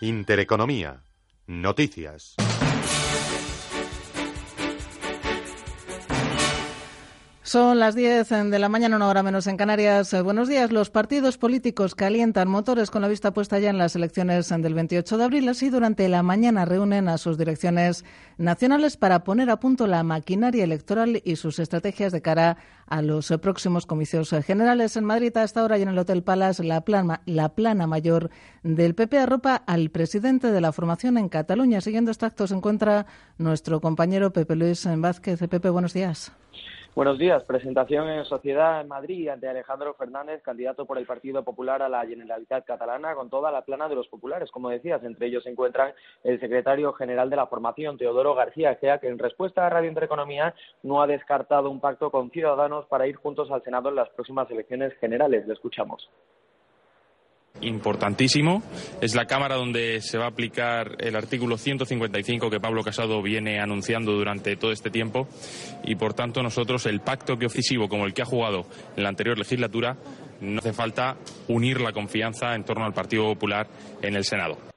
Intereconomía. Noticias. Son las 10 de la mañana, una hora menos en Canarias. Eh, buenos días. Los partidos políticos calientan motores con la vista puesta ya en las elecciones del 28 de abril. Así, durante la mañana reúnen a sus direcciones nacionales para poner a punto la maquinaria electoral y sus estrategias de cara a los próximos comicios generales en Madrid. A esta hora y en el Hotel Palace, la plana, la plana mayor del PP arropa al presidente de la formación en Cataluña. Siguiendo este acto se encuentra nuestro compañero Pepe Luis Vázquez. Pepe, buenos días. Buenos días. Presentación en Sociedad en Madrid ante Alejandro Fernández, candidato por el Partido Popular a la Generalitat Catalana, con toda la plana de los populares. Como decías, entre ellos se encuentran el secretario general de la formación, Teodoro García que en respuesta a Radio Intereconomía no ha descartado un pacto con Ciudadanos para ir juntos al Senado en las próximas elecciones generales. Le escuchamos importantísimo. Es la Cámara donde se va a aplicar el artículo 155 que Pablo Casado viene anunciando durante todo este tiempo y, por tanto, nosotros el pacto ofensivo como el que ha jugado en la anterior legislatura no hace falta unir la confianza en torno al Partido Popular en el Senado.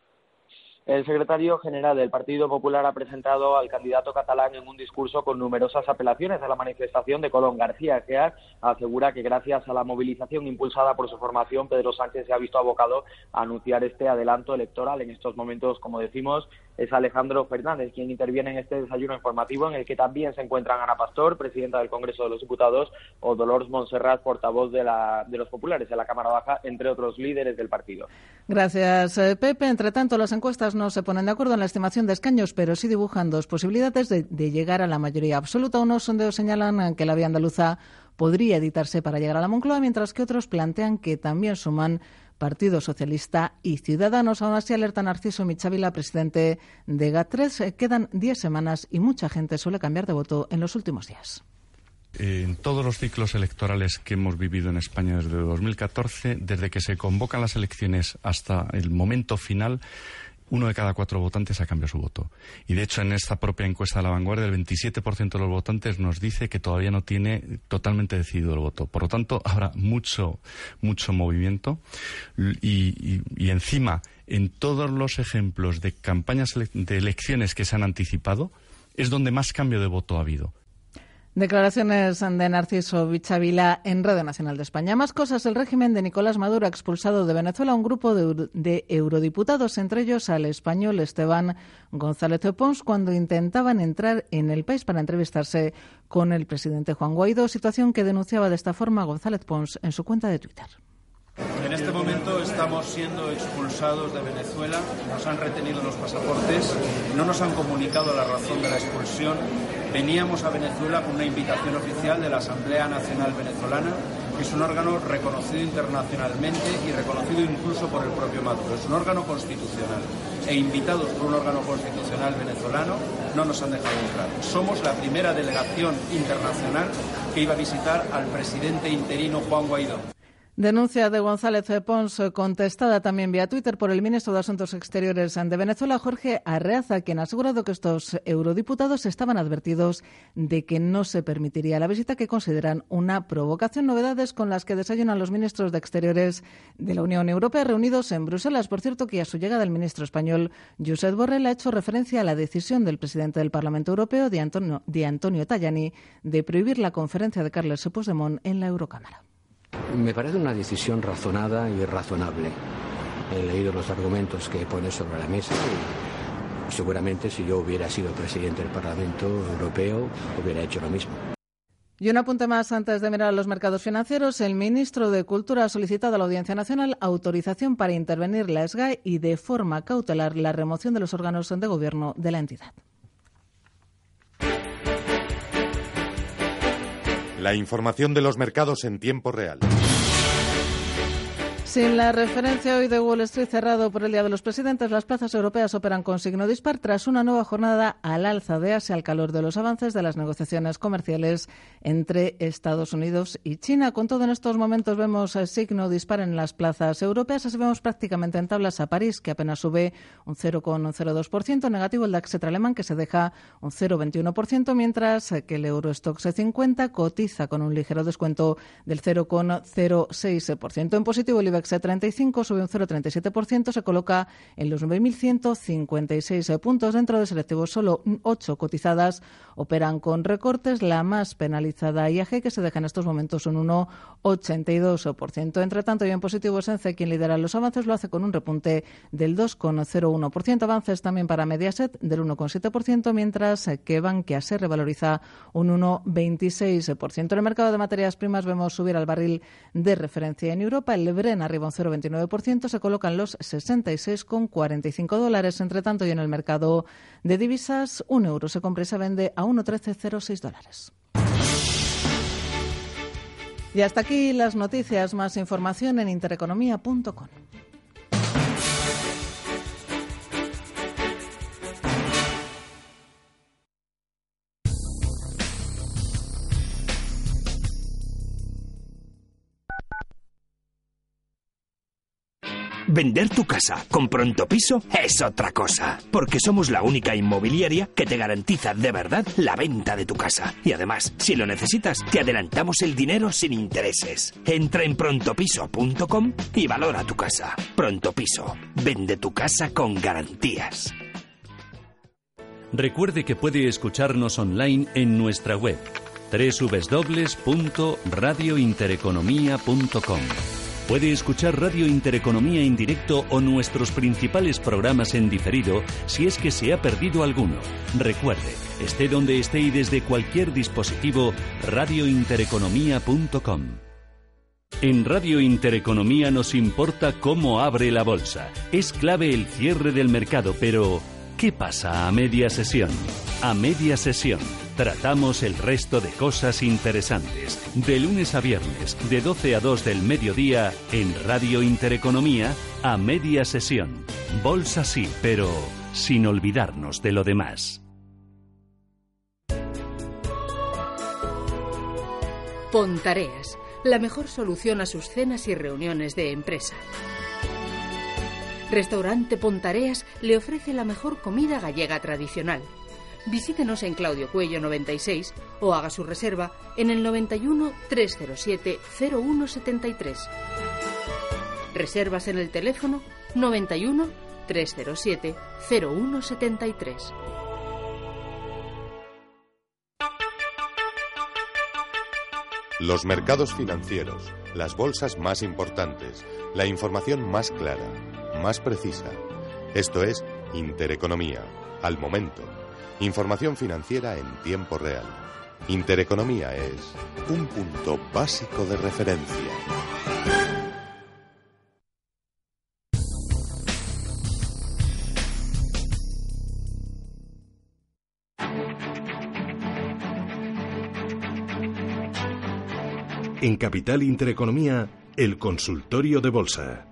El secretario general del Partido Popular ha presentado al candidato catalán en un discurso con numerosas apelaciones a la manifestación de Colón García, que asegura que gracias a la movilización impulsada por su formación, Pedro Sánchez se ha visto abocado a anunciar este adelanto electoral. En estos momentos, como decimos, es Alejandro Fernández quien interviene en este desayuno informativo en el que también se encuentran Ana Pastor, presidenta del Congreso de los Diputados, o Dolores Montserrat, portavoz de, la, de los populares de la Cámara Baja, entre otros líderes del partido. Gracias, eh, Pepe. Entre tanto, las encuestas no se ponen de acuerdo en la estimación de escaños, pero sí dibujan dos posibilidades de, llegar a la mayoría absoluta. Unos sondeos señalan que la vía andaluza podría editarse para llegar a la Moncloa, mientras que otros plantean que también suman Partido Socialista y Ciudadanos. Aún así, alerta Narciso Michavila, presidente de GAT3. Eh, quedan diez semanas y mucha gente suele cambiar de voto en los últimos días. En todos los ciclos electorales que hemos vivido en España desde 2014, desde que se convocan las elecciones hasta el momento final, uno de cada cuatro votantes ha cambiado su voto. Y de hecho, en esta propia encuesta de la vanguardia, el 27% de los votantes nos dice que todavía no tiene totalmente decidido el voto. Por lo tanto, habrá mucho, mucho movimiento. Y, y encima, en todos los ejemplos de campañas de elecciones que se han anticipado, es donde más cambio de voto ha habido. Declaraciones de Narciso Vichavila en Radio Nacional de España. Más cosas. El régimen de Nicolás Maduro ha expulsado de Venezuela a un grupo de, eurodiputados, entre ellos al español Esteban González Pons, cuando intentaban entrar en el país para entrevistarse con el presidente Juan Guaidó, situación que denunciaba de esta forma González Pons en su cuenta de Twitter. En este momento estamos siendo expulsados de Venezuela, nos han retenido los pasaportes, no nos han comunicado la razón de la expulsión. Veníamos a Venezuela con una invitación oficial de la Asamblea Nacional Venezolana, que es un órgano reconocido internacionalmente y reconocido incluso por el propio Maduro. Es un órgano constitucional. E invitados por un órgano constitucional venezolano, no nos han dejado entrar. Somos la primera delegación internacional que iba a visitar al presidente interino Juan Guaidó. Denuncia de González Pons, contestada también vía Twitter por el ministro de Asuntos Exteriores de Venezuela, Jorge Arreaza, quien ha asegurado que estos eurodiputados estaban advertidos de que no se permitiría la visita que consideran una provocación. Novedades con las que desayunan los ministros de Exteriores de la Unión Europea reunidos en Bruselas. Por cierto, que a su llegada el ministro español, Josep Borrell, ha hecho referencia a la decisión del presidente del Parlamento Europeo, de Antonio, de Antonio Tajani, de prohibir la conferencia de Carles Puigdemont en la Eurocámara. Me parece una decisión razonada y razonable. He leído los argumentos que pone sobre la mesa y seguramente si yo hubiera sido presidente del Parlamento Europeo hubiera hecho lo mismo. Y un apunte más antes de mirar a los mercados financieros. El ministro de Cultura ha solicitado a la Audiencia Nacional autorización para intervenir la SGAE y de forma cautelar la remoción de los órganos de gobierno de la entidad. La información de los mercados en tiempo real. Sin la referencia hoy de Wall Street cerrado por el Día de los Presidentes, las plazas europeas operan con signo dispar tras una nueva jornada al alza de Asia al calor de los avances de las negociaciones comerciales entre Estados Unidos y China. Con todo, en estos momentos vemos signo dispar en las plazas europeas. Así vemos prácticamente en tablas a París, que apenas sube un 0,02%, negativo el DAX alemán, que se deja un 0,21%, mientras que el Eurostox 50 cotiza con un ligero descuento del 0,06%. En positivo, el IBEX 35 sube un 0,37%, se coloca en los 9.156 puntos. Dentro de selectivos, solo 8 cotizadas operan con recortes. La más penalizada IAG, que se deja en estos momentos un 1,82%. Entre tanto, y en positivo, Sence, quien lidera los avances, lo hace con un repunte del 2,01%. Avances también para Mediaset del 1,7%, mientras que Bankia se revaloriza un 1,26%. En el mercado de materias primas vemos subir al barril de referencia en Europa. El Lebren arriba un 0,29%, se colocan los 66,45 dólares. Entre tanto, y en el mercado de divisas, un euro se compra y se vende a 1,1306 dólares. Y hasta aquí las noticias. Más información en intereconomía.com. Vender tu casa con pronto piso es otra cosa, porque somos la única inmobiliaria que te garantiza de verdad la venta de tu casa. Y además, si lo necesitas, te adelantamos el dinero sin intereses. Entra en prontopiso.com y valora tu casa. Pronto Piso, vende tu casa con garantías. Recuerde que puede escucharnos online en nuestra web www.radiointereconomía.com. Puede escuchar Radio Intereconomía en directo o nuestros principales programas en diferido si es que se ha perdido alguno. Recuerde, esté donde esté y desde cualquier dispositivo, radiointereconomía.com. En Radio Intereconomía nos importa cómo abre la bolsa. Es clave el cierre del mercado, pero ¿qué pasa a media sesión? A media sesión tratamos el resto de cosas interesantes. De lunes a viernes, de 12 a 2 del mediodía, en Radio Intereconomía, a media sesión. Bolsa sí, pero sin olvidarnos de lo demás. Pontareas, la mejor solución a sus cenas y reuniones de empresa. Restaurante Pontareas le ofrece la mejor comida gallega tradicional. Visítenos en Claudio Cuello 96 o haga su reserva en el 91 307 0173. Reservas en el teléfono 91 307 0173. Los mercados financieros, las bolsas más importantes, la información más clara, más precisa. Esto es Intereconomía, al momento. Información financiera en tiempo real. Intereconomía es un punto básico de referencia. En Capital Intereconomía, el consultorio de bolsa.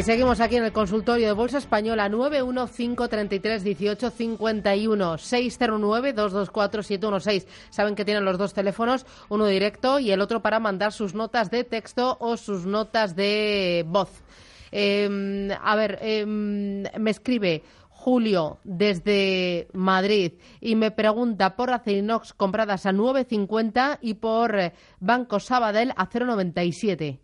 Y seguimos aquí en el consultorio de Bolsa Española 915331851 609 224 716. Saben que tienen los dos teléfonos, uno directo y el otro para mandar sus notas de texto o sus notas de voz. Eh, a ver, eh, me escribe Julio desde Madrid y me pregunta por Acerinox compradas a 9.50 y por Banco Sabadell a 0.97.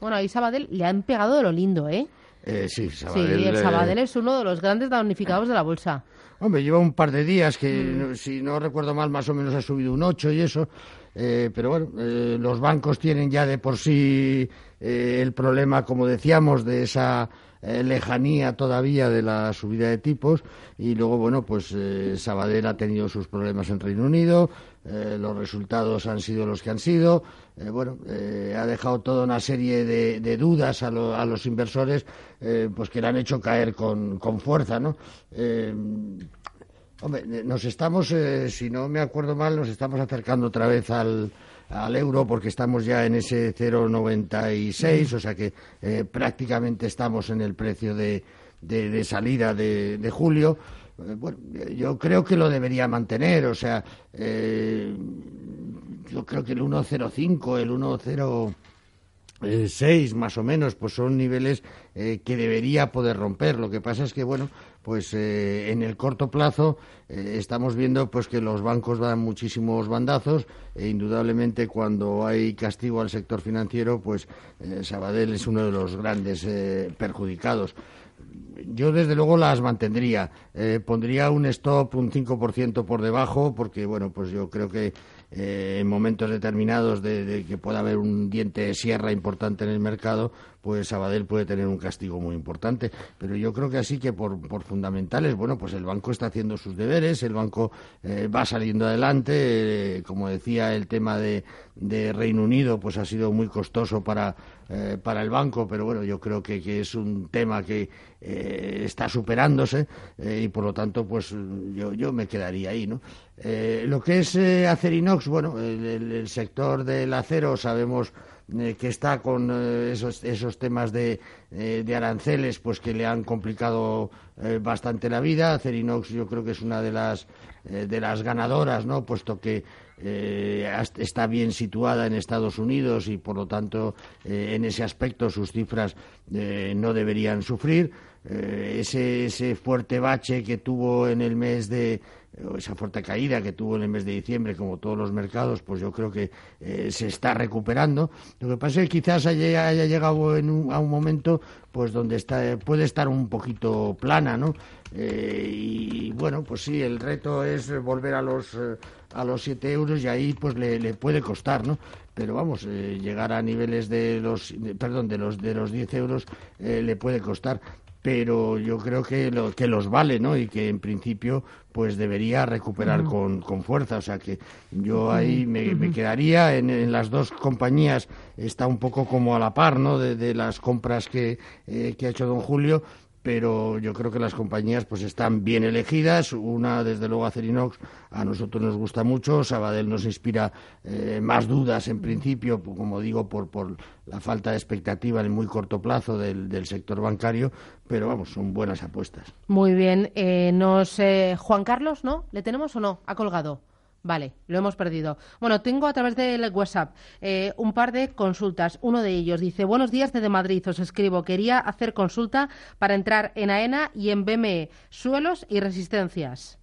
Bueno, ahí Sabadell le han pegado de lo lindo, ¿eh? Eh, sí, Sabadell, sí, el eh, Sabadell es uno de los grandes damnificados de la bolsa. Hombre, lleva un par de días que, Mm. si no recuerdo mal, más o menos ha subido un 8 y eso. Eh, pero bueno, eh, los bancos tienen ya de por sí eh, el problema, como decíamos, de esa eh, lejanía todavía de la subida de tipos. Y luego, bueno, pues eh, Sabadell ha tenido sus problemas en Reino Unido. eh, los resultados han sido los que han sido. eh, bueno, ha dejado toda una serie de, de dudas a, a los inversores, pues que le han hecho caer con, con fuerza, ¿no? Hombre, nos estamos, si no me acuerdo mal, nos estamos acercando otra vez al, al euro porque estamos ya en ese 0,96, o sea que eh, prácticamente estamos en el precio de, de- salida de, de julio. bueno, yo creo que lo debería mantener, o sea, yo creo que el 1.05, el 1.0 6 más o menos, pues son niveles eh, que debería poder romper. Lo que pasa es que, bueno, pues eh, en el corto plazo eh, estamos viendo pues que los bancos dan muchísimos bandazos e indudablemente cuando hay castigo al sector financiero, pues Sabadell es uno de los grandes perjudicados. Yo, desde luego, las mantendría. pondría un stop un 5% por debajo, porque, bueno, pues yo creo que eh, en momentos determinados de, que pueda haber un diente de sierra importante en el mercado, pues Sabadell puede tener un castigo muy importante. Pero yo creo que así que por, fundamentales, bueno, pues el banco está haciendo sus deberes, el banco eh, va saliendo adelante. Eh, como decía, el tema de, Reino Unido, pues ha sido muy costoso para, eh, para el banco, pero bueno, yo creo que, es un tema que está superándose y por lo tanto, pues yo, yo me quedaría ahí, ¿no? lo que es Acerinox, bueno, el sector del acero sabemos eh, que está con eh, esos, esos temas de, eh, de, aranceles pues que le han complicado bastante la vida. Cerinox yo creo que es una de las, de las ganadoras, ¿no? puesto que está bien situada en Estados Unidos y por lo tanto en ese aspecto sus cifras no deberían sufrir. ese, ese fuerte bache que tuvo en el mes de esa fuerte caída que tuvo en el mes de diciembre, como todos los mercados, pues yo creo que eh, se está recuperando. Lo que pasa es que quizás haya, llegado a un momento pues donde está, puede estar un poquito plana, ¿no? Eh, y bueno, pues sí, el reto es volver a los eh, a los 7 euros y ahí pues le, puede costar, ¿no? Pero vamos, llegar a niveles de los, perdón, de los de los 10 euros le puede costar pero yo creo que, lo, que los vale, ¿no? Y que en principio pues debería recuperar con, con, fuerza. O sea que yo ahí me, quedaría en, las dos compañías, está un poco como a la par, ¿no? De, las compras que, eh, que ha hecho don Julio, pero yo creo que las compañías pues están bien elegidas. Una, desde luego, Acerinox, a nosotros nos gusta mucho. Sabadell nos inspira eh, más dudas, en principio, como digo, por, por la falta de expectativa en muy corto plazo del, del sector bancario, pero vamos, son buenas apuestas. Muy bien. Eh, nos, Juan Carlos, ¿no? ¿Le tenemos o no? Ha colgado. Vale, lo hemos perdido. Bueno, tengo a través del WhatsApp eh, un par de consultas. Uno de ellos dice, buenos días desde Madrid, os escribo. Quería hacer consulta para entrar en AENA y en BME, suelos y resistencias.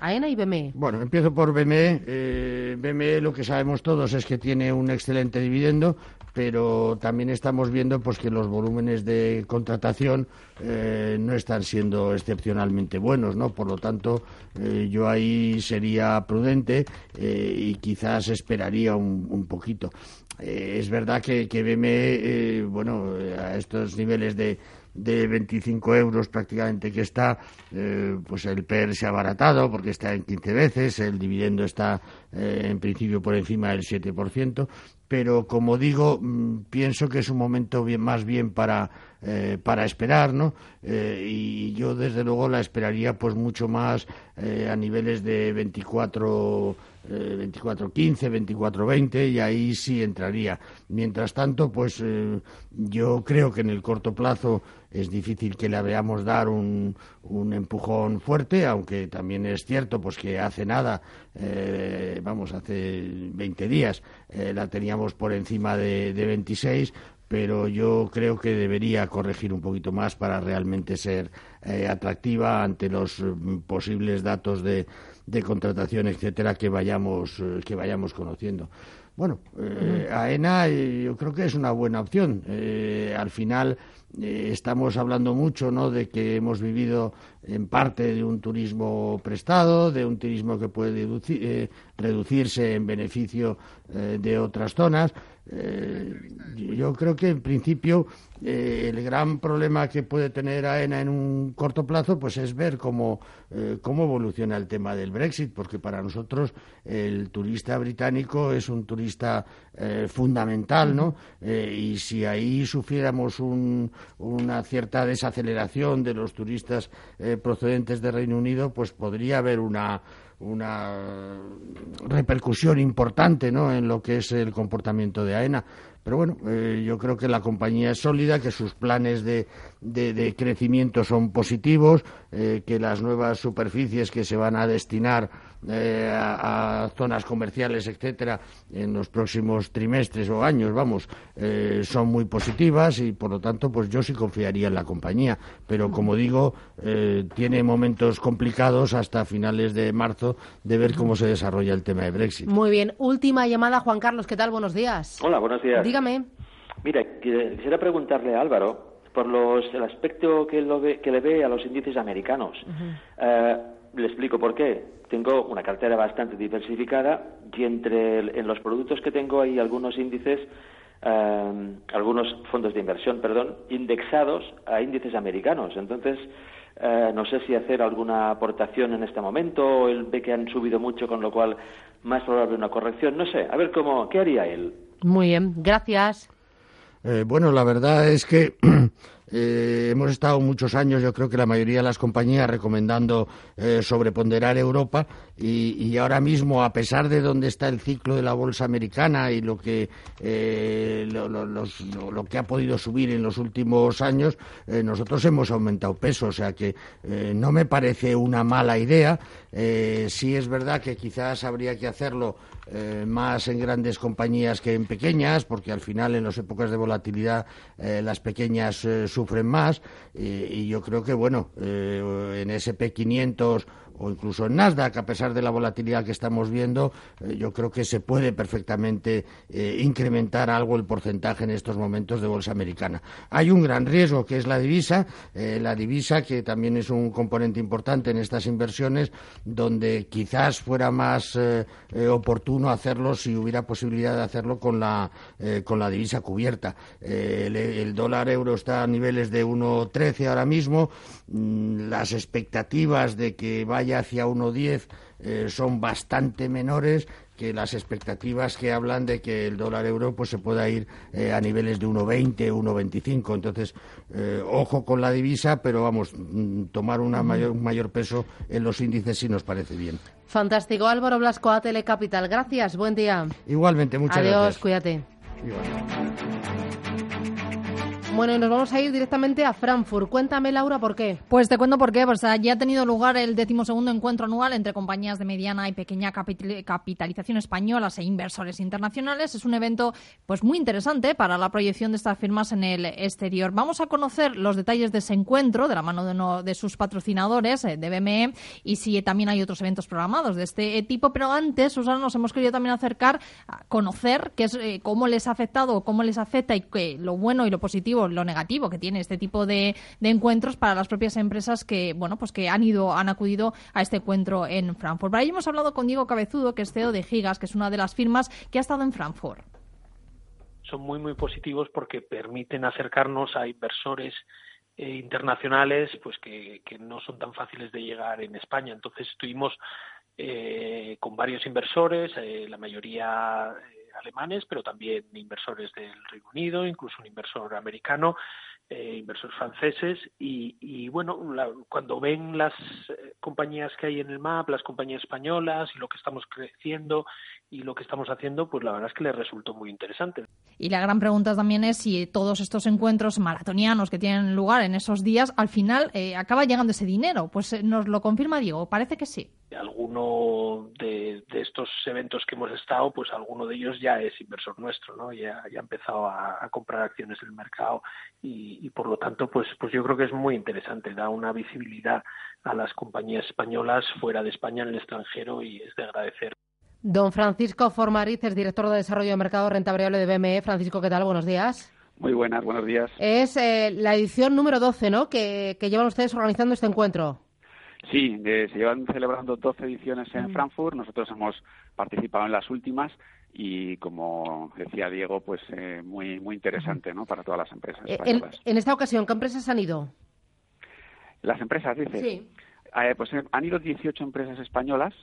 AENA y BME. Bueno, empiezo por BME. Eh, BME lo que sabemos todos es que tiene un excelente dividendo, pero también estamos viendo pues que los volúmenes de contratación eh, no están siendo excepcionalmente buenos, ¿no? Por lo tanto, eh, yo ahí sería prudente eh, y quizás esperaría un, poquito. es verdad que, que BME, bueno, a estos niveles de de 25 euros prácticamente que está, eh, pues el PER se ha abaratado porque está en 15 veces, el dividendo está eh, en principio por encima del 7%, pero como digo, mm, pienso que es un momento bien, más bien para, eh, para esperar, ¿no? y yo desde luego la esperaría pues mucho más a niveles de 24 24.15, 24.20 y ahí sí entraría. Mientras tanto, pues yo creo que en el corto plazo es difícil que le veamos dar un, un, empujón fuerte, aunque también es cierto pues que hace nada, eh, vamos, hace 20 días eh, la teníamos por encima de, de 26, pero yo creo que debería corregir un poquito más para realmente ser eh, atractiva ante los mm, posibles datos de, de contratación, etcétera, que vayamos, que vayamos conociendo. Bueno, AENA yo creo que es una buena opción. al final eh, estamos hablando mucho ¿no? de que hemos vivido en parte de un turismo prestado, de un turismo que puede eh, reducirse en beneficio eh, de otras zonas. Yo creo que en principio el gran problema que puede tener AENA en un corto plazo pues es ver cómo, cómo evoluciona el tema del Brexit, porque para nosotros el turista británico es un turista fundamental, ¿no? y si ahí sufriéramos un, una cierta desaceleración de los turistas eh, procedentes de Reino Unido, pues podría haber una, una repercusión importante ¿no? en lo que es el comportamiento de AENA. Pero bueno, eh, yo creo que la compañía es sólida, que sus planes de, de, crecimiento son positivos, eh, que las nuevas superficies que se van a destinar eh, a, zonas comerciales, etcétera, en los próximos trimestres o años, vamos, eh, son muy positivas y por lo tanto, pues yo sí confiaría en la compañía. Pero como digo, eh, tiene momentos complicados hasta finales de marzo de ver cómo se desarrolla el tema de Brexit. Muy bien. Última llamada, Juan Carlos. ¿Qué tal? Buenos días. Hola, buenos días. Dígame. Mira, quisiera preguntarle a Álvaro por los, el aspecto que, lo que le ve a los índices americanos. le explico por qué tengo una cartera bastante diversificada y entre en los productos que tengo hay algunos índices, eh, algunos fondos de inversión, perdón, indexados a índices americanos. Entonces, eh, no sé si hacer alguna aportación en este momento o él ve que han subido mucho, con lo cual más probable una corrección. No sé, a ver cómo, ¿qué haría él? Muy bien, gracias. Eh, bueno, la verdad es que Eh, hemos estado muchos años, yo creo que la mayoría de las compañías, recomendando eh, sobreponderar Europa y, ahora mismo, a pesar de dónde está el ciclo de la bolsa americana y lo que, eh, lo, que ha podido subir en los últimos años, nosotros hemos aumentado peso, o sea que no me parece una mala idea. sí es verdad que quizás habría que hacerlo más en grandes compañías que en pequeñas, porque al final en las épocas de volatilidad las pequeñas sufren más. Y, yo creo que, bueno, eh, en SP 500 o incluso en Nasdaq, a pesar de la volatilidad que estamos viendo, eh, yo creo que se puede perfectamente eh, incrementar algo el porcentaje en estos momentos de bolsa americana. Hay un gran riesgo que es la divisa, la divisa que también es un componente importante en estas inversiones, donde quizás fuera más oportuno hacerlo si hubiera posibilidad de hacerlo con la, con la divisa cubierta. El, dólar euro está a nivel niveles de 1,13 ahora mismo. Mm, las expectativas de que vaya hacia 1,10 eh, son bastante menores que las expectativas que hablan de que el dólar euro pues se pueda ir eh, a niveles de 1,20, 1,25. Entonces, eh, ojo con la divisa, pero vamos, mm, tomar una mayor, un mayor peso en los índices sí nos parece bien. Fantástico. Álvaro Blasco, a Telecapital. Gracias. Buen día. Igualmente, muchas gracias. Adiós, cuídate. Bueno, y nos vamos a ir directamente a Frankfurt. Cuéntame, Laura, ¿por qué? Pues te cuento por qué. Pues ya ha tenido lugar el decimosegundo encuentro anual entre compañías de mediana y pequeña capitalización españolas e inversores internacionales. Es un evento pues muy interesante para la proyección de estas firmas en el exterior. Vamos a conocer los detalles de ese encuentro de la mano de uno de sus patrocinadores, eh, de BME, y si también hay otros eventos programados de este tipo. Pero antes, Susana, nos hemos querido también acercar a conocer qué es, eh, cómo les ha afectado, cómo les afecta y que, lo bueno y lo positivo lo negativo que tiene este tipo de, encuentros para las propias empresas que, bueno, pues que han ido, han acudido a este encuentro en Frankfurt. Para hemos hablado con Diego Cabezudo, que es CEO de Gigas, que es una de las firmas que ha estado en Frankfurt. Son muy, muy positivos porque permiten acercarnos a inversores eh, internacionales pues que, no son tan fáciles de llegar en España. Entonces estuvimos eh, con varios inversores, eh, la mayoría alemanes, pero también inversores del Reino Unido, incluso un inversor americano, eh, inversores franceses y, bueno, cuando ven las eh, compañías que hay en el MAP, las compañías españolas y lo que estamos creciendo y lo que estamos haciendo, pues la verdad es que les resultó muy interesante. Y la gran pregunta también es si todos estos encuentros maratonianos que tienen lugar en esos días, al final eh, acaba llegando ese dinero. Pues nos lo confirma Diego, parece que sí. Alguno de, estos eventos que hemos estado, pues alguno de ellos ya es inversor nuestro, ¿no? Ya, ya ha empezado a, comprar acciones en el mercado y, y, por lo tanto, pues, pues yo creo que es muy interesante, da una visibilidad a las compañías españolas fuera de España en el extranjero y es de agradecer. Don Francisco Formariz director de Desarrollo de Mercado Renta Variable de BME. Francisco, ¿qué tal? Buenos días. Muy buenas, buenos días. Es eh, la edición número 12, ¿no?, que, llevan ustedes organizando este encuentro. Sí, se llevan celebrando 12 ediciones en mm. Frankfurt. Nosotros hemos participado en las últimas y, como decía Diego, pues eh, muy muy interesante, ¿no?, para todas las empresas eh, En, esta ocasión, ¿qué empresas han ido? Las empresas, dice. Sí. pues han ido 18 empresas españolas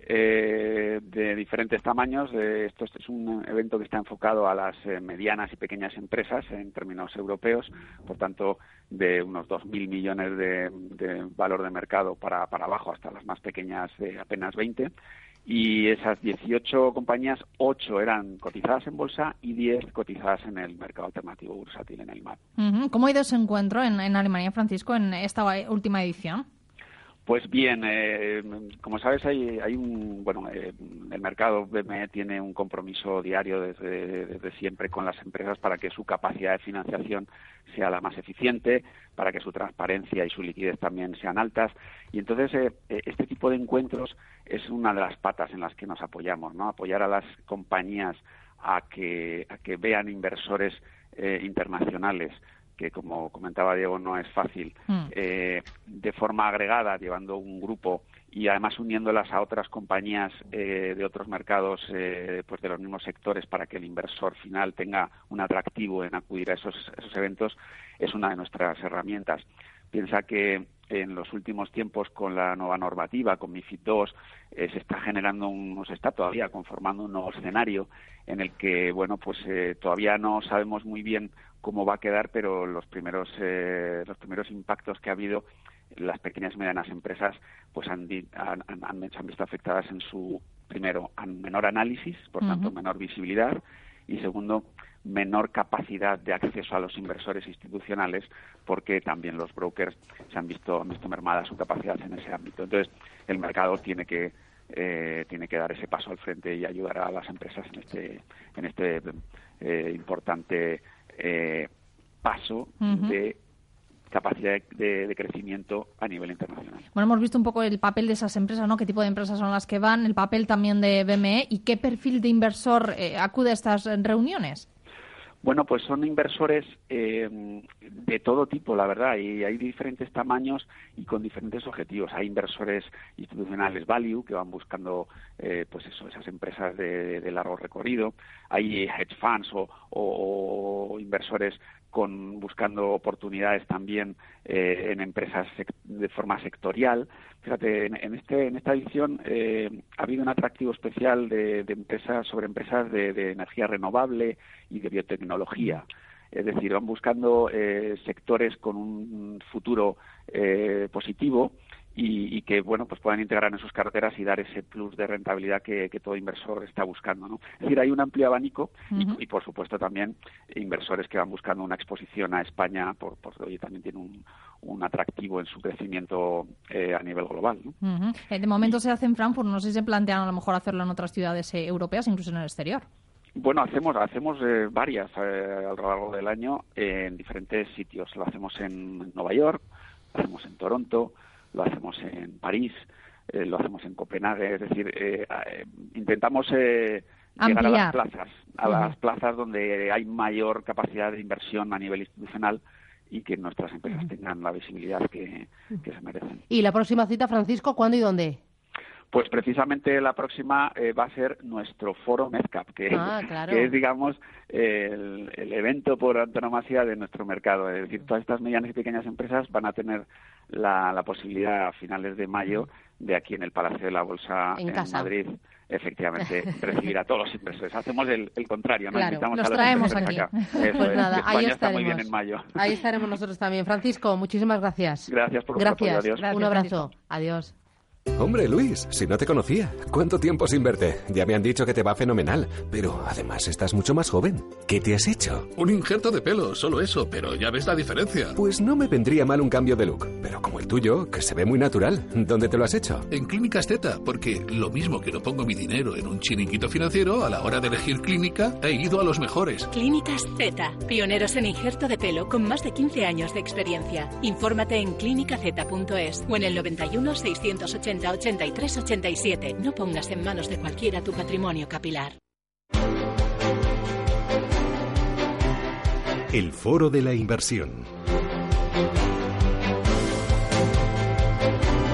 eh, de diferentes tamaños. De, esto es un evento que está enfocado a las eh, medianas y pequeñas empresas en términos europeos, por tanto, de unos 2.000 millones de, valor de mercado para, para abajo hasta las más pequeñas de apenas 20 y esas 18 compañías, 8 eran cotizadas en bolsa y 10 cotizadas en el mercado alternativo bursátil en el MAP. ¿Cómo ha ido ese encuentro en, en Alemania, Francisco, en esta última edición? Pues bien, eh, como sabes, hay, hay un, bueno, eh, el mercado BME tiene un compromiso diario desde, siempre con las empresas para que su capacidad de financiación sea la más eficiente, para que su transparencia y su liquidez también sean altas. Y entonces, eh, este tipo de encuentros es una de las patas en las que nos apoyamos, ¿no? Apoyar a las compañías a que, a que vean inversores internacionales que como comentaba Diego no es fácil, hmm. eh, de forma agregada, llevando un grupo y además uniéndolas a otras compañías eh, de otros mercados eh, pues de los mismos sectores para que el inversor final tenga un atractivo en acudir a esos, esos eventos, es una de nuestras herramientas. Piensa que en los últimos tiempos con la nueva normativa, con MIFID II, se está generando un, se está todavía conformando un nuevo escenario en el que, bueno, pues todavía no sabemos muy bien cómo va a quedar, pero los primeros, eh, los primeros impactos que ha habido las pequeñas y medianas empresas pues han, han, han, visto afectadas en su, primero, menor análisis, por tanto, menor visibilidad, y segundo, menor capacidad de acceso a los inversores institucionales, porque también los brokers se han visto, han visto mermada su capacidad en ese ámbito. Entonces, el mercado tiene que eh, tiene que dar ese paso al frente y ayudar a las empresas en este en este eh, importante eh, paso de capacidad de, crecimiento a nivel internacional. Bueno, hemos visto un poco el papel de esas empresas, ¿no? ¿Qué tipo de empresas son las que van? El papel también de BME y qué perfil de inversor eh, acude a estas reuniones. Bueno, pues son inversores eh, de todo tipo, la verdad, y hay diferentes tamaños y con diferentes objetivos. Hay inversores institucionales value que van buscando, eh, pues eso, esas empresas de, largo recorrido. Hay hedge funds o inversores con buscando oportunidades también eh, en empresas de forma sectorial. Fíjate, en, este, en esta edición eh, ha habido un atractivo especial de, empresas sobre empresas de, energía renovable y de biotecnología. Es decir, van buscando eh, sectores con un futuro positivo y, que bueno pues puedan integrar en sus carteras y dar ese plus de rentabilidad que, todo inversor está buscando ¿no? es decir hay un amplio abanico y, por supuesto también inversores que van buscando una exposición a España por, por hoy también tiene un, un atractivo en su crecimiento eh, a nivel global ¿no? Eh, de momento se hace en Frankfurt no sé si se plantean a lo mejor hacerlo en otras ciudades eh, europeas incluso en el exterior bueno, hacemos hacemos varias a lo largo del año en diferentes sitios. Lo hacemos en Nueva York, lo hacemos en Toronto, lo hacemos en París, eh, lo hacemos en Copenhague, es decir, eh, eh, intentamos llegar a las plazas, a las plazas donde hay mayor capacidad de inversión a nivel institucional y que nuestras empresas tengan la visibilidad que, que se merecen. ¿Y la próxima cita, Francisco, cuándo y dónde? Pues precisamente la próxima eh, va a ser nuestro foro MedCap, que, ah, que es, digamos, el, evento por antonomasia de nuestro mercado. Es decir, todas estas medianas y pequeñas empresas van a tener la, posibilidad a finales de mayo de aquí en el Palacio de la Bolsa en, Madrid efectivamente recibir a todos los inversores. Hacemos el, contrario, ¿no? Invitamos a traemos aquí. pues nada, ahí estaremos. muy bien en mayo. Ahí estaremos nosotros también. Francisco, muchísimas gracias. Gracias por gracias. Adiós. Un abrazo. Adiós. Hombre, Luis, si no te conocía, ¿cuánto tiempo sin verte? Ya me han dicho que te va fenomenal, pero además estás mucho más joven. ¿Qué te has hecho? Un injerto de pelo, solo eso, pero ya ves la diferencia. Pues no me vendría mal un cambio de look, pero como el tuyo, que se ve muy natural. ¿Dónde te lo has hecho? En Clínicas Z, porque lo mismo que no pongo mi dinero en un chiringuito financiero, a la hora de elegir clínica, he ido a los mejores. Clínicas Z, pioneros en injerto de pelo con más de 15 años de experiencia. Infórmate en clínicaz.es o en el 91 680 8387. No pongas en manos de cualquiera tu patrimonio capilar. El foro de la inversión.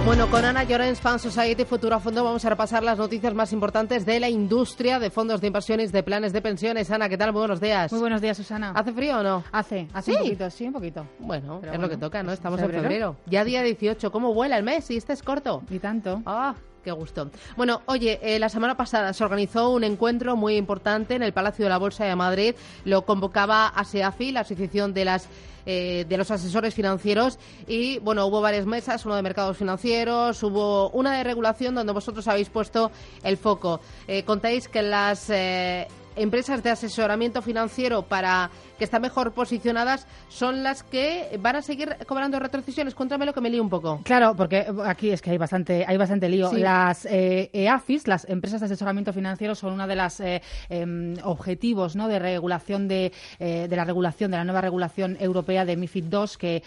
Bueno, con Ana Llorens, Fan Society Futura Fondo, vamos a repasar las noticias más importantes de la industria de fondos de inversiones de planes de pensiones. Ana, ¿qué tal? Muy buenos días. Muy buenos días, Susana. ¿Hace frío o no? Hace, hace un poquito, sí, un poquito. Bueno, es lo que toca, ¿no? Estamos en febrero. Ya día 18. ¿Cómo vuela el mes? Y este es corto. Y tanto. Ah, Qué gusto. Bueno, oye, eh, la semana pasada se organizó un encuentro muy importante en el Palacio de la Bolsa de Madrid. Lo convocaba ASEAFI, la Asociación de las eh, de los asesores financieros y bueno hubo varias mesas uno de mercados financieros hubo una de regulación donde vosotros habéis puesto el foco. Eh, contáis que las eh, empresas de asesoramiento financiero para que están mejor posicionadas son las que van a seguir cobrando retrocesiones. Cuéntame lo que me lío un poco. Claro, porque aquí es que hay bastante, hay bastante lío. Las eh, EAFIS, las empresas de asesoramiento financiero, son uno de los eh, em, objetivos ¿no? de regulación de, eh, de la regulación, de la nueva regulación europea de MIFID II, que,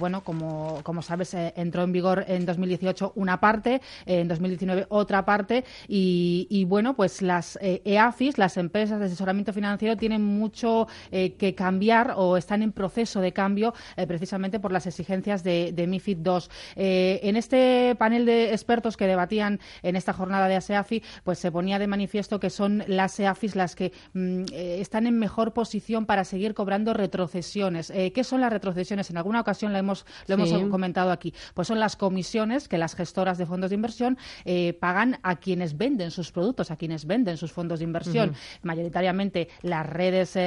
bueno, como, como sabes, entró en vigor en 2018 una parte, en 2019 otra parte, y, y bueno, pues las EAFIS, las empresas de asesoramiento financiero, tienen mucho que cambiar o están en proceso de cambio eh, precisamente por las exigencias de, MIFID II. Eh, en este panel de expertos que debatían en esta jornada de ASEAFI, pues se ponía de manifiesto que son las ASEAFIs las que mm, eh, están en mejor posición para seguir cobrando retrocesiones. ¿Qué son las retrocesiones? En alguna ocasión lo hemos, lo hemos comentado aquí. Pues son las comisiones que las gestoras de fondos de inversión pagan a quienes venden sus productos, a quienes venden sus fondos de inversión. Mayoritariamente las redes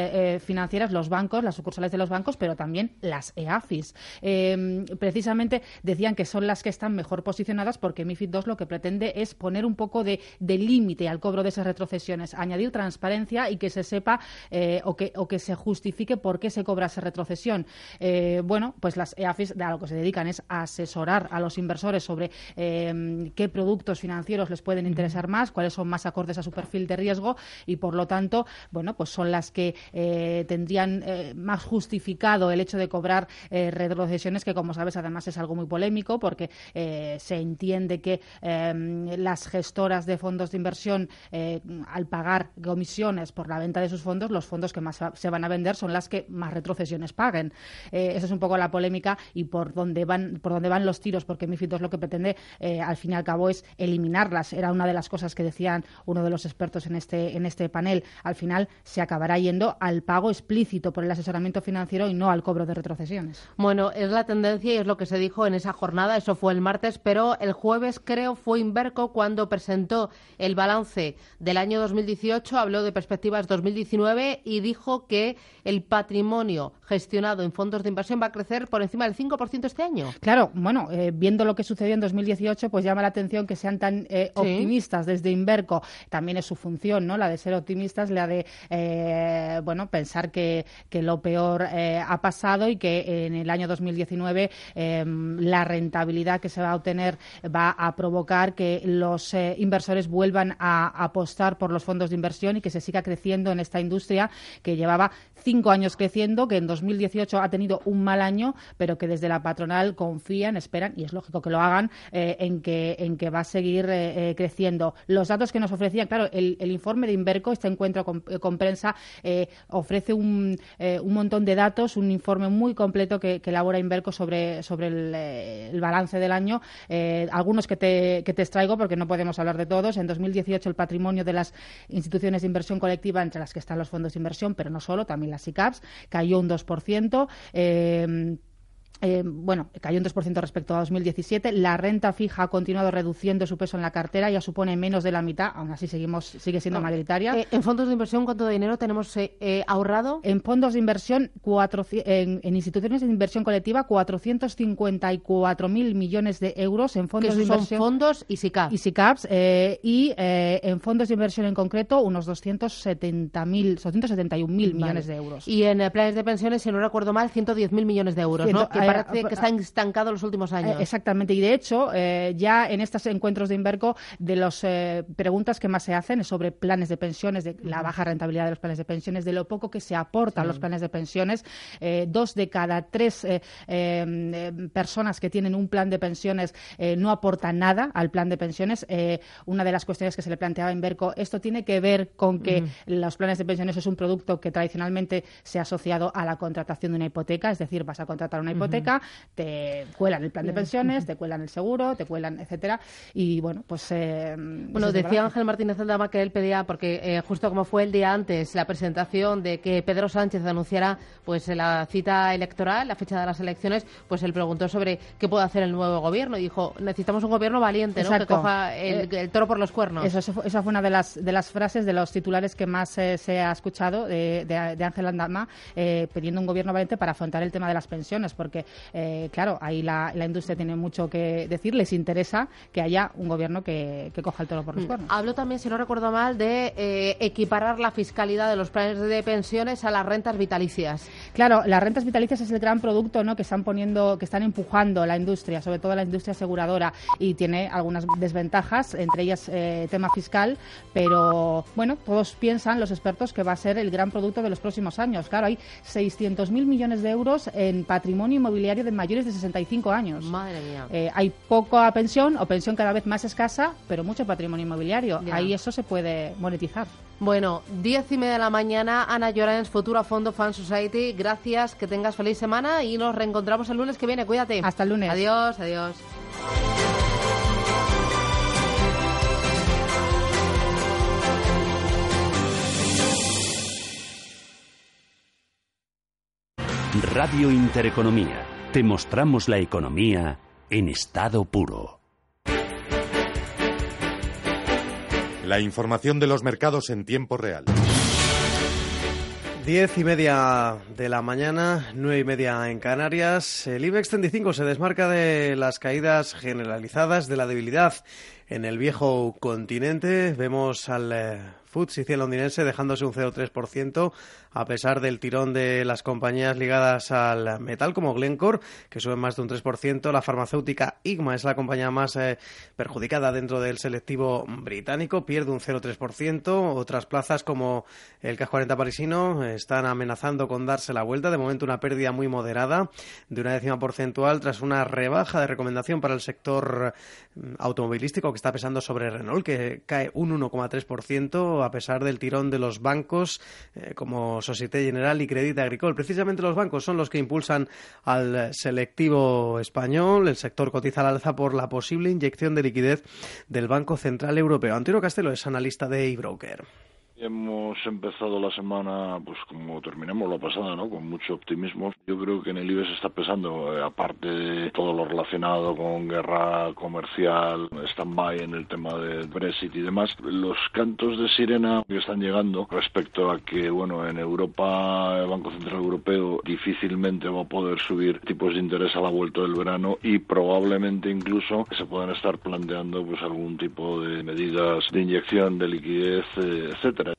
financieras, los bancos, las sucursales de los bancos, pero también las EAFIS. Em, precisamente decían que son las que están mejor posicionadas porque MIFID II lo que pretende es poner un poco de, límite al cobro de esas retrocesiones, añadir transparencia y que se sepa eh, o, que, o que se justifique por qué se cobra esa retrocesión. Eh, bueno, pues las EAFIS a lo que se dedican es a asesorar a los inversores sobre em, qué productos financieros les pueden interesar más, cuáles son más acordes a su perfil de riesgo y, por lo tanto, bueno, pues son las que eh, eh, más justificado el hecho de cobrar eh, retrocesiones, que como sabes además es algo muy polémico porque eh, se entiende que em, las gestoras de fondos de inversión al pagar comisiones por la venta de sus fondos, los fondos que más se van a vender son las que más retrocesiones paguen. esa es un poco la polémica y por dónde van, por dónde van los tiros, porque MIFID II lo que pretende al fin y al cabo es eliminarlas. Era una de las cosas que decían uno de los expertos en este, en este panel. Al final se acabará yendo al pago explícito por el asesoramiento financiero y no al cobro de retrocesiones. Bueno, es la tendencia y es lo que se dijo en esa jornada, eso fue el martes, pero el jueves creo fue Inverco cuando presentó el balance del año 2018, habló de perspectivas 2019 y dijo que el patrimonio gestionado en fondos de inversión va a crecer por encima del 5% este año. Claro, bueno, eh, viendo lo que sucedió en 2018, pues llama la atención que sean tan eh, optimistas desde Inverco. También es su función, ¿no? La de ser optimistas, la de, eh, bueno, pensar que que lo peor eh, ha pasado y que en el año 2019 em, la rentabilidad que se va a obtener va a provocar que los eh, inversores vuelvan a apostar por los fondos de inversión y que se siga creciendo en esta industria que llevaba cinco años creciendo, que en 2018 ha tenido un mal año, pero que desde la patronal confían, esperan, y es lógico que lo hagan, eh, en, que, en que va a seguir creciendo. Los datos que nos ofrecían, claro, el, informe de Inverco, este encuentro con prensa, ofrece un, eh, un montón de datos, un informe muy completo que, elabora Inverco sobre, sobre el, eh, balance del año. Eh, algunos que te, que te extraigo porque no podemos hablar de todos. En 2018 el patrimonio de las instituciones de inversión colectiva, entre las que están los fondos de inversión, pero no solo, también las ICAPs, cayó un 2%. Eh, bueno, cayó un 2% respecto a 2017. La renta fija ha continuado reduciendo su peso en la cartera, ya supone menos de la mitad, aún así seguimos, sigue siendo mayoritaria. Eh, ¿En fondos de inversión cuánto dinero tenemos eh, ahorrado? En fondos de inversión, en, instituciones de inversión colectiva, 454.000 millones de euros en fondos de inversión. fondos y. Y SICAPs, y en fondos de inversión en concreto, unos 270.000, 271.000 millones de euros. Y en planes de pensiones, si no recuerdo mal, 110.000 millones de euros, ¿no? Parece que está estancado los últimos años. Eh, exactamente, y de hecho, eh, ya en estos encuentros de Inverco, de las eh, preguntas que más se hacen es sobre planes de pensiones, de la baja rentabilidad de los planes de pensiones, de lo poco que se aporta a los planes de pensiones. dos de cada tres personas que tienen un plan de pensiones no aportan nada al plan de pensiones. una de las cuestiones que se le planteaba a Inverco, esto tiene que ver con que los planes de pensiones es un producto que tradicionalmente se ha asociado a la contratación de una hipoteca, es decir, vas a contratar una hipoteca hipoteca, te cuelan el plan de pensiones, te cuelan el seguro, te cuelan, etcétera. Y bueno, pues. Eh, bueno, decía Ángel Martínez Aldama que él pedía, porque eh, justo como fue el día antes la presentación de que Pedro Sánchez anunciara pues la cita electoral, la fecha de las elecciones, pues él preguntó sobre qué puede hacer el nuevo gobierno y dijo: necesitamos un gobierno valiente, ¿no? Que coja el, el, toro por los cuernos. Eso, esa fue una de las, de las frases de los titulares que más se ha escuchado de, de, Ángel Andama eh, pidiendo un gobierno valiente para afrontar el tema de las pensiones, porque, eh, claro, ahí la, industria tiene mucho que decir, les interesa que haya un gobierno que, coja el toro por los mm. cuernos. Hablo también, si no recuerdo mal, de eh, equiparar la fiscalidad de los planes de pensiones a las rentas vitalicias. Claro, las rentas vitalicias es el gran producto ¿no? que están poniendo, que están empujando la industria, sobre todo la industria aseguradora, y tiene algunas desventajas, entre ellas tema fiscal, pero bueno, todos piensan, los expertos, que va a ser el gran producto de los próximos años. Claro, hay 600.000 millones de euros en patrimonio inmobiliario de mayores de 65 años. Madre mía. Eh, hay poca pensión o pensión cada vez más escasa, pero mucho patrimonio inmobiliario. Ahí eso se puede monetizar. Bueno, diez y media de la mañana, Ana Llorens, Futura Fondo Fan Society. Gracias, que tengas feliz semana y nos reencontramos el lunes que viene. Cuídate. Hasta el lunes. Adiós, adiós. Radio Intereconomía. Te mostramos la economía en estado puro. La información de los mercados en tiempo real. Diez y media de la mañana, nueve y media en Canarias. El IBEX 35 se desmarca de las caídas generalizadas, de la debilidad en el viejo continente. Vemos al FTSE londinense dejándose un 0,3% a pesar del tirón de las compañías ligadas al metal como Glencore, que suben más de un 3%. La farmacéutica IGMA es la compañía más eh, perjudicada dentro del selectivo británico, pierde un 0,3%. Otras plazas como el CAC 40 parisino están amenazando con darse la vuelta. De momento una pérdida muy moderada de una décima porcentual tras una rebaja de recomendación para el sector mm, automovilístico que está pesando sobre Renault, que cae un 1,3% a pesar del tirón de los bancos eh, como Societe General y Credit Agricole. Precisamente los bancos son los que impulsan al selectivo español. El sector cotiza al alza por la posible inyección de liquidez del Banco Central Europeo. Antonio Castelo es analista de eBroker. Hemos empezado la semana, pues como terminamos la pasada, ¿no? Con mucho optimismo. Yo creo que en el IBEX está pesando, eh, aparte de todo lo relacionado con guerra comercial, stand-by en el tema del Brexit y demás, los cantos de sirena que están llegando respecto a que, bueno, en Europa el Banco Central Europeo difícilmente va a poder subir tipos de interés a la vuelta del verano y probablemente incluso se puedan estar planteando pues algún tipo de medidas de inyección de liquidez, eh, etcétera.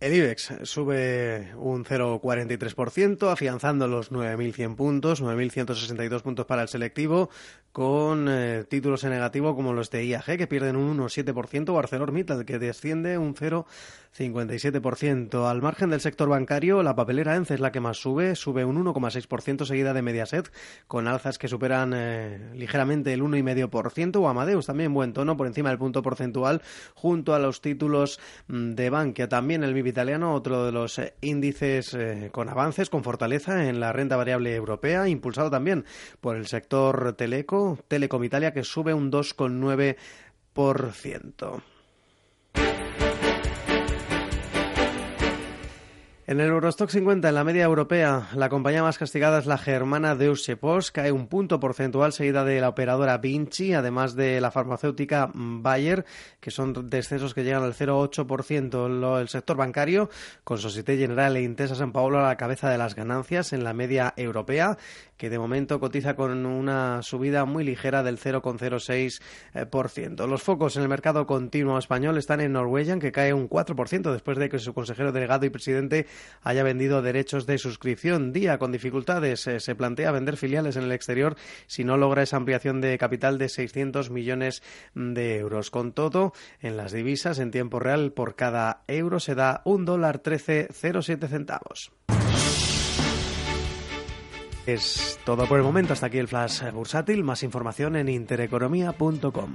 El IBEX sube un 0,43%, afianzando los 9.100 puntos, 9.162 puntos para el selectivo, con eh, títulos en negativo como los de IAG, que pierden un 1,7%, o ArcelorMittal, que desciende un 0,57%. Al margen del sector bancario, la papelera ENCE es la que más sube, sube un 1,6%, seguida de Mediaset, con alzas que superan eh, ligeramente el 1,5%, o Amadeus, también buen tono, por encima del punto porcentual, junto a los títulos mm, de Bankia. También el MIB italiano, otro de los eh, índices con avances, con fortaleza en la renta variable europea, impulsado también por el sector teleco, Telecom Italia, que sube un 2,9%. En el Eurostock 50, en la media europea, la compañía más castigada es la germana Deutsche Post, cae un punto porcentual seguida de la operadora Vinci, además de la farmacéutica Bayer, que son descensos que llegan al 0,8%. El sector bancario, con Societe General e Intesa San Paolo a la cabeza de las ganancias en la media europea, que de momento cotiza con una subida muy ligera del 0,06%. Los focos en el mercado continuo español están en Norwegian, que cae un 4% después de que su consejero delegado y presidente haya vendido derechos de suscripción. Día con dificultades. Eh, se plantea vender filiales en el exterior si no logra esa ampliación de capital de 600 millones de euros. Con todo, en las divisas, en tiempo real, por cada euro se da un dólar 13,07 centavos. Es todo por el momento. Hasta aquí el flash bursátil. Más información en intereconomía.com.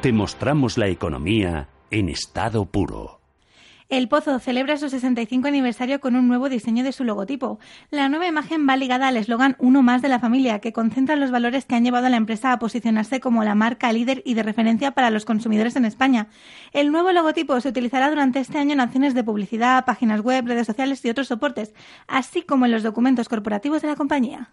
Te mostramos la economía en estado puro. El Pozo celebra su 65 aniversario con un nuevo diseño de su logotipo. La nueva imagen va ligada al eslogan Uno más de la familia, que concentra los valores que han llevado a la empresa a posicionarse como la marca líder y de referencia para los consumidores en España. El nuevo logotipo se utilizará durante este año en acciones de publicidad, páginas web, redes sociales y otros soportes, así como en los documentos corporativos de la compañía.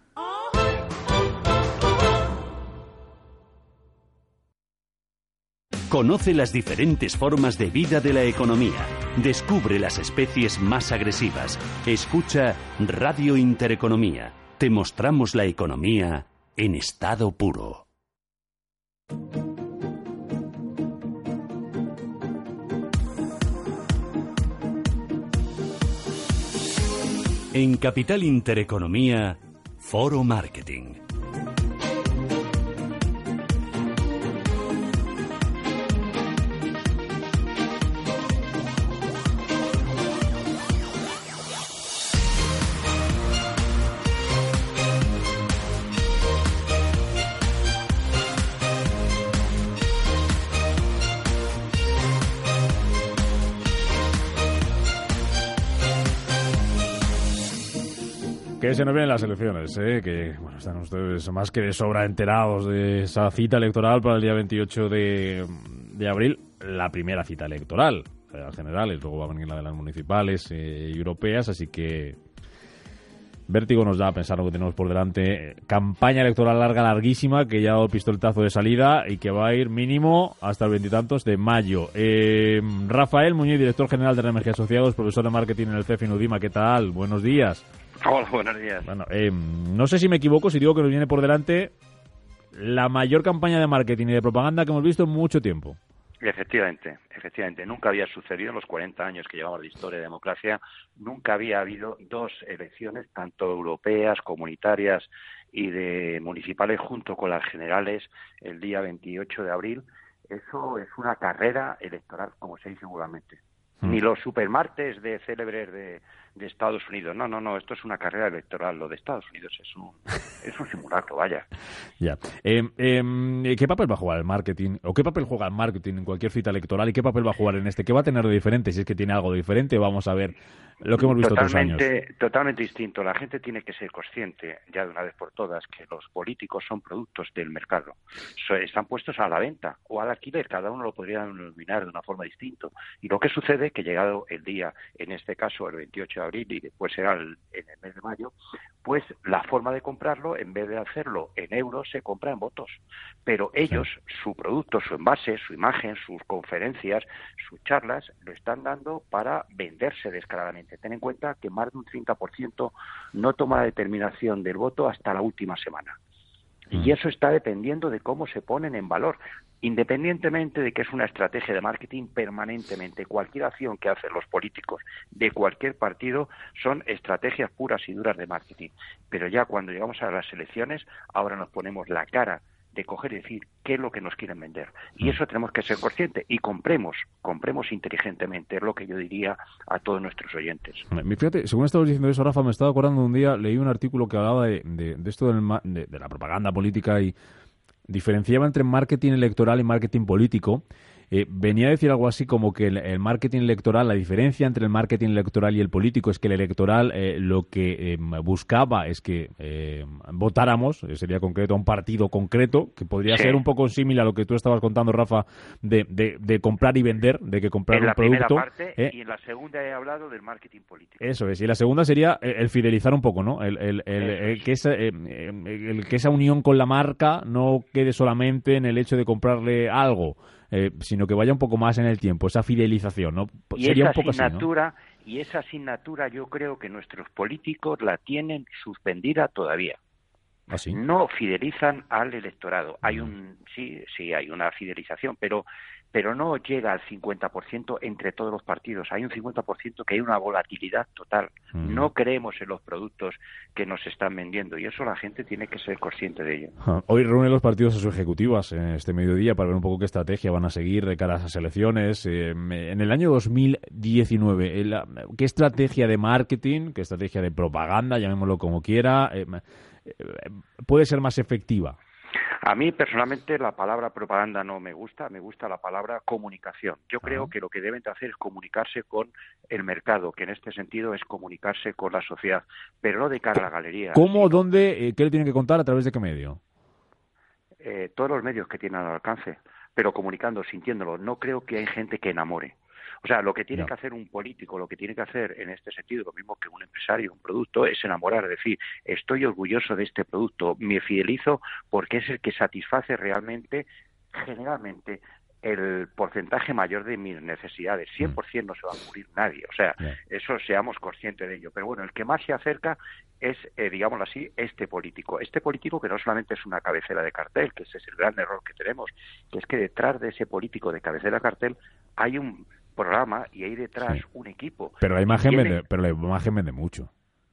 Conoce las diferentes formas de vida de la economía. Descubre las especies más agresivas. Escucha Radio Intereconomía. Te mostramos la economía en estado puro. En Capital Intereconomía, Foro Marketing. Se nos vienen las elecciones, ¿eh? que están ustedes más que de sobra enterados de esa cita electoral para el día 28 de, abril, la primera cita electoral, las generales, luego va a venir la de las municipales eh, europeas, así que vértigo nos da a pensar lo que tenemos por delante. Campaña electoral larga, larguísima, que ya ha dado el pistoletazo de salida y que va a ir mínimo hasta el veintitantos de mayo. Eh, Rafael Muñoz, director general de RMG Asociados, profesor de marketing en el CEF Inudima, ¿qué tal? Buenos días. Hola, buenos días. Bueno, eh, no sé si me equivoco si digo que nos viene por delante la mayor campaña de marketing y de propaganda que hemos visto en mucho tiempo. Efectivamente, efectivamente. Nunca había sucedido en los 40 años que llevamos de historia de democracia, nunca había habido dos elecciones, tanto europeas, comunitarias y de municipales, junto con las generales, el día 28 de abril. Eso es una carrera electoral, como se dice seguramente. Ni los supermartes de célebres de, de Estados Unidos. No, no, no, esto es una carrera electoral. Lo de Estados Unidos es un, es un simulacro, vaya. Ya. Eh, eh, ¿Qué papel va a jugar el marketing? ¿O qué papel juega el marketing en cualquier cita electoral? ¿Y qué papel va a jugar en este? ¿Qué va a tener de diferente? Si es que tiene algo de diferente, vamos a ver lo que hemos visto totalmente, otros años. Totalmente distinto. La gente tiene que ser consciente, ya de una vez por todas, que los políticos son productos del mercado. So, están puestos a la venta o al alquiler. Cada uno lo podría denominar de una forma distinta. Y lo que sucede que llegado el día, en este caso el 28 de abril y después será el, en el mes de mayo, pues la forma de comprarlo, en vez de hacerlo en euros, se compra en votos. Pero ellos, su producto, su envase, su imagen, sus conferencias, sus charlas, lo están dando para venderse descaradamente. Ten en cuenta que más de un 30% no toma la determinación del voto hasta la última semana. Y eso está dependiendo de cómo se ponen en valor, independientemente de que es una estrategia de marketing permanentemente. Cualquier acción que hacen los políticos de cualquier partido son estrategias puras y duras de marketing. Pero ya cuando llegamos a las elecciones, ahora nos ponemos la cara de coger y decir qué es lo que nos quieren vender. Y eso tenemos que ser conscientes y compremos, compremos inteligentemente, es lo que yo diría a todos nuestros oyentes. Fíjate, según estabas diciendo eso, Rafa, me estaba acordando un día, leí un artículo que hablaba de, de, de esto del, de, de la propaganda política y diferenciaba entre marketing electoral y marketing político. Eh, venía a decir algo así como que el, el, marketing electoral, la diferencia entre el marketing electoral y el político es que el electoral eh, lo que eh, buscaba es que votáramos, sería concreto, a un partido concreto, que podría sí. ser un poco similar a lo que tú estabas contando, Rafa, de, de, de comprar y vender, de que comprar en un producto. Parte, y en la segunda he hablado del marketing político. Eso es, y la segunda sería el fidelizar un poco, ¿no? El, el, el que, esa, que esa unión con la marca no quede solamente en el hecho de comprarle algo eh, sino que vaya un poco más en el tiempo, esa fidelización, ¿no? Y Sería esa un poco asignatura, así, ¿no? y esa asignatura yo creo que nuestros políticos la tienen suspendida todavía. ¿Ah, sí? No fidelizan al electorado. Hay un, sí, sí, hay una fidelización, pero pero no llega al 50% entre todos los partidos. Hay un 50% que hay una volatilidad total. Mm. No creemos en los productos que nos están vendiendo y eso la gente tiene que ser consciente de ello. Ah, Hoy reúnen los partidos a sus ejecutivas en este mediodía para ver un poco qué estrategia van a seguir de cara a esas elecciones. Eh, en el año 2019, el- ¿qué estrategia de marketing, qué estrategia de propaganda, llamémoslo como quiera, eh, eh, puede ser más efectiva? A mí personalmente la palabra propaganda no me gusta, me gusta la palabra comunicación. Yo creo que lo que deben de hacer es comunicarse con el mercado, que en este sentido es comunicarse con la sociedad, pero no de cara a la galería. ¿Cómo, dónde, eh, qué le tienen que contar, a través de qué medio? eh, todos los medios que tienen al alcance, pero comunicando, sintiéndolo. No creo que hay gente que enamore. O sea, lo que tiene que hacer un político, lo que tiene que hacer en este sentido, lo mismo que un empresario, un producto, es enamorar, es decir, estoy orgulloso de este producto, me fidelizo porque es el que satisface realmente, generalmente, el porcentaje mayor de mis necesidades. 100% no se va a cubrir nadie. O sea, eso seamos conscientes de ello. Pero bueno, el que más se acerca es, eh, digámoslo así, este político. Este político que no solamente es una cabecera de cartel, que ese es el gran error que tenemos, que es que detrás de ese político de cabecera de cartel hay un programa y hay detrás un equipo. Pero la imagen vende, pero la imagen vende mucho.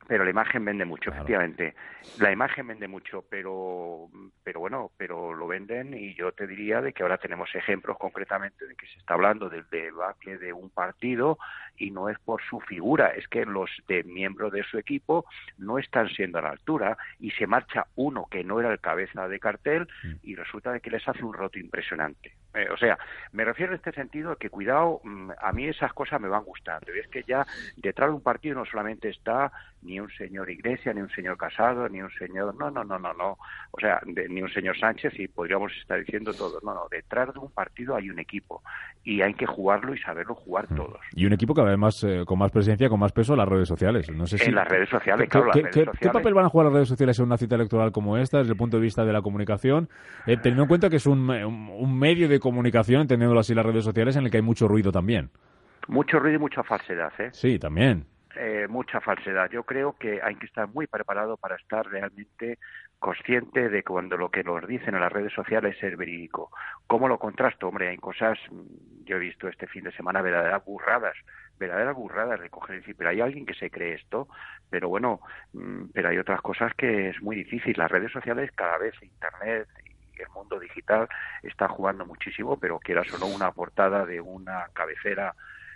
pero la imagen vende mucho, efectivamente. La imagen vende mucho, pero, pero bueno, pero lo venden y yo te diría de que ahora tenemos ejemplos concretamente de que se está hablando del debacle de un partido y no es por su figura, es que los de miembros de su equipo no están siendo a la altura y se marcha uno que no era el cabeza de cartel y resulta de que les hace un roto impresionante. Eh, o sea, me refiero en este sentido a que cuidado, mm, a mí esas cosas me van gustando. Y es que ya detrás de un partido no solamente está ni un señor Iglesia, ni un señor Casado, ni un señor, no, no, no, no, no, o sea, de- ni un señor Sánchez y podríamos estar diciendo todos, no, no, detrás de un partido hay un equipo y hay que jugarlo y saberlo jugar todos. Y un equipo que además eh, con más presencia, con más peso en las redes sociales. No sé si... En las redes sociales, ¿Qué, claro, las qué- redes qué- sociales. qué papel van a jugar las redes sociales en una cita electoral como esta desde el punto de vista de la comunicación? Eh, teniendo en cuenta que es un, un- un medio de comunicación, entendiéndolo así las redes sociales, en el que hay mucho ruido también. Mucho ruido y mucha falsedad, ¿eh? Sí, también. eh, mucha falsedad. Yo creo que hay que estar muy preparado para estar realmente consciente de cuando lo que nos dicen en las redes sociales es verídico. ¿Cómo lo contrasto? Hombre, hay cosas, mm, yo he visto este fin de semana verdaderas burradas, verdaderas burradas de coger y decir, pero hay alguien que se cree esto, pero bueno, mm, pero hay otras cosas que es muy difícil. Las redes sociales cada vez, Internet el mundo digital está jugando muchísimo, pero quieras o no una portada de una cabecera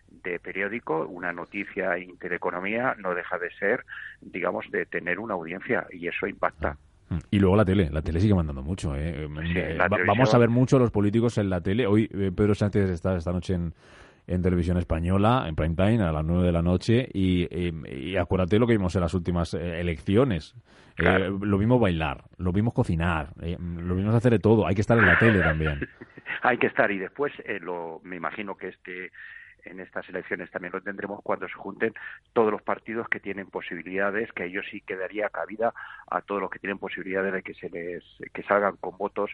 de periódico, una noticia intereconomía no deja de ser, digamos, de tener una audiencia y eso impacta. Y luego la tele, la tele sigue mandando mucho. ¿eh? Va- vamos a ver mucho a los políticos en la tele. Hoy eh, Pedro Sánchez está esta noche en, en televisión española, en prime time, a las 9 de la noche. Y, eh, y acuérdate lo que vimos en las últimas eh, elecciones. Eh, lo vimos bailar, lo vimos cocinar, eh, lo vimos hacer de todo. Hay que estar en la tele también. Hay que estar y después eh, lo, me imagino que este en estas elecciones también lo tendremos cuando se junten todos los partidos que tienen posibilidades, que a ellos sí quedaría cabida a todos los que tienen posibilidades de que se les que salgan con votos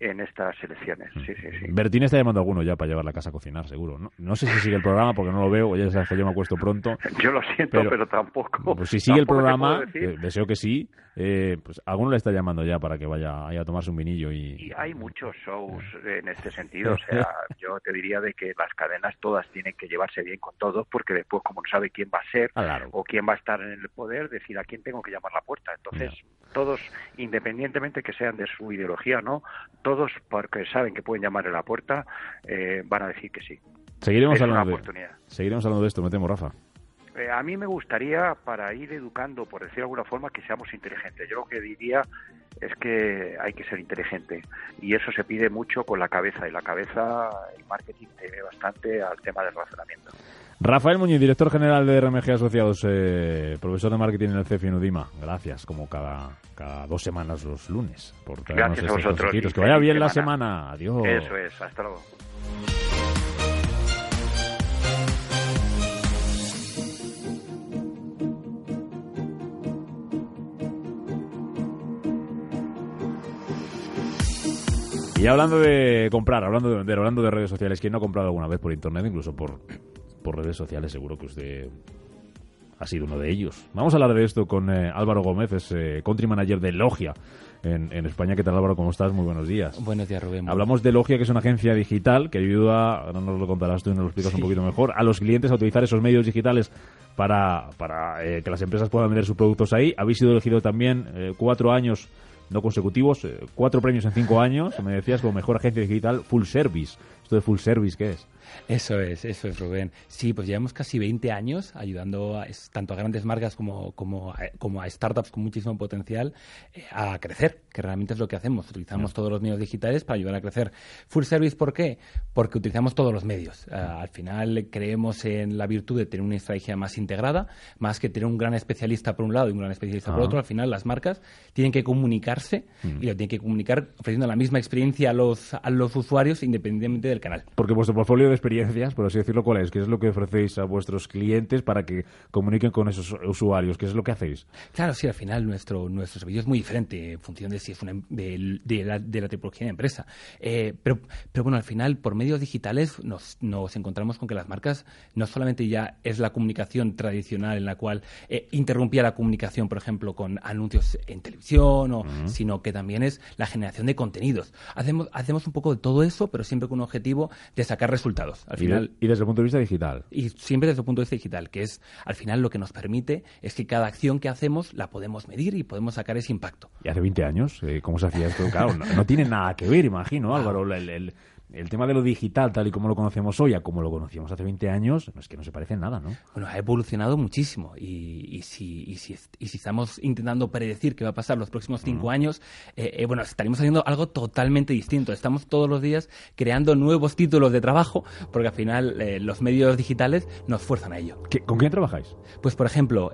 en estas elecciones. Sí, sí, sí. Bertín está llamando a alguno ya para llevar la casa a cocinar, seguro. No, no sé si sigue el programa porque no lo veo, ya sabes que yo me acuesto pronto. Yo lo siento, pero, tampoco. Pues si sigue el tampoco programa, eh, deseo que sí, eh, pues alguno le está llamando ya para que vaya ahí a tomarse un vinillo y... Y hay muchos shows en este sentido. O sea, yo te diría de que las cadenas todas tienen que llevarse bien con todos porque después, como no sabe quién va a ser Ah, claro. o quién va a estar en el poder, decir a quién tengo que llamar la puerta. Entonces, todos, independientemente que sean de su ideología o no, todos, porque saben que pueden llamar a la puerta, eh, van a decir que sí. Seguiremos Es una hablando, de, oportunidad. seguiremos hablando de esto, me temo, Rafa. Eh, a mí me gustaría, para ir educando, por decir de alguna forma, que seamos inteligentes. Yo lo que diría es que hay que ser inteligente y eso se pide mucho con la cabeza y la cabeza, el marketing tiene bastante al tema del razonamiento. Rafael Muñiz, director general de RMG Asociados, eh, profesor de marketing en el CEFI en Udima. Gracias, como cada, cada dos semanas los lunes, por Gracias a vosotros Que vaya bien la semana. Adiós. Eso es, hasta luego. Y hablando de comprar, hablando de vender, hablando de redes sociales, ¿quién no ha comprado alguna vez por internet, incluso por, por redes sociales? Seguro que usted ha sido uno de ellos. Vamos a hablar de esto con eh, Álvaro Gómez, es eh, country manager de Logia en, España. ¿Qué tal Álvaro? ¿Cómo estás? Muy buenos días. Buenos días, Rubén. Hablamos de Logia, que es una agencia digital que ayuda, ahora nos lo contarás tú y nos lo explicas un poquito mejor, a los clientes a utilizar esos medios digitales para, para eh, que las empresas puedan vender sus productos ahí. Habéis sido elegido también eh, cuatro años no consecutivos, eh, cuatro premios en cinco años, me decías, como mejor agencia digital full service. ¿Esto de full service qué es? Eso es, eso es, Rubén. Sí, pues llevamos casi 20 años ayudando tanto a grandes marcas como, como, a, como a startups con muchísimo potencial eh, a crecer, que realmente es lo que hacemos. Utilizamos todos los medios digitales para ayudar a crecer. Full service, ¿por qué? Porque utilizamos todos los medios. Eh, al final creemos en la virtud de tener una estrategia más integrada, más que tener un gran especialista por un lado y un gran especialista por otro. Al final las marcas tienen que comunicarse y lo tienen que comunicar ofreciendo la misma experiencia a los, a los usuarios independientemente del canal. Porque vuestro portfolio de experiencias, por así decirlo, ¿cuál es? ¿Qué es lo que ofrecéis a vuestros clientes para que comuniquen con esos usuarios? ¿Qué es lo que hacéis? Claro, sí, al final nuestro, nuestro servicio es muy diferente en función de si es una, de, de, la, de la tipología de empresa. Eh, pero, pero bueno, al final, por medios digitales nos, nos encontramos con que las marcas no solamente ya es la comunicación tradicional en la cual eh, interrumpía la comunicación, por ejemplo, con anuncios en televisión, o, sino que también es la generación de contenidos. Hacemos, hacemos un poco de todo eso, pero siempre con un objetivo de sacar resultados. Al y, final, y desde el punto de vista digital. Y siempre desde el punto de vista digital, que es al final lo que nos permite es que cada acción que hacemos la podemos medir y podemos sacar ese impacto. ¿Y hace 20 años? Eh, ¿Cómo se hacía esto? Claro, no, tiene nada que ver, imagino, Álvaro. el, el tema de lo digital, tal y como lo conocemos hoy, a como lo conocíamos hace 20 años, es que no se parece en nada, ¿no? Bueno, ha evolucionado muchísimo. Y, y, si, y, si, y si estamos intentando predecir qué va a pasar los próximos cinco años, eh, eh, bueno, estaríamos haciendo algo totalmente distinto. Estamos todos los días creando nuevos títulos de trabajo, porque al final eh, los medios digitales nos fuerzan a ello. ¿Con quién trabajáis? Pues, por ejemplo,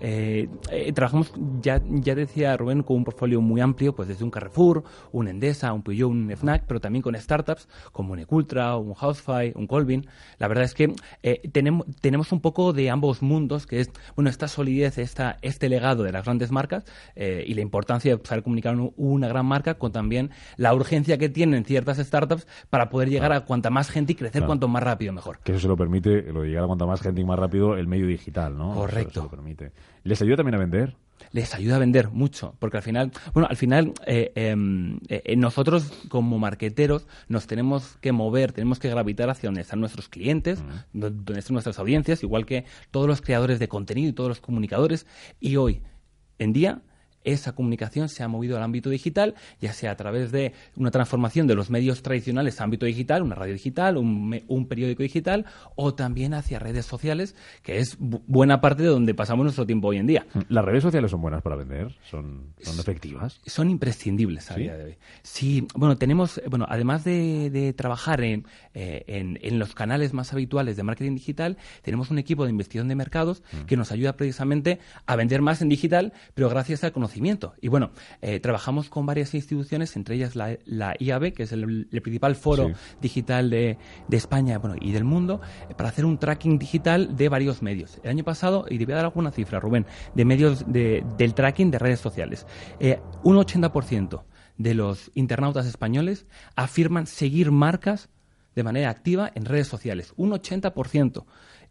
trabajamos, ya, ya decía Rubén, con un portfolio muy amplio, pues desde un Carrefour, un Endesa, un Peugeot, un FNAC, pero también con startups como Ultra, un Housefly, un Colvin. La verdad es que eh, tenemos, tenemos un poco de ambos mundos, que es bueno esta solidez, esta, este legado de las grandes marcas eh, y la importancia de saber comunicar una gran marca con también la urgencia que tienen ciertas startups para poder llegar a cuanta más gente y crecer cuanto más rápido mejor. Que eso se lo permite, lo de llegar a cuanta más gente y más rápido, el medio digital, ¿no? Correcto. permite. ¿Les ayuda también a vender? Les ayuda a vender mucho, porque al final, bueno, al final eh, em, eh, nosotros como marqueteros nos tenemos que mover, tenemos que gravitar hacia donde están nuestros clientes, donde están nuestras audiencias, igual que todos los creadores de contenido y todos los comunicadores. Y hoy en día esa comunicación se ha movido al ámbito digital, ya sea a través de una transformación de los medios tradicionales a ámbito digital, una radio digital, un, periódico digital, o también hacia redes sociales, que es buena parte de donde pasamos nuestro tiempo hoy en día. ¿Las redes sociales son buenas para vender? ¿Son, efectivas? Son imprescindibles a día de hoy. Sí, bueno, tenemos, bueno, además de, trabajar eh, en, en, los canales más habituales de marketing digital, tenemos un equipo de investigación de mercados mm. que nos ayuda precisamente a vender más en digital, pero gracias al conocimiento y bueno, eh, trabajamos con varias instituciones, entre ellas la, la IAB, que es el, principal foro digital de, España bueno, y del mundo, eh, para hacer un tracking digital de varios medios. El año pasado, y te voy a dar alguna cifra, Rubén, de medios de, del tracking de redes sociales, eh, un 80% de los internautas españoles afirman seguir marcas de manera activa en redes sociales. Un 80%.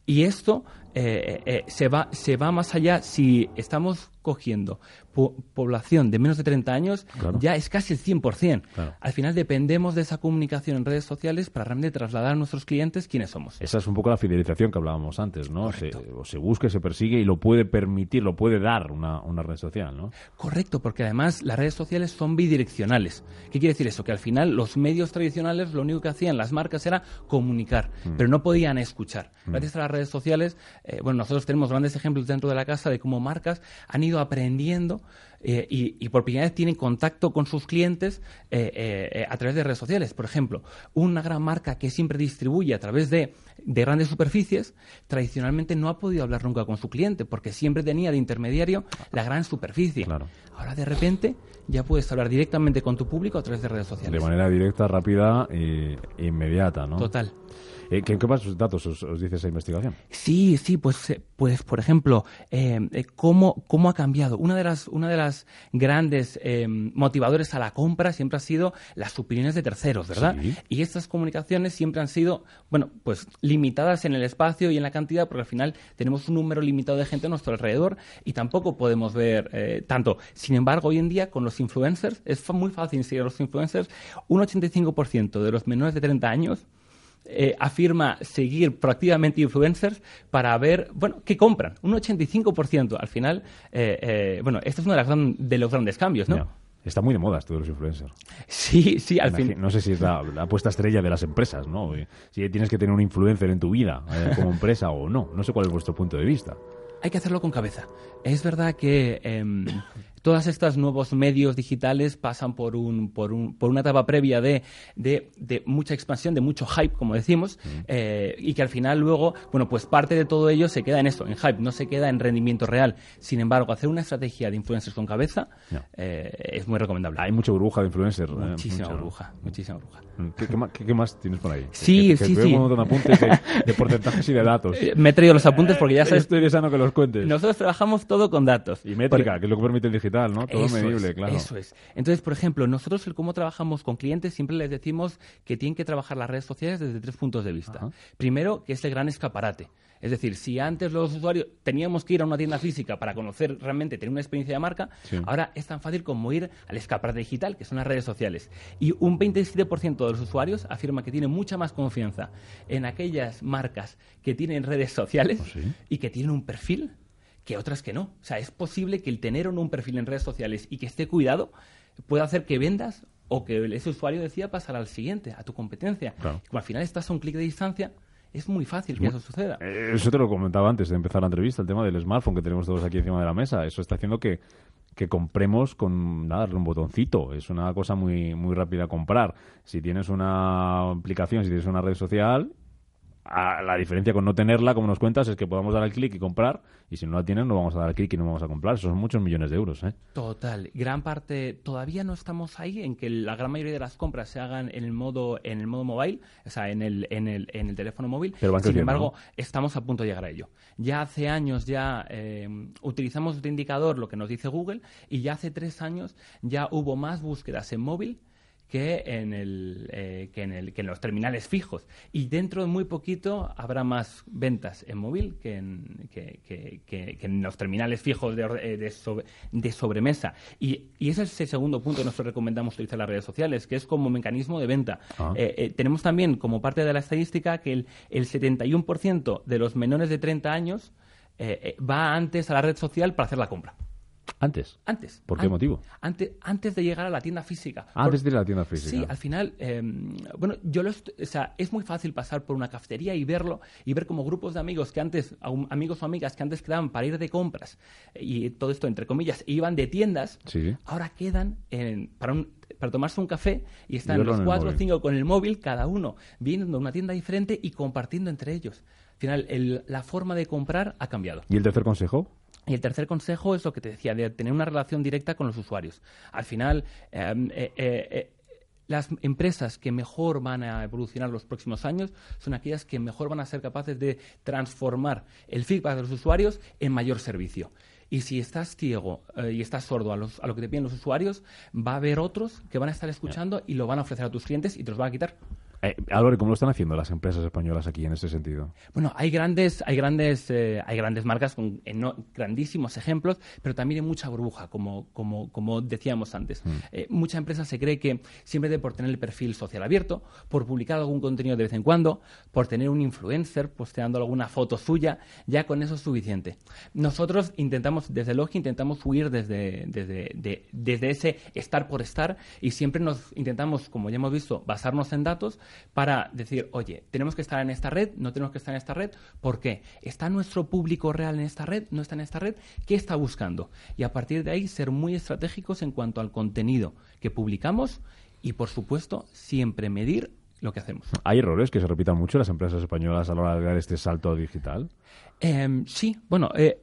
Y esto eh, eh, se, va, se va más allá si estamos cogiendo población de menos de 30 años, ya es casi el 100%. Al final dependemos de esa comunicación en redes sociales para realmente trasladar a nuestros clientes quiénes somos. Esa es un poco la fidelización que hablábamos antes, ¿no? Se, se, busca, se persigue y lo puede permitir, lo puede dar una, una, red social, ¿no? Correcto, porque además las redes sociales son bidireccionales. ¿Qué quiere decir eso? Que al final los medios tradicionales lo único que hacían las marcas era comunicar, mm. pero no podían escuchar. Mm. Gracias a las redes sociales eh, bueno, nosotros tenemos grandes ejemplos dentro de la casa de cómo marcas han ido aprendiendo eh, y, por primera vez tienen contacto con sus clientes eh, a través de redes sociales. Por ejemplo, una gran marca que siempre distribuye a través de, grandes superficies, tradicionalmente no ha podido hablar nunca con su cliente porque siempre tenía de intermediario la gran superficie. Ahora de repente ya puedes hablar directamente con tu público a través de redes sociales. De manera directa, rápida e inmediata, ¿no? Total. Eh, ¿Qué, más datos os, dice esa investigación? Sí, sí, pues, eh, pues por ejemplo, eh, ¿cómo, ¿cómo ha cambiado? Una de las, una de las grandes eh, motivadores a la compra siempre han sido las opiniones de terceros, ¿verdad? Y estas comunicaciones siempre han sido, bueno, pues limitadas en el espacio y en la cantidad, porque al final tenemos un número limitado de gente a nuestro alrededor y tampoco podemos ver eh, tanto. Sin embargo, hoy en día con los influencers es muy fácil seguir a los influencers. Un 85% de los menores de 30 años eh, afirma seguir proactivamente influencers para ver, bueno, qué compran. Un 85%. Al final, eh, eh, bueno, este es uno de, los grandes cambios, ¿no? Está muy de moda esto de los influencers. Sí, sí, al fin. No sé si es la, apuesta estrella de las empresas, ¿no? Si tienes que tener un influencer en tu vida como empresa o no. No sé cuál es vuestro punto de vista. Hay que hacerlo con cabeza. Es verdad que todos estos nuevos medios digitales pasan por, un, por, un, por una etapa previa de, de, mucha expansión, de mucho hype, como decimos, mm. eh, y que al final luego, bueno, pues parte de todo ello se queda en eso, en hype, no se queda en rendimiento real. Sin embargo, hacer una estrategia de influencers con cabeza eh, es muy recomendable. Hay mucha burbuja de influencers. ¿eh? Muchísima burbuja, muchísima burbuja. Mm, ¿Qué, más, tienes por ahí? Sí, sí, sí. un montón de apuntes de, porcentajes y de datos. Me he traído los apuntes porque ya sabes... Estoy deseando que los cuentes. Nosotros trabajamos todo con datos. Y métrica, que es lo que permite el digital, ¿no? Todo medible, claro. Eso es. Entonces, por ejemplo, nosotros el cómo trabajamos con clientes siempre les decimos que tienen que trabajar las redes sociales desde tres puntos de vista. Primero, que es el gran escaparate. Es decir, si antes los usuarios teníamos que ir a una tienda física para conocer realmente, tener una experiencia de marca, ahora es tan fácil como ir al escaparate digital, que son las redes sociales. Y un 27% de los usuarios afirma que tienen mucha más confianza en aquellas marcas que tienen redes sociales ¿Oh, y que tienen un perfil que otras que no. O sea, es posible que el tener o no un perfil en redes sociales y que esté cuidado pueda hacer que vendas o que ese usuario decida pasar al siguiente, a tu competencia. Como al final estás a un clic de distancia, es muy fácil que eso suceda. Eh, eso te lo comentaba antes de empezar la entrevista, el tema del smartphone que tenemos todos aquí encima de la mesa. Eso está haciendo que, que compremos con darle un botoncito. Es una cosa muy, muy rápida comprar. Si tienes una aplicación, si tienes una red social la diferencia con no tenerla, como nos cuentas, es que podamos dar al clic y comprar, y si no la tienen, no vamos a dar al clic y no vamos a comprar. Eso son muchos millones de euros. ¿eh? Total. Gran parte, todavía no estamos ahí en que la gran mayoría de las compras se hagan en el modo, en el modo móvil, o sea, en el, en el, en el teléfono móvil. Sin embargo, estamos a punto de llegar a ello. Ya hace años ya eh, utilizamos este indicador, lo que nos dice Google, y ya hace tres años ya hubo más búsquedas en móvil que en, el, eh, que, en el, que en los terminales fijos. Y dentro de muy poquito habrá más ventas en móvil que en, que, que, en los terminales fijos de, eh, de, sobremesa. Y, y, ese es el segundo punto que nosotros recomendamos utilizar las redes sociales, que es como mecanismo de venta. Ah. Eh, tenemos también como parte de la estadística que el, el 71% de los menores de 30 años va antes a la red social para hacer la compra. Antes. Antes. ¿Por qué motivo? Antes, antes de llegar a la tienda física. Antes de ir a la tienda física. Sí, al final, em, bueno, yo lo, o sea, es muy fácil pasar por una cafetería y verlo y ver como grupos de amigos que antes, amigos o amigas que antes quedaban para ir de compras y todo esto entre comillas, iban de tiendas, ahora quedan para para tomarse un café y están los cuatro o cinco con el móvil, cada uno viendo una tienda diferente y compartiendo entre ellos. Al final, la forma de comprar ha cambiado. ¿Y el tercer consejo? Y el tercer consejo es lo que te decía, de tener una relación directa con los usuarios. Al final, em, eh, eh, eh, las empresas que mejor van a evolucionar los próximos años son aquellas que mejor van a ser capaces de transformar el feedback de los usuarios en mayor servicio. Y si estás ciego y estás sordo a, a, lo que te piden los usuarios, va a haber otros que van a estar escuchando y lo van a ofrecer a tus clientes y te los van a quitar. Eh, Álvaro, ¿cómo lo están haciendo las empresas españolas aquí en ese sentido? Bueno, hay grandes, hay grandes, eh, hay grandes marcas con grandísimos ejemplos, pero también hay mucha burbuja, como, como, como decíamos antes. Mm. Eh, mucha empresa se cree que siempre por tener el perfil social abierto, por publicar algún contenido de vez en cuando, por tener un influencer posteando alguna foto suya, ya con eso es suficiente. Nosotros intentamos, desde Logi, intentamos huir desde, desde, desde ese estar por estar y siempre nos intentamos, como ya hemos visto, basarnos en datos para decir, oye, tenemos que estar en esta red, no tenemos que estar en esta red, ¿por qué? ¿Está nuestro público real en esta red? ¿No está en esta red? ¿Qué está buscando? Y a partir de ahí ser muy estratégicos en cuanto al contenido que publicamos y, por supuesto, siempre medir lo que hacemos. ¿Hay errores que se repitan mucho en las empresas españolas a la hora de dar este salto digital? Em, sí, bueno, eh,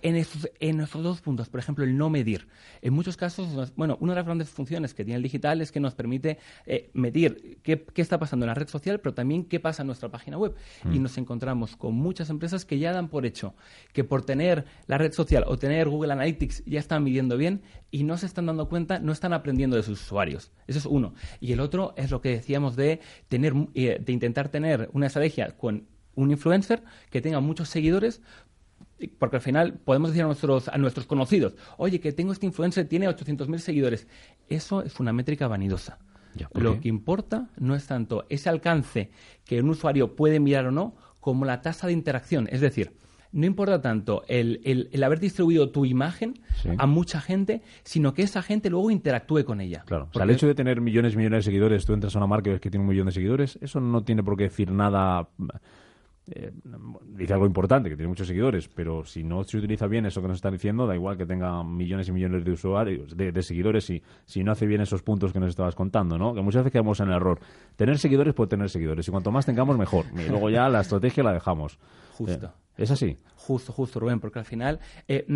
en, estos, en estos dos puntos, por ejemplo, el no medir. En muchos casos, bueno, una de las grandes funciones que tiene el digital es que nos permite eh, medir qué, está pasando en la red social, pero también qué pasa en nuestra página web. Y mm. nos encontramos con muchas empresas que ya dan por hecho que por tener la red social o tener Google Analytics ya están midiendo bien y no se están dando cuenta, no están aprendiendo de sus usuarios. Eso es uno. Y el otro es lo que decíamos de tener, eh, de intentar tener una estrategia con un influencer que tenga muchos seguidores porque al final podemos decir a nuestros, a nuestros conocidos, oye, que tengo este influencer, tiene 800.000 seguidores. Eso es una métrica vanidosa. Lo que importa no es tanto ese alcance que un usuario puede mirar o no, como la tasa de interacción. Es decir, no importa tanto el, el, haber distribuido tu imagen a mucha gente, sino que esa gente luego interactúe con ella. Claro. O sea, el hecho de tener millones y millones de seguidores, tú entras a una marca y ves que tiene un millón de seguidores, eso no tiene por qué decir nada eh, dice algo importante, que tiene muchos seguidores, pero si no se utiliza bien eso que nos están diciendo, da igual que tenga millones y millones de usuarios, de, seguidores, y si no hace bien esos puntos que nos estabas contando, ¿no? Que muchas veces quedamos en el error. Tener seguidores por tener seguidores, y cuanto más tengamos, mejor. Y luego ya la estrategia la dejamos. Justo. Eh, ¿Es así? Justo, justo, Rubén, porque al final eh,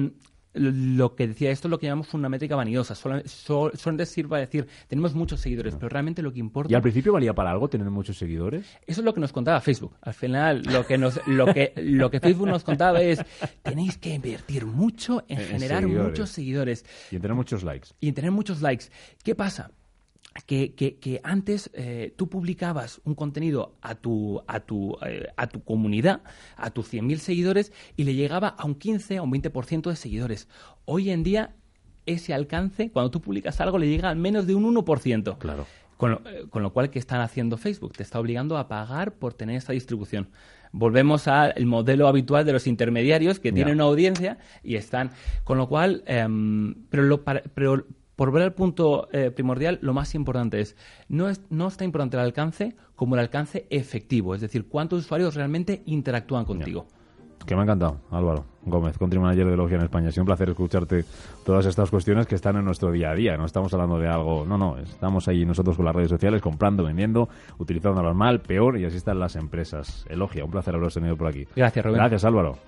lo que decía esto es lo que llamamos una métrica vanidosa. Solamente sirve para decir, tenemos muchos seguidores, pero realmente lo que importa... ¿Y al principio valía para algo tener muchos seguidores? Eso es lo que nos contaba Facebook. Al final, lo que, nos, lo que, lo que Facebook nos contaba es, tenéis que invertir mucho en, generar muchos seguidores. Y en tener muchos likes. Y en tener muchos likes. ¿Qué pasa? Que, que, antes eh, tú publicabas un contenido a tu, a tu, eh, a tu comunidad, a tus 100.000 seguidores, y le llegaba a un 15 a un 20% de seguidores. Hoy en día, ese alcance, cuando tú publicas algo, le llega al menos de un 1%. Claro. Con lo, eh, con lo cual, ¿qué están haciendo Facebook? Te está obligando a pagar por tener esta distribución volvemos al modelo habitual de los intermediarios que tienen una audiencia y están. Con lo cual, em, pero, lo, pero por ver el punto eh, primordial, lo más importante es no, es, no está importante el alcance como el alcance efectivo, es decir, cuántos usuarios realmente interactúan contigo. Que me ha encantado, Álvaro Gómez, country manager de Logia en España. Es un placer escucharte todas estas cuestiones que están en nuestro día a día. No estamos hablando de algo, no, no, estamos ahí nosotros con las redes sociales comprando, vendiendo, utilizándolas mal, peor y así están las empresas. Elogia, un placer haberos tenido por aquí. Gracias, Rubén. Gracias, Álvaro.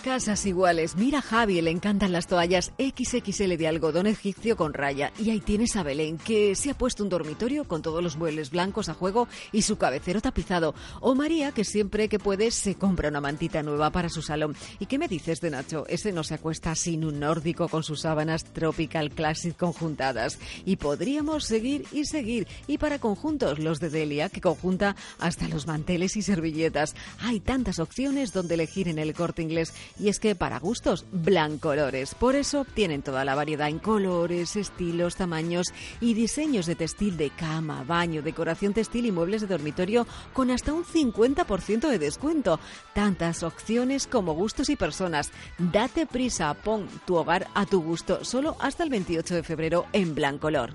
Casas iguales. Mira a Javi, le encantan las toallas XXL de algodón egipcio con raya. Y ahí tienes a Belén, que se ha puesto un dormitorio con todos los muebles blancos a juego y su cabecero tapizado. O María, que siempre que puede se compra una mantita nueva para su salón. ¿Y qué me dices de Nacho? Ese no se acuesta sin un nórdico con sus sábanas Tropical Classic conjuntadas. Y podríamos seguir y seguir. Y para conjuntos, los de Delia, que conjunta hasta los manteles y servilletas. Hay tantas opciones donde elegir en el corte inglés y es que para gustos, Blancolores. Por eso tienen toda la variedad en colores, estilos, tamaños y diseños de textil de cama, baño, decoración textil y muebles de dormitorio con hasta un 50% de descuento. Tantas opciones como gustos y personas. Date prisa, pon tu hogar a tu gusto, solo hasta el 28 de febrero en Blancolor.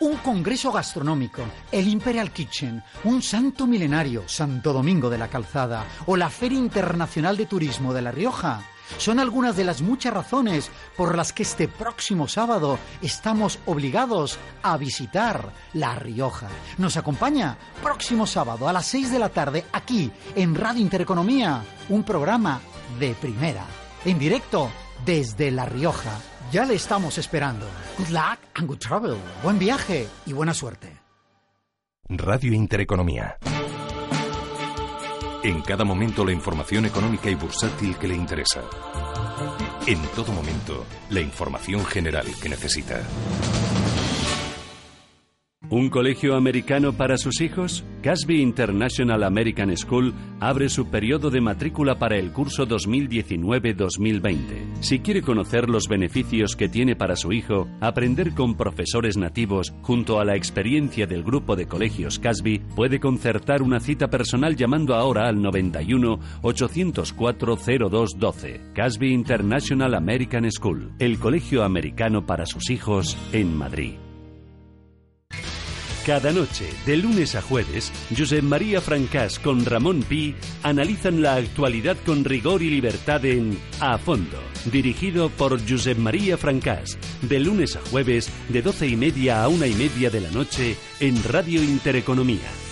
un congreso gastronómico, el Imperial Kitchen, un santo milenario, Santo Domingo de la Calzada, o la Feria Internacional de Turismo de La Rioja. Son algunas de las muchas razones por las que este próximo sábado estamos obligados a visitar La Rioja. Nos acompaña próximo sábado a las 6 de la tarde aquí en Radio Intereconomía, un programa de primera. En directo desde La Rioja. Ya le estamos esperando. Good luck and good travel. Buen viaje y buena suerte. Radio Intereconomía. En cada momento la información económica y bursátil que le interesa. En todo momento, la información general que necesita. ¿Un colegio americano para sus hijos? Casby International American School abre su periodo de matrícula para el curso 2019-2020. Si quiere conocer los beneficios que tiene para su hijo, aprender con profesores nativos junto a la experiencia del grupo de colegios Casby, puede concertar una cita personal llamando ahora al 91 804 0212. Casby International American School, el colegio americano para sus hijos en Madrid. Cada noche, de lunes a jueves, Josep María Francás con Ramón Pi analizan la actualidad con rigor y libertad en A Fondo, dirigido por Josep María Francás, de lunes a jueves, de doce y media a una y media de la noche, en Radio Intereconomía.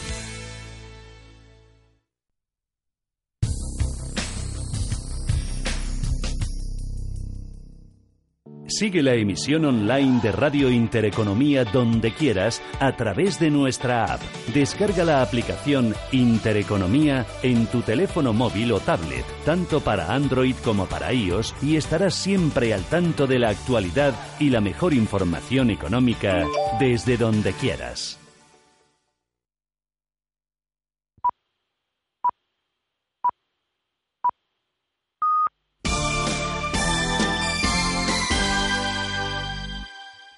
Sigue la emisión online de Radio Intereconomía donde quieras a través de nuestra app. Descarga la aplicación Intereconomía en tu teléfono móvil o tablet, tanto para Android como para iOS, y estarás siempre al tanto de la actualidad y la mejor información económica desde donde quieras.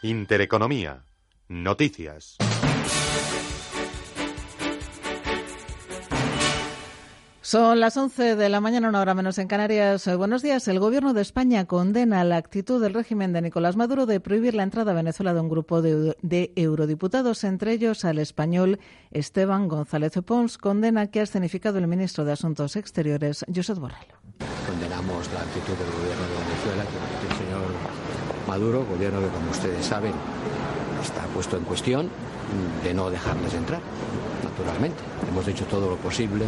Intereconomía. Noticias. Son las 11 de la mañana, una hora menos en Canarias. Buenos días. El Gobierno de España condena la actitud del régimen de Nicolás Maduro de prohibir la entrada a Venezuela de un grupo de, de eurodiputados, entre ellos al español Esteban González Pons, condena que ha escenificado el ministro de Asuntos Exteriores, Josep Borrell. Condenamos la actitud del Gobierno de Venezuela, que Maduro, gobierno que, como ustedes saben, está puesto en cuestión de no dejarles entrar, naturalmente. Hemos hecho todo lo posible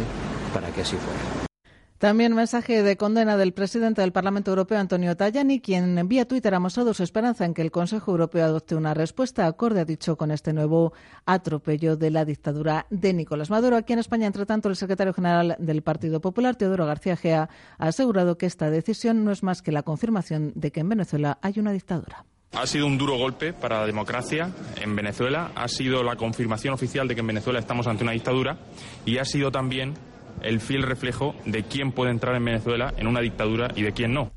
para que así fuera. También mensaje de condena del presidente del Parlamento Europeo, Antonio Tajani, quien vía Twitter ha mostrado su esperanza en que el Consejo Europeo adopte una respuesta acorde, ha dicho, con este nuevo atropello de la dictadura de Nicolás Maduro. Aquí en España, entre tanto, el secretario general del Partido Popular, Teodoro García Gea, ha asegurado que esta decisión no es más que la confirmación de que en Venezuela hay una dictadura. Ha sido un duro golpe para la democracia en Venezuela, ha sido la confirmación oficial de que en Venezuela estamos ante una dictadura y ha sido también el fiel reflejo de quién puede entrar en Venezuela en una dictadura y de quién no.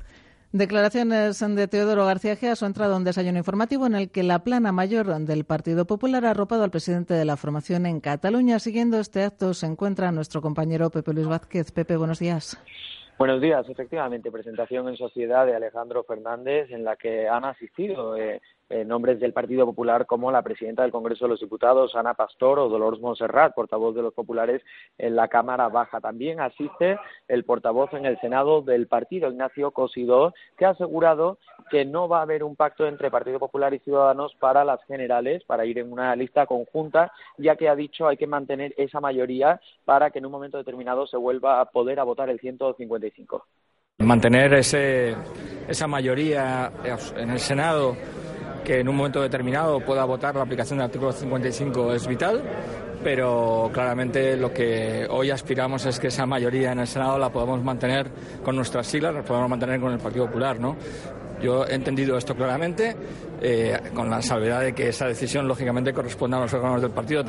Declaraciones de Teodoro García Gea su entrada a un desayuno informativo en el que la plana mayor del Partido Popular ha arropado al presidente de la formación en Cataluña. Siguiendo este acto se encuentra nuestro compañero Pepe Luis Vázquez. Pepe, buenos días. Buenos días. Efectivamente, presentación en sociedad de Alejandro Fernández en la que han asistido eh, eh, nombres del Partido Popular como la presidenta del Congreso de los Diputados, Ana Pastor, o Dolores Monserrat, portavoz de los populares en la Cámara Baja. También asiste el portavoz en el Senado del partido, Ignacio Cosidó, que ha asegurado que no va a haber un pacto entre Partido Popular y Ciudadanos para las generales, para ir en una lista conjunta, ya que ha dicho hay que mantener esa mayoría para que en un momento determinado se vuelva a poder a votar el 155. Mantener ese, esa mayoría en el Senado que en un momento determinado pueda votar la aplicación del artículo 55 es vital, pero claramente lo que hoy aspiramos es que esa mayoría en el Senado la podamos mantener con nuestras siglas, la podamos mantener con el Partido Popular, ¿no? Yo he entendido esto claramente, eh, con la salvedad de que esa decisión lógicamente corresponde a los órganos del partido.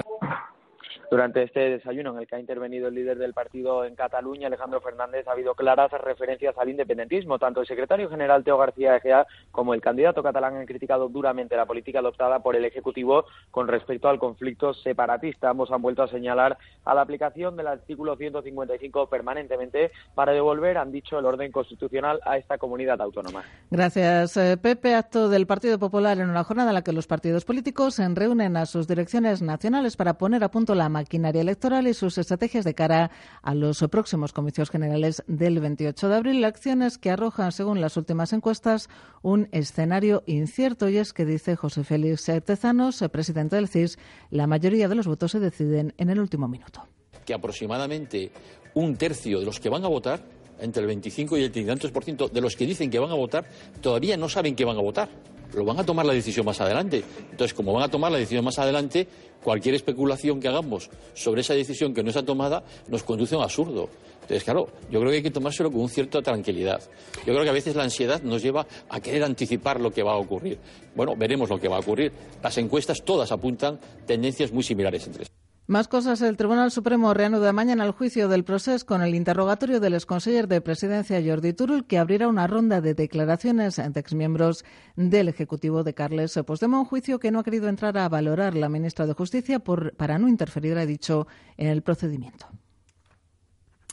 Durante este desayuno en el que ha intervenido el líder del partido en Cataluña, Alejandro Fernández, ha habido claras referencias al independentismo. Tanto el secretario general Teo García Egea como el candidato catalán han criticado duramente la política adoptada por el Ejecutivo con respecto al conflicto separatista. Ambos han vuelto a señalar a la aplicación del artículo 155 permanentemente para devolver, han dicho, el orden constitucional a esta comunidad autónoma. Gracias, eh, Pepe. Acto del Partido Popular en una jornada en la que los partidos políticos se reúnen a sus direcciones nacionales para poner a punto la maquinaria electoral y sus estrategias de cara a los próximos comicios generales del 28 de abril. Acciones que arrojan, según las últimas encuestas, un escenario incierto. Y es que, dice José Félix Tezanos, presidente del CIS, la mayoría de los votos se deciden en el último minuto. Que aproximadamente un tercio de los que van a votar entre el 25 y el 30 por ciento de los que dicen que van a votar todavía no saben que van a votar. Lo van a tomar la decisión más adelante. Entonces, como van a tomar la decisión más adelante, cualquier especulación que hagamos sobre esa decisión que no está tomada nos conduce a un absurdo. Entonces, claro, yo creo que hay que tomárselo con cierta tranquilidad. Yo creo que a veces la ansiedad nos lleva a querer anticipar lo que va a ocurrir. Bueno, veremos lo que va a ocurrir. Las encuestas todas apuntan tendencias muy similares entre sí. Más cosas. El Tribunal Supremo reanuda mañana el juicio del proceso con el interrogatorio del exconseller de Presidencia Jordi Turul, que abrirá una ronda de declaraciones de exmiembros del Ejecutivo de Carles Puigdemont, juicio que no ha querido entrar a valorar la ministra de Justicia por, para no interferir, ha dicho, en el procedimiento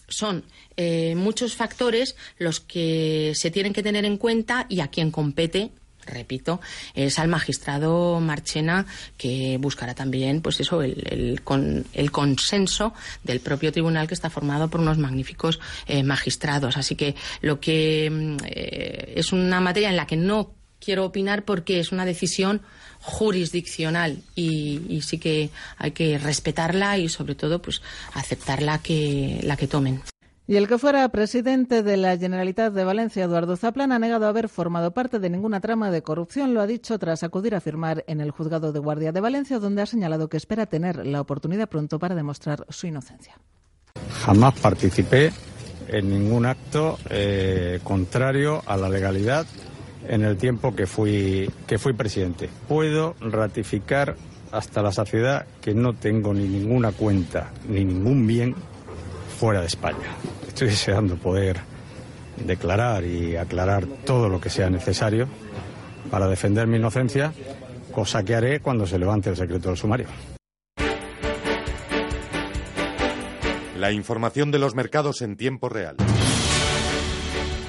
son eh, muchos factores los que se tienen que tener en cuenta y a quien compete repito, es al magistrado Marchena que buscará también, pues eso, el, con, el consenso del propio tribunal que está formado por unos magníficos eh, magistrados. Así que lo que mm, eh, es una materia en la que no quiero opinar porque es una decisión jurisdiccional y, y, sí que hay que respetarla y sobre todo pues aceptarla que la que tomen. Y el que fuera presidente de la Generalitat de Valencia, Eduardo Zaplan, ha negado haber formado parte de ninguna trama de corrupción. Lo ha dicho tras acudir a firmar en el juzgado de guardia de Valencia, donde ha señalado que espera tener la oportunidad pronto para demostrar su inocencia. Jamás participé en ningún acto eh, contrario a la legalidad en el tiempo que fui, que fui presidente. Puedo ratificar hasta la saciedad que no tengo ni ninguna cuenta ni ningún bien fuera de España. Estoy deseando poder declarar y aclarar todo lo que sea necesario para defender mi inocencia, cosa que haré cuando se levante el secreto del sumario. La información de los mercados en tiempo real.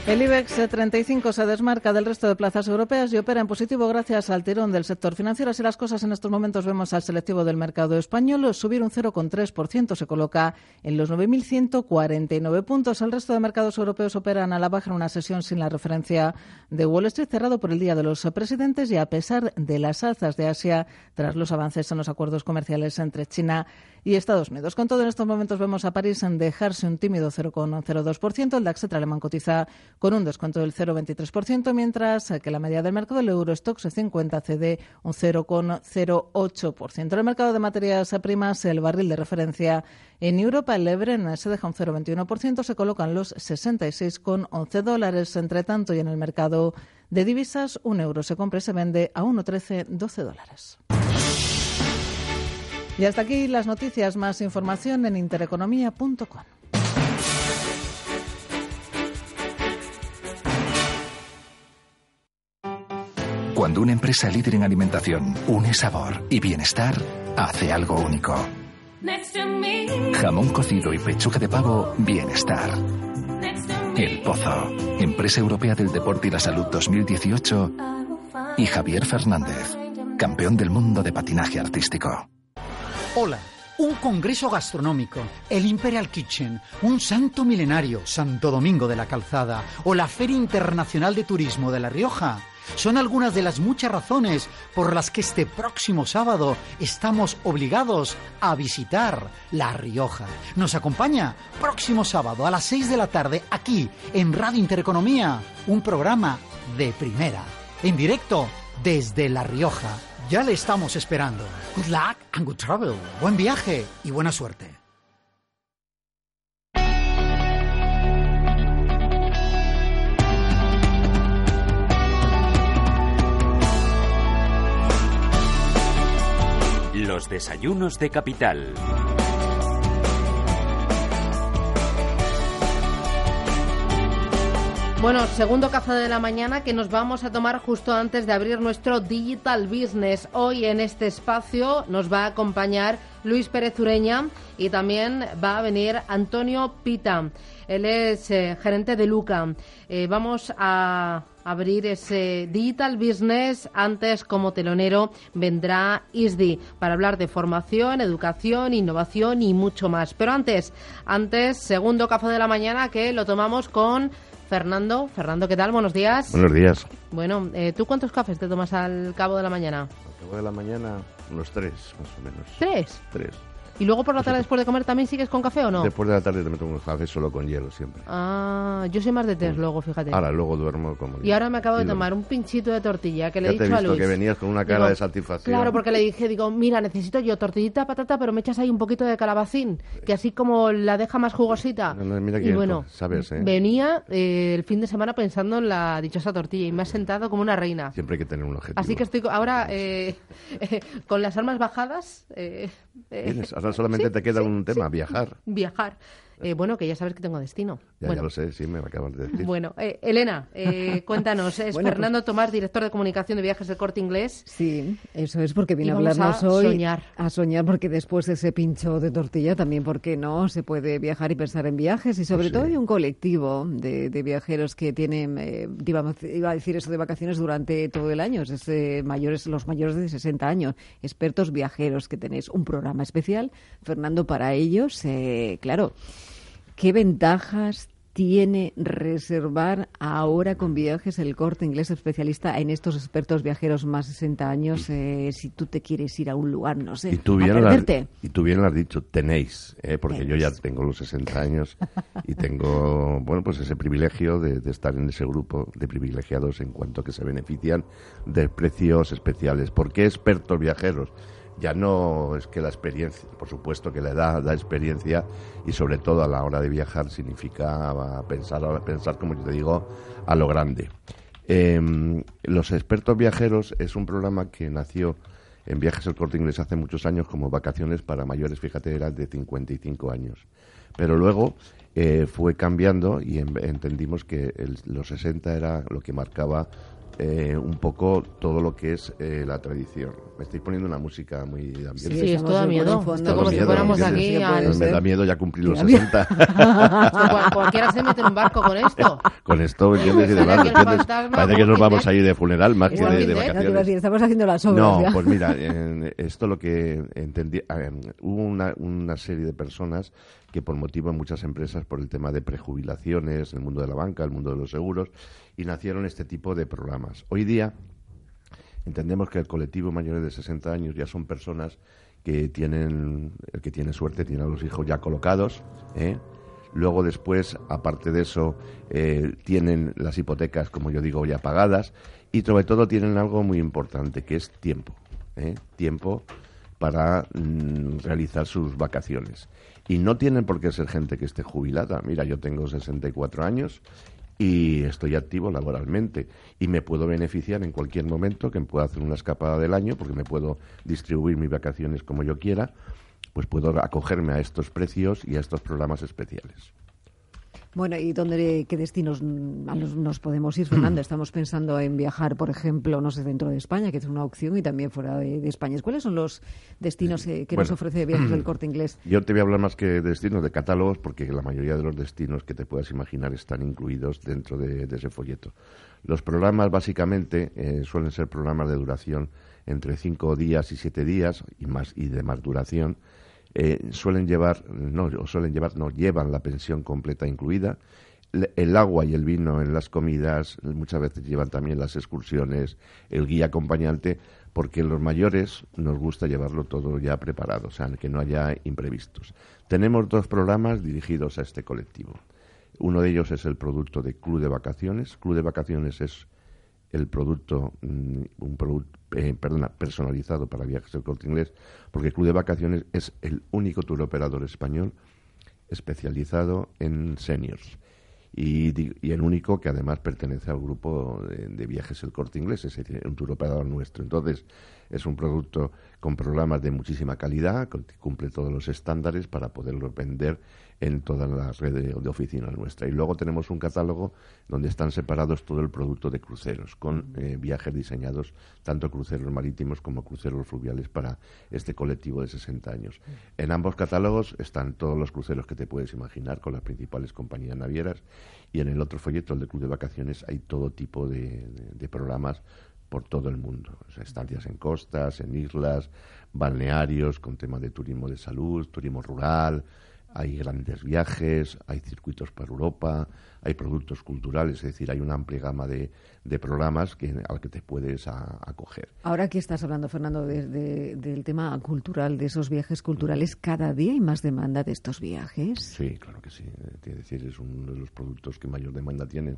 El IBEX 35 se desmarca del resto de plazas europeas y opera en positivo gracias al tirón del sector financiero. Así las cosas en estos momentos vemos al selectivo del mercado español subir un 0,3%. Se coloca en los 9.149 puntos. El resto de mercados europeos operan a la baja en una sesión sin la referencia de Wall Street cerrado por el Día de los Presidentes y a pesar de las alzas de Asia tras los avances en los acuerdos comerciales entre China y Estados Unidos. Con todo, en estos momentos vemos a París en dejarse un tímido 0,02%. El DAX alemán cotiza con un descuento del 0,23%, mientras que la media del mercado del Eurostox 50 cede un 0,08%. En el mercado de materias primas, el barril de referencia en Europa, el Ebren se deja un 0,21%, se colocan los 66,11 dólares. Entre tanto, y en el mercado de divisas, un euro se compra y se vende a 1,1312 dólares. Y hasta aquí las noticias. Más información en intereconomía.com. Cuando una empresa líder en alimentación une sabor y bienestar, hace algo único. Jamón cocido y pechuga de pavo, bienestar. El Pozo, Empresa Europea del Deporte y la Salud 2018. Y Javier Fernández, campeón del mundo de patinaje artístico. Hola, un congreso gastronómico, el Imperial Kitchen, un santo milenario, Santo Domingo de la Calzada, o la Feria Internacional de Turismo de La Rioja. Son algunas de las muchas razones por las que este próximo sábado estamos obligados a visitar La Rioja. Nos acompaña próximo sábado a las 6 de la tarde aquí en Radio Intereconomía, un programa de primera, en directo desde La Rioja. Ya le estamos esperando. Good luck and good travel. Buen viaje y buena suerte. Los desayunos de capital. Bueno, segundo café de la mañana que nos vamos a tomar justo antes de abrir nuestro Digital Business. Hoy en este espacio nos va a acompañar Luis Pérez Ureña y también va a venir Antonio Pita. Él es eh, gerente de Luca. Eh, vamos a abrir ese Digital Business. Antes, como telonero, vendrá ISDI para hablar de formación, educación, innovación y mucho más. Pero antes, antes, segundo café de la mañana que lo tomamos con Fernando. Fernando, ¿qué tal? Buenos días. Buenos días. Bueno, eh, ¿tú cuántos cafés te tomas al cabo de la mañana? Al cabo de la mañana, unos tres, más o menos. ¿Tres? Tres. ¿Y luego por la tarde después de comer también sigues con café o no? Después de la tarde me tomo un café solo con hielo siempre. Ah, yo soy más de té luego, fíjate. Ahora, luego duermo como... Y ahora me acabo de tomar un pinchito de tortilla que le he dicho he visto a Luis. que venías con una cara de satisfacción. Claro, porque le dije, digo, mira, necesito yo tortillita patata, pero me echas ahí un poquito de calabacín, que así como la deja más jugosita. mira y bueno, sabes, ¿eh? venía eh, el fin de semana pensando en la dichosa tortilla y me ha sentado como una reina. Siempre hay que tener un objetivo. Así que estoy ahora eh, con las armas bajadas. Eh, ahora solamente te queda un tema, viajar. Viajar. Eh, bueno, que ya sabes que tengo destino. Ya, bueno. lo sé, sí, me acabas de decir. Bueno, eh, Elena, eh, cuéntanos, es pues Fernando Tomás, director de comunicación de viajes del Corte Inglés. Sí, eso es porque viene a hablarnos a hoy. Soñar. A soñar, porque después de ese pincho de tortilla también, porque no? Se puede viajar y pensar en viajes y sobre todo hay un colectivo de, viajeros que tienen, iba, a decir eso de vacaciones durante todo el año, es mayores, los mayores de 60 años, expertos viajeros que tenéis un programa especial, Fernando, para ellos, claro. ¿Qué ventajas tiene reservar ahora con viajes el corte inglés especialista en estos expertos viajeros más de 60 años eh, si tú te quieres ir a un lugar, no sé, y tú bien a y tú bien lo has dicho, tenéis, eh, porque yo ya tengo los 60 años y tengo, bueno, pues ese privilegio de, de, estar en ese grupo de privilegiados en cuanto a que se benefician de precios especiales. ¿Por qué expertos viajeros? Ya no es que la experiencia, por supuesto que la edad da experiencia y sobre todo a la hora de viajar significa pensar, pensar como yo te digo, a lo grande. Em, los expertos viajeros es un programa que nació en Viajes el Corte Inglés hace muchos años como vacaciones para mayores, fíjate, eran de 55 años. Pero luego eh, fue cambiando y entendimos que los 60 era lo que marcaba eh, un poco todo lo que es eh, la tradición. Me estoy poniendo una música muy de ambiente. Sí, esto da miedo. Esto como si fuéramos aquí Me da miedo ya cumplir los 60. cualquiera se mete en un barco con esto. Con esto, ¿entiendes? Y demás, Parece que nos vamos a ir de funeral más que de, vacaciones. estamos haciendo las obras No, pues mira, esto lo que entendí... hubo una, una serie de personas que por motivo en muchas empresas, por el tema de prejubilaciones, el mundo de la banca, el mundo de los seguros, y nacieron este tipo de programas. Hoy día entendemos que el colectivo mayores de 60 años ya son personas que tienen, el que tiene suerte tiene a los hijos ya colocados, ¿eh? Luego después, aparte de eso, eh, tienen las hipotecas, como yo digo, ya pagadas y sobre todo tienen algo muy importante, que es tiempo. ¿eh? Tiempo para mm, realizar sus vacaciones. Y no tienen por qué ser gente que esté jubilada. Mira, yo tengo 64 años y estoy activo laboralmente y me puedo beneficiar en cualquier momento que me pueda hacer una escapada del año porque me puedo distribuir mis vacaciones como yo quiera, pues puedo acogerme a estos precios y a estos programas especiales. Bueno, ¿y dónde, qué destinos nos podemos ir, Fernando? Estamos pensando en viajar, por ejemplo, no sé, dentro de España, que es una opción, y también fuera de, España. ¿Cuáles son los destinos eh, que nos ofrece Viajes del Corte Inglés? Yo te voy a hablar más que de destinos, de catálogos, porque la mayoría de los destinos que te puedas imaginar están incluidos dentro de, ese folleto. Los programas, básicamente, eh, suelen ser programas de duración entre cinco días y siete días, y, más, y de más duración, eh, suelen llevar, no, suelen llevar, no, llevan la pensión completa incluida, el agua y el vino en las comidas, muchas veces llevan también las excursiones, el guía acompañante, porque los mayores nos gusta llevarlo todo ya preparado, o sea, que no haya imprevistos. Tenemos dos programas dirigidos a este colectivo. Uno de ellos es el producto de Club de Vacaciones. Club de Vacaciones es el producto, mm, un producto eh, perdona, personalizado para viajes del corte inglés, porque Club de Vacaciones es el único tour operador español especializado en seniors. Y, el único que además pertenece al grupo de, viajes El Corte Inglés, es un tour operador nuestro. Entonces, es un producto con programas de muchísima calidad, que cumple todos los estándares para poderlo vender en toda la red de, oficinas nuestra. Y luego tenemos un catálogo donde están separados todo el producto de cruceros, con eh, viajes diseñados, tanto cruceros marítimos como cruceros fluviales para este colectivo de 60 años. En ambos catálogos están todos los cruceros que te puedes imaginar, con las principales compañías navieras, y en el otro folleto, el de Club de Vacaciones, hay todo tipo de, programas por todo el mundo. estancias en costas, en islas, balnearios, con temas de turismo de salud, turismo rural, hay grandes viajes, hay circuitos para Europa, hay productos culturales, es decir, hay una amplia gama de, de programas que, al que te puedes acoger. Ahora que estás hablando, Fernando, del tema cultural, de esos viajes culturales, ¿cada día hay más demanda de estos viajes? Sí, claro que sí. Es decir, es uno de los productos que mayor demanda tienen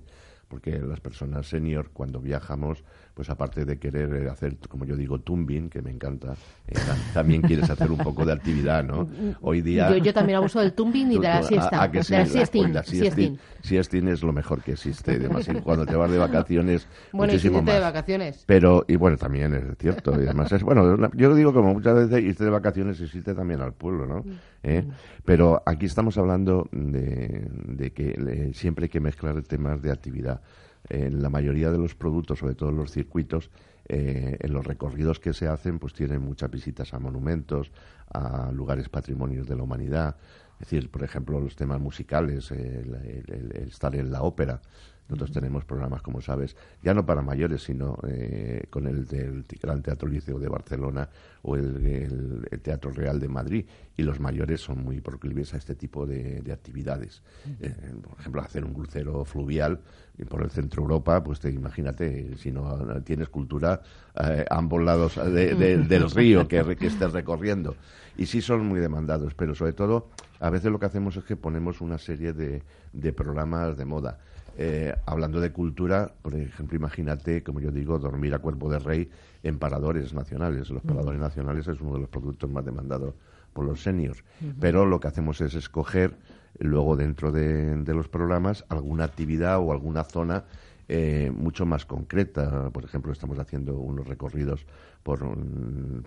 porque las personas senior cuando viajamos, pues aparte de querer hacer, como yo digo, tumbing, que me encanta, eh, también quieres hacer un poco de actividad, ¿no? Hoy día... Yo, también abuso del tumbing y de la siesta, de la siestín. Siestín es lo mejor que existe, además cuando te vas de vacaciones bueno, muchísimo y de vacaciones. Pero, y bueno, también es cierto, y además es, bueno, yo digo como muchas veces irte de vacaciones existe también al pueblo, ¿no? Mm. ¿Eh? Pero aquí estamos hablando de, que siempre hay que mezclar temas de actividad. En la mayoría de los productos, sobre todo en los circuitos, eh, en los recorridos que se hacen, pues tienen muchas visitas a monumentos, a lugares patrimonios de la humanidad. Es decir, por ejemplo, los temas musicales, el estar en la ópera, nosotros tenemos programas, como sabes, ya no para mayores, sino eh, con el del Gran Teatro Liceo de Barcelona o el, Teatro Real de Madrid. Y los mayores son muy proclives a este tipo de, actividades. Eh, por ejemplo, hacer un crucero fluvial por el centro Europa, pues te imagínate, si no tienes cultura eh, a ambos lados del río que, que estés recorriendo. Y sí son muy demandados, pero sobre todo, a veces lo que hacemos es que ponemos una serie de programas de moda. Eh, hablando de cultura, por ejemplo, imagínate, como yo digo, dormir a cuerpo de rey en paradores nacionales. Los paradores nacionales es uno de los productos más demandados por los seniors. Pero lo que hacemos es escoger luego dentro de, los programas alguna actividad o alguna zona eh, mucho más concreta. Por ejemplo, estamos haciendo unos recorridos por,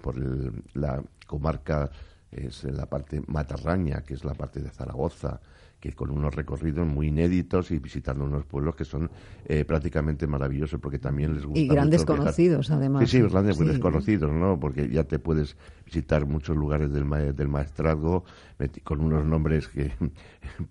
por la comarca, es la parte matarraña, que es la parte de Zaragoza, que con unos recorridos muy inéditos y visitando unos pueblos que son eh, prácticamente maravillosos porque también les gusta y grandes conocidos además. Sí sí grandes desconocidos no porque ya te puedes visitar muchos lugares del del maestrazgo con unos nombres que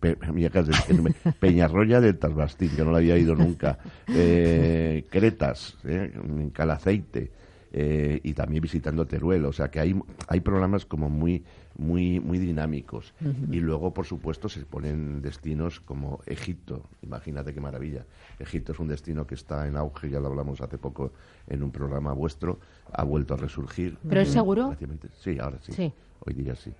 Peñarroya del Tasbastín que no lo había ido nunca. Eh, Cretas eh, Calaceite eh, y también visitando Teruel. O sea que hay, hay programas como muy, muy, muy dinámicos. Y luego, por supuesto, se ponen destinos como Egipto. Imagínate qué maravilla. Egipto es un destino que está en auge, ya lo hablamos hace poco en un programa vuestro, ha vuelto a resurgir. ¿Pero es seguro? Sí, ahora sí. sí. Hoy día sí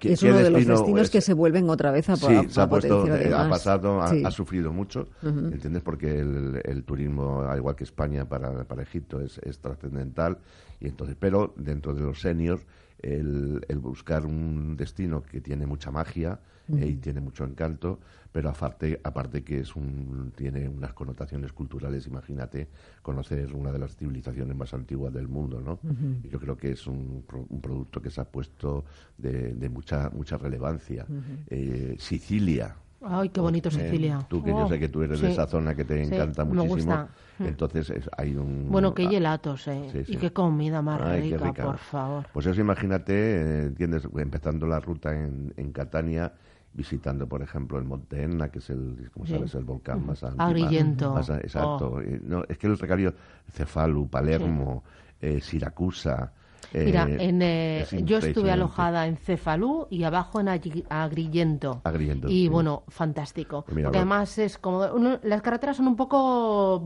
es uno de los destinos que se vuelven otra vez a, sí, se ha puesto, eh, ha pasado, ha, sufrido mucho, ¿entiendes? Porque el, turismo, al igual que España para, para Egipto, es, es trascendental. Y entonces, pero dentro de los seniors, el, el buscar un destino que tiene mucha magia, y tiene mucho encanto, pero aparte, aparte que es un, tiene unas connotaciones culturales, imagínate conocer una de las civilizaciones más antiguas del mundo, ¿no? y yo creo que es un, un, producto que se ha puesto de, de mucha, mucha relevancia. Eh, Sicilia, Ay, qué bonito Sicilia. tú que yo sé que tú eres de esa zona que te encanta muchísimo. Entonces hay un... Bueno, qué gelatos, ¿eh? Y qué comida más rica, por favor. Pues eso imagínate, eh, entiendes, empezando la ruta en, en Catania, visitando, por ejemplo, el Monte Etna, que es el, como sabes, el volcán más antiguo. Agrillento. exacto. Oh. No, es que el recario Cefalu, Palermo, eh, Siracusa... Eh, Mira, en, eh, yo estuve alojada en Cefalú y abajo en Agrillento. Agrillento y bueno, fantástico. Pues porque además es como... las carreteras son un poco...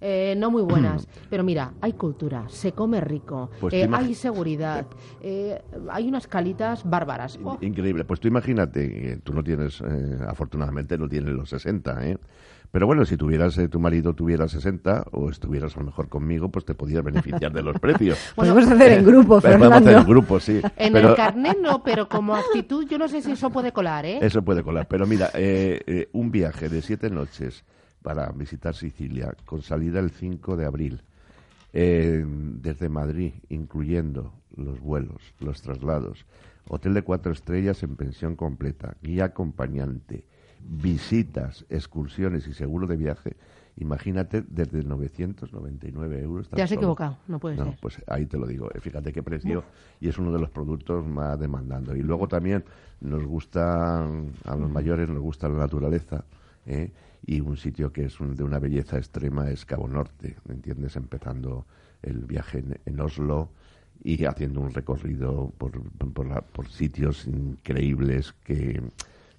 Eh, no muy buenas. Pero mira, hay cultura, se come rico, pues eh, hay seguridad, eh, hay unas calitas bárbaras. Oh. Increíble. Pues tú imagínate, tú no tienes, afortunadamente no tienes los 60, ¿eh? Pero bueno, si tuvieras tu marido tuviera 60 o estuvieras a lo mejor conmigo, pues te podías beneficiar de los precios. podemos hacer en grupo, Fernando. Podemos hacer en grupo, sí. En el carnet no, pero como actitud yo no sé si eso puede colar, ¿eh? Eso puede colar. Pero mira, un viaje de siete noches para visitar Sicilia, con salida el 5 de abril, eh, desde Madrid, incluyendo los vuelos, los traslados, hotel de cuatro estrellas en pensión completa, guía acompañante, visitas, excursiones y seguro de viaje. Imagínate desde 999 euros. Te has equivocado, no puede no, Pues ahí te lo digo. Eh, fíjate qué precio y es uno de los productos más demandando. Y luego también nos gusta, a los mayores nos gusta la naturaleza. ¿eh? y un sitio que es de una belleza extrema es Cabo Norte, ¿me entiendes? Empezando el viaje en, Oslo, y haciendo un recorrido por, por, sitios increíbles que,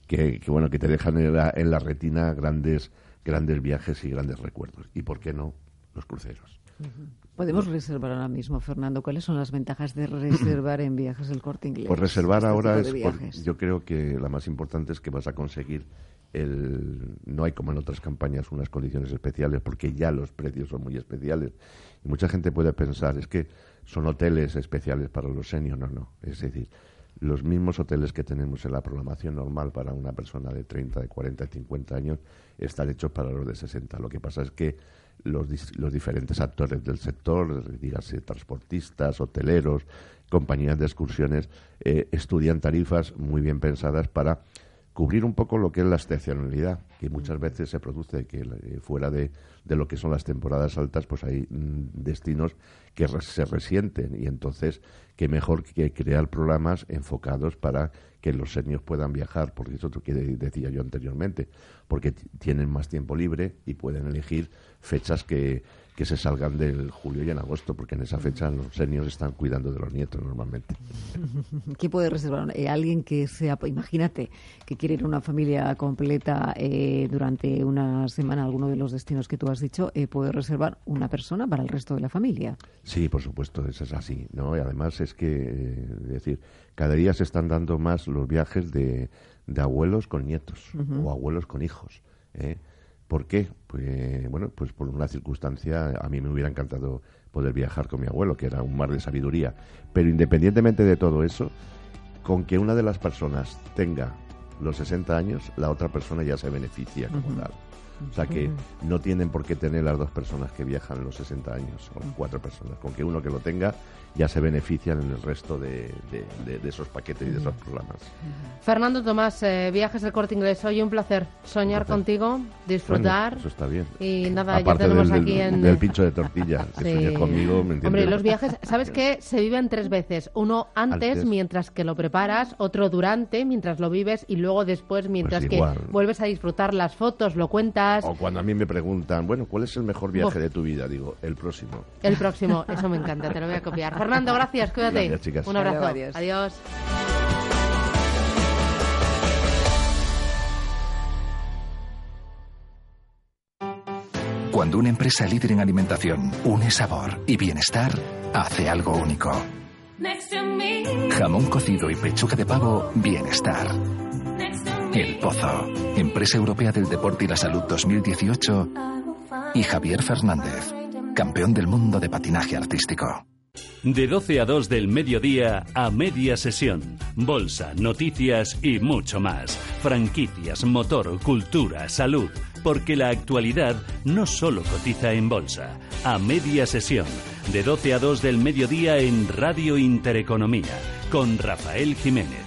que, bueno que te dejan en la, en la retina grandes grandes viajes y grandes recuerdos y por qué no los cruceros Podemos reservar ahora mismo, Fernando. ¿Cuáles son las ventajas de reservar en viajes el corte inglés? Pues reservar este ahora es, yo creo que la más importante es que vas a conseguir el, no hay como en otras campañas unas condiciones especiales porque ya los precios son muy especiales. Y mucha gente puede pensar, es que son hoteles especiales para los seniors. No, no. Es decir, los mismos hoteles que tenemos en la programación normal para una persona de 30, de 40, de 50 años están hechos para los de 60. Lo que pasa es que los, los diferentes actores del sector, dígase transportistas, hoteleros, compañías de excursiones, eh, estudian tarifas muy bien pensadas para cubrir un poco lo que es la estacionalidad, que muchas veces se produce que eh, fuera de, de, lo que son las temporadas altas, pues hay mm, destinos que se resienten. Y entonces qué mejor que crear programas enfocados para que los seniors puedan viajar, porque es lo que decía yo anteriormente, porque tienen más tiempo libre y pueden elegir fechas que, que se salgan del julio y en agosto, porque en esa fecha los seniors están cuidando de los nietos normalmente. ¿Qué puede reservar? Eh, alguien que sea, imagínate, que quiere ir a una familia completa eh, durante una semana, alguno de los destinos que tú has dicho, eh, ¿puede reservar una persona para el resto de la familia? Sí, por supuesto, eso es así, ¿no? Y además es que, es decir, cada día se están dando más los viajes de, de abuelos con nietos o abuelos con hijos, ¿eh? ¿Por qué? Pues, bueno, pues por una circunstancia, a mí me hubiera encantado poder viajar con mi abuelo, que era un mar de sabiduría. Pero independientemente de todo eso, con que una de las personas tenga los 60 años, la otra persona ya se beneficia como tal. O sea que no tienen por qué tener las dos personas que viajan los 60 años, o cuatro personas. Con que uno que lo tenga ya se benefician en el resto de, esos paquetes y de esos programas. Fernando Tomás, eh, Viajes del Corte Inglés. Hoy un placer soñar contigo, disfrutar. eso está bien. Y nada, ya tenemos del, aquí en... Del pincho de tortilla, que conmigo, ¿me Hombre, los viajes, ¿sabes qué? Se viven tres veces. Uno antes, mientras que lo preparas, otro durante, mientras lo vives, y luego después, mientras pues que vuelves a disfrutar las fotos, lo cuentas o cuando a mí me preguntan, bueno, ¿cuál es el mejor viaje de tu vida? Digo, el próximo. El próximo, eso me encanta, te lo voy a copiar. Fernando, gracias, cuídate. Un abrazo. adiós. Cuando una empresa líder en alimentación une sabor y bienestar, hace algo único. Jamón cocido y pechuga de pavo, bienestar. El Pozo, Empresa Europea del Deporte y la Salud 2018. Y Javier Fernández, campeón del mundo de patinaje artístico. De 12 a 2 del mediodía a media sesión. Bolsa, noticias y mucho más. Franquicias, motor, cultura, salud. Porque la actualidad no solo cotiza en bolsa. A media sesión. De 12 a 2 del mediodía en Radio Intereconomía. Con Rafael Jiménez.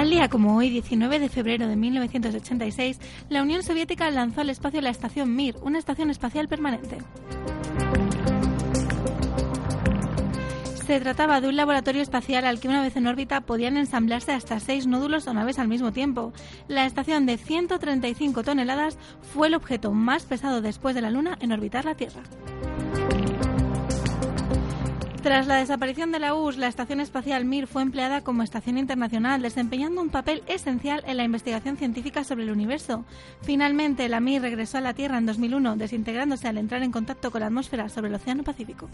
Tal día como hoy, 19 de febrero de 1986, la Unión Soviética lanzó al espacio la estación Mir, una estación espacial permanente. Se trataba de un laboratorio espacial al que una vez en órbita podían ensamblarse hasta seis nódulos o naves al mismo tiempo. La estación de 135 toneladas fue el objeto más pesado después de la Luna en orbitar la Tierra. Tras la desaparición de la URSS, la Estación Espacial Mir fue empleada como estación internacional, desempeñando un papel esencial en la investigación científica sobre el universo. Finalmente, la Mir regresó a la Tierra en 2001, desintegrándose al entrar en contacto con la atmósfera sobre el Océano Pacífico.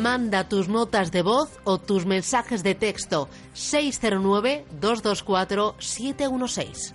Manda tus notas de voz o tus mensajes de texto 609 224 716.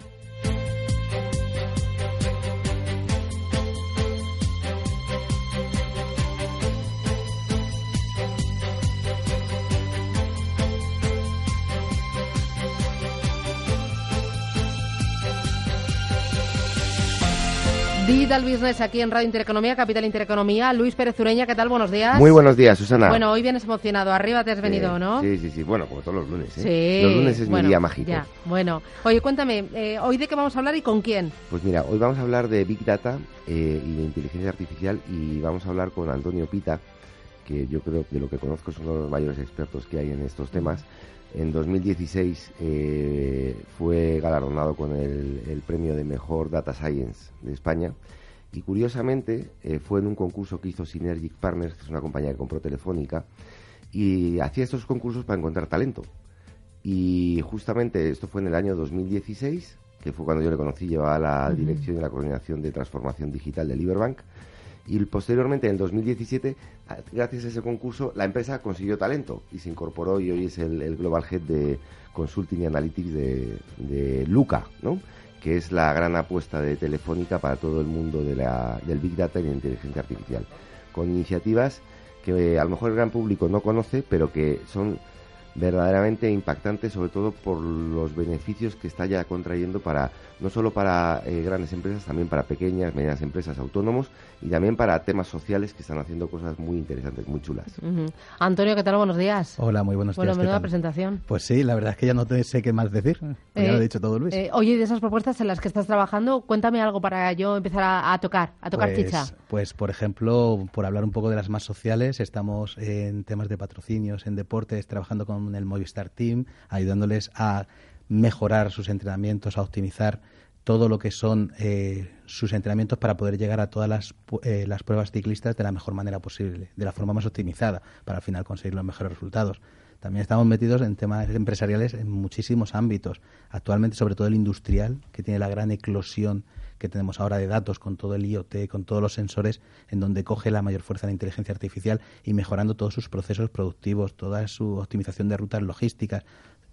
Digital Business aquí en Radio Intereconomía, Capital Intereconomía. Luis Pérez Ureña, ¿qué tal? Buenos días. Muy buenos días, Susana. Bueno, hoy vienes emocionado. Arriba te has venido, ¿no? Sí, sí, sí. Bueno, como todos los lunes. ¿eh? Sí. Los lunes es mi día mágico. Ya, bueno. Oye, cuéntame, eh, ¿hoy de qué vamos a hablar y con quién? Pues mira, hoy vamos a hablar de Big Data eh, y de inteligencia artificial y vamos a hablar con Antonio Pita, que yo creo que de lo que conozco es uno de los mayores expertos que hay en estos temas. En 2016 eh, fue galardonado con el, el, premio de mejor Data Science de España y curiosamente eh, fue en un concurso que hizo Synergic Partners, que es una compañía que compró Telefónica, y hacía estos concursos para encontrar talento. Y justamente esto fue en el año 2016, que fue cuando yo le conocí, llevaba la uh -huh. dirección y la coordinación de transformación digital de Liberbank. Y posteriormente, en el 2017, gracias a ese concurso, la empresa consiguió talento y se incorporó y hoy es el, el Global Head de Consulting y Analytics de, de Luca, ¿no? Que es la gran apuesta de Telefónica para todo el mundo de la, del Big Data y la inteligencia artificial, con iniciativas que a lo mejor el gran público no conoce, pero que son verdaderamente impactantes, sobre todo por los beneficios que está ya contrayendo para no solo para eh, grandes empresas, también para pequeñas, medianas empresas, autónomos y también para temas sociales que están haciendo cosas muy interesantes, muy chulas. Uh -huh. Antonio, ¿qué tal? Buenos días. Hola, muy buenos bueno, días. Bueno, menuda presentación. Pues sí, la verdad es que ya no te sé qué más decir. Eh, ya lo ha dicho todo Luis. Eh, oye, de esas propuestas en las que estás trabajando, cuéntame algo para yo empezar a, a tocar, a tocar pues, chicha. Pues, por ejemplo, por hablar un poco de las más sociales, estamos en temas de patrocinios, en deportes, trabajando con el Movistar Team, ayudándoles a mejorar sus entrenamientos, a optimizar todo lo que son eh, sus entrenamientos para poder llegar a todas las, eh, las pruebas ciclistas de la mejor manera posible, de la forma más optimizada, para al final conseguir los mejores resultados. También estamos metidos en temas empresariales en muchísimos ámbitos. Actualmente, sobre todo el industrial, que tiene la gran eclosión que tenemos ahora de datos con todo el IoT, con todos los sensores, en donde coge la mayor fuerza la inteligencia artificial y mejorando todos sus procesos productivos, toda su optimización de rutas logísticas.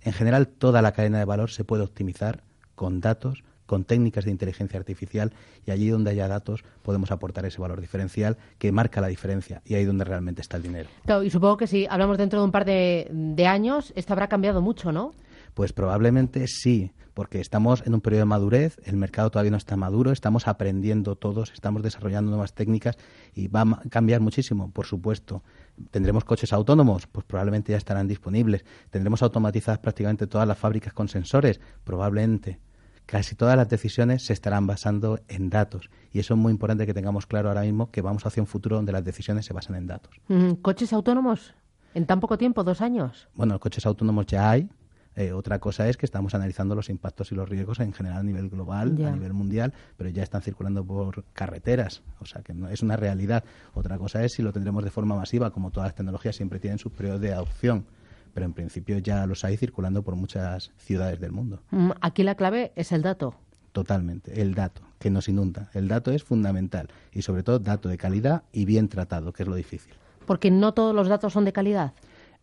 En general, toda la cadena de valor se puede optimizar con datos con técnicas de inteligencia artificial y allí donde haya datos podemos aportar ese valor diferencial que marca la diferencia y ahí donde realmente está el dinero. Claro, y supongo que si hablamos dentro de un par de, de años, esto habrá cambiado mucho, ¿no? Pues probablemente sí, porque estamos en un periodo de madurez, el mercado todavía no está maduro, estamos aprendiendo todos, estamos desarrollando nuevas técnicas y va a cambiar muchísimo, por supuesto. ¿Tendremos coches autónomos? Pues probablemente ya estarán disponibles. ¿Tendremos automatizadas prácticamente todas las fábricas con sensores? Probablemente casi todas las decisiones se estarán basando en datos. Y eso es muy importante que tengamos claro ahora mismo que vamos hacia un futuro donde las decisiones se basan en datos. ¿Coches autónomos? ¿En tan poco tiempo? ¿Dos años? Bueno, los coches autónomos ya hay. Eh, otra cosa es que estamos analizando los impactos y los riesgos en general a nivel global, a nivel mundial, pero ya están circulando por carreteras, o sea que no es una realidad. Otra cosa es si lo tendremos de forma masiva, como todas las tecnologías siempre tienen sus periodos de adopción, pero en principio ya los hay circulando por muchas ciudades del mundo. Mm, Aquí la clave es el dato. Totalmente, el dato que nos inunda. El dato es fundamental y sobre todo dato de calidad y bien tratado, que es lo difícil. Porque no todos los datos son de calidad.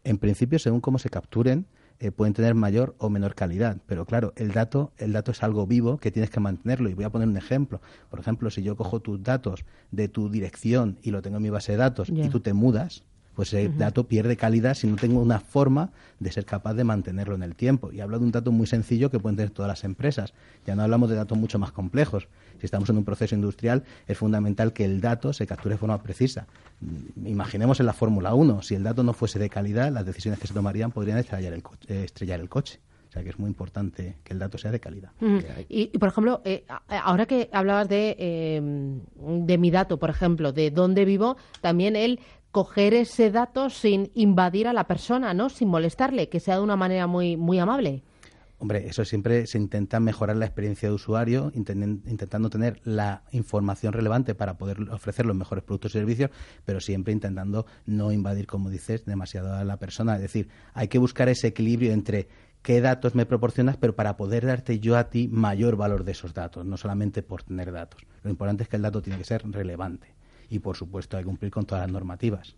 En principio, según cómo se capturen, eh, pueden tener mayor o menor calidad, pero claro, el dato, el dato es algo vivo que tienes que mantenerlo. Y voy a poner un ejemplo. Por ejemplo, si yo cojo tus datos de tu dirección y lo tengo en mi base de datos y tú te mudas, pues el Ujú. dato pierde calidad si no tengo una forma de ser capaz de mantenerlo en el tiempo. Y hablo de un dato muy sencillo que pueden tener todas las empresas. Ya no hablamos de datos mucho más complejos. Si estamos en un proceso industrial, es fundamental que el dato se capture de forma precisa. Mm, Imaginemos en la Fórmula 1, si el dato no fuese de calidad, las decisiones que se tomarían podrían estrellar el, co- eh, estrellar el coche. O sea que es muy importante que el dato sea de calidad. Mm. Y, y, por ejemplo, eh, a- ahora que hablabas de, eh, de mi dato, por ejemplo, de dónde vivo, también el coger ese dato sin invadir a la persona, ¿no? Sin molestarle, que sea de una manera muy, muy amable. Hombre, eso siempre se intenta mejorar la experiencia de usuario, intentando tener la información relevante para poder ofrecer los mejores productos y servicios, pero siempre intentando no invadir, como dices, demasiado a la persona. Es decir, hay que buscar ese equilibrio entre qué datos me proporcionas, pero para poder darte yo a ti mayor valor de esos datos, no solamente por tener datos. Lo importante es que el dato tiene que ser relevante y, por supuesto, hay que cumplir con todas las normativas.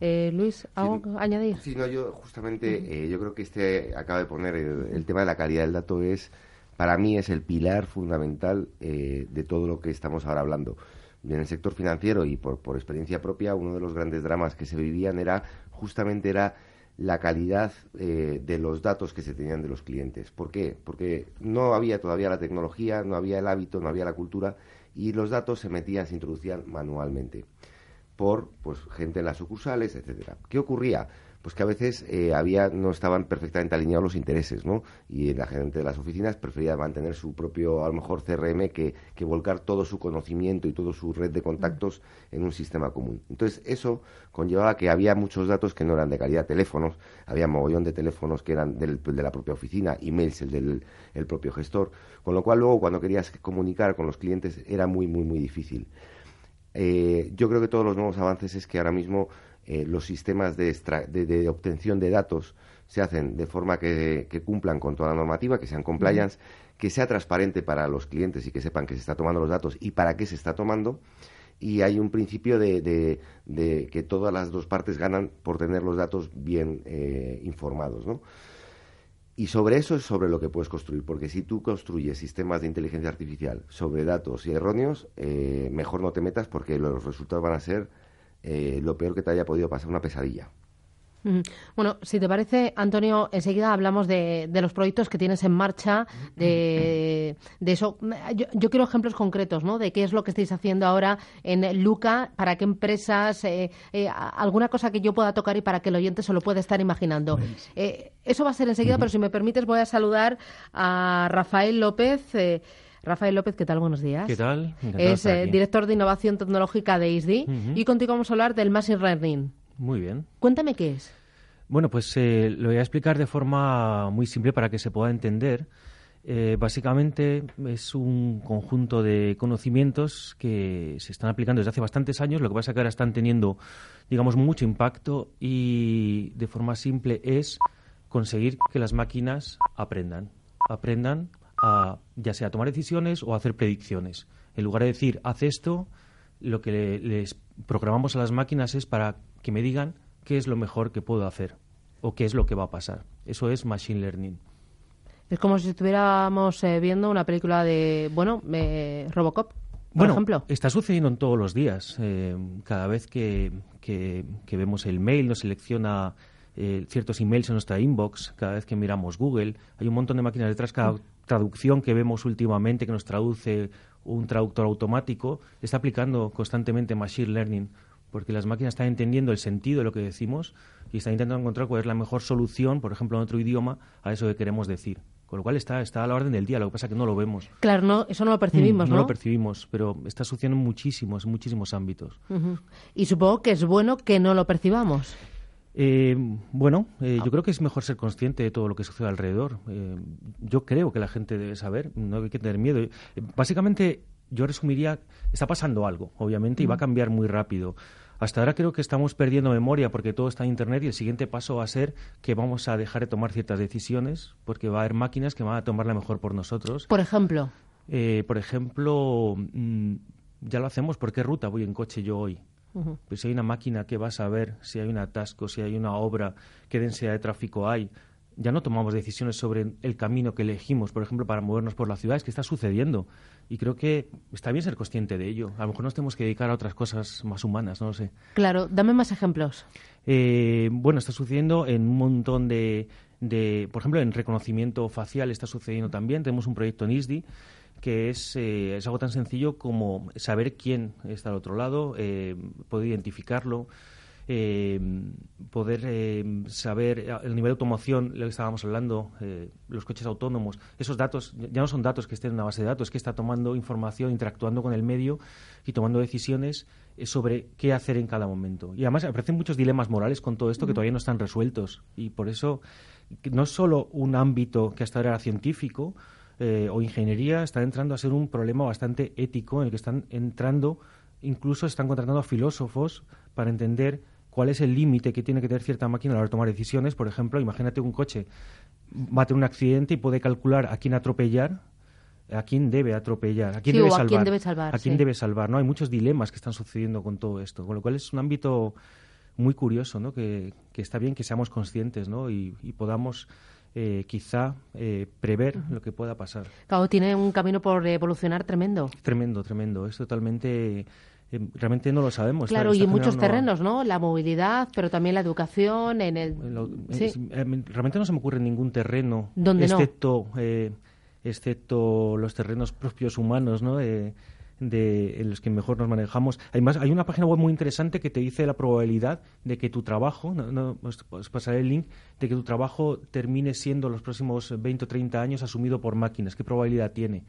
Eh, Luis, ¿algo que añadir? Sí, no, yo justamente, eh, yo creo que este acaba de poner el, el tema de la calidad del dato es, para mí es el pilar fundamental eh, de todo lo que estamos ahora hablando. En el sector financiero y por, por experiencia propia, uno de los grandes dramas que se vivían era, justamente era la calidad eh, de los datos que se tenían de los clientes. ¿Por qué? Porque no había todavía la tecnología, no había el hábito, no había la cultura y los datos se metían, se introducían manualmente por pues gente en las sucursales, etcétera. ¿Qué ocurría? Pues que a veces eh, había no estaban perfectamente alineados los intereses, ¿no? Y la gente de las oficinas prefería mantener su propio, a lo mejor, CRM que, que volcar todo su conocimiento y toda su red de contactos en un sistema común. Entonces, eso conllevaba que había muchos datos que no eran de calidad, teléfonos, había mogollón de teléfonos que eran del, de la propia oficina, emails, el del el propio gestor, con lo cual luego cuando querías comunicar con los clientes era muy, muy, muy difícil. Eh, yo creo que todos los nuevos avances es que ahora mismo eh, los sistemas de, de, obtención de datos se hacen de forma que, cumplan con toda la normativa, que sean compliance, que sea transparente para los clientes y que sepan que se está tomando los datos y para qué se está tomando. Y hay un principio de, que todas las dos partes ganan por tener los datos bien eh, informados, ¿no? Y sobre eso es sobre lo que puedes construir, porque si tú construyes sistemas de inteligencia artificial sobre datos y erróneos, eh, mejor no te metas porque los resultados van a ser eh, lo peor que te haya podido pasar, una pesadilla. Bueno, si te parece, Antonio, enseguida hablamos de, los proyectos que tienes en marcha, de, eso. Yo, quiero ejemplos concretos, ¿no? De qué es lo que estáis haciendo ahora en Luca, para qué empresas, eh, eh, alguna cosa que yo pueda tocar y para que el oyente se lo pueda estar imaginando. Pues eso va a ser enseguida, pero si me permites voy a saludar a Rafael López. Rafael López, ¿qué tal? Buenos días. ¿Qué tal? es eh, director de innovación tecnológica de ISDI y contigo vamos a hablar del Machine Learning. Muy bien. Cuéntame qué es. Bueno, pues eh, lo voy a explicar de forma muy simple para que se pueda entender. Eh, básicamente es un conjunto de conocimientos que se están aplicando desde hace bastantes años. Lo que pasa es que ahora están teniendo, digamos, mucho impacto y de forma simple es conseguir que las máquinas aprendan. Aprendan a ya sea tomar decisiones o hacer predicciones. En lugar de decir, haz esto, lo que les programamos a las máquinas es para que me digan qué es lo mejor que puedo hacer o qué es lo que va a pasar. Eso es Machine Learning. Es como si estuviéramos eh, viendo una película de, bueno, eh, Robocop, por bueno, ejemplo. Está sucediendo en todos los días. Eh, cada vez que, que, vemos el mail, nos selecciona ciertos emails en nuestra inbox, cada vez que miramos Google, hay un montón de máquinas detrás. Cada, traducción que vemos últimamente, que nos traduce un traductor automático, está aplicando constantemente Machine Learning, porque las máquinas están entendiendo el sentido de lo que decimos y están intentando encontrar cuál es la mejor solución, por ejemplo, en otro idioma, a eso que queremos decir. Con lo cual está, está a la orden del día, lo que pasa es que no lo vemos. Claro, no, eso no lo percibimos, mm, ¿no? No lo percibimos, pero está sucediendo en muchísimos, muchísimos ámbitos. Y supongo que es bueno que no lo percibamos. Eh, bueno, eh, yo creo que es mejor ser consciente de todo lo que sucede alrededor. Eh, yo creo que la gente debe saber, no hay que tener miedo. Eh, básicamente, yo resumiría, está pasando algo, obviamente, y va a cambiar muy rápido. Hasta ahora creo que estamos perdiendo memoria porque todo está en Internet y el siguiente paso va a ser que vamos a dejar de tomar ciertas decisiones porque va a haber máquinas que van a tomarla mejor por nosotros. Por ejemplo. por ejemplo, mm, ya lo hacemos. ¿Por qué ruta voy en coche yo hoy? Pues si hay una máquina que va a saber si hay un atasco, si hay una obra, qué densidad de tráfico hay. Ya no tomamos decisiones sobre el camino que elegimos, por ejemplo, para movernos por la ciudad. Es que está sucediendo. Y creo que está bien ser consciente de ello. A lo mejor nos tenemos que dedicar a otras cosas más humanas, no lo sé. Claro, dame más ejemplos. Eh, bueno, está sucediendo en un montón de, de, por ejemplo, en reconocimiento facial está sucediendo también. Tenemos un proyecto en ISDI que es, eh, es algo tan sencillo como saber quién está al otro lado, eh, poder identificarlo, eh, poder saber el nivel de automoción, lo que estábamos hablando, los coches autónomos, esos datos ya no son datos que estén en una base de datos, es que está tomando información, interactuando con el medio y tomando decisiones sobre qué hacer en cada momento. Y además aparecen muchos dilemas morales con todo esto que todavía no están resueltos. Y por eso no es solo un ámbito que hasta ahora era científico, eh, o ingeniería está entrando a ser un problema bastante ético en el que están entrando, incluso están contratando a filósofos para entender cuál es el límite que tiene que tener cierta máquina a la hora de tomar decisiones. Por ejemplo, imagínate un coche va a tener un accidente y puede calcular a quién atropellar, a quién debe atropellar, a quién, debe, salvar, quién debe salvar. A quién debe salvar. ¿no? Hay muchos dilemas que están sucediendo con todo esto, con lo cual es un ámbito muy curioso, ¿no? que, está bien que seamos conscientes ¿no? y podamos eh, quizá eh, prever lo que pueda pasar. Claro, tiene un camino por evolucionar tremendo. Tremendo, tremendo. Es totalmente eh, realmente no lo sabemos. Claro, y en muchos terrenos, ¿no? La movilidad, pero también la educación, en el... sí. realmente no se me ocurre ningún terreno, excepto, excepto los terrenos propios humanos, ¿no? De, en los que mejor nos manejamos. Además, hay una página web muy interesante que te dice la probabilidad de que tu trabajo, no, os, pasaré el link, de que tu trabajo termine siendo los próximos 20 o 30 años asumido por máquinas. ¿Qué probabilidad tiene?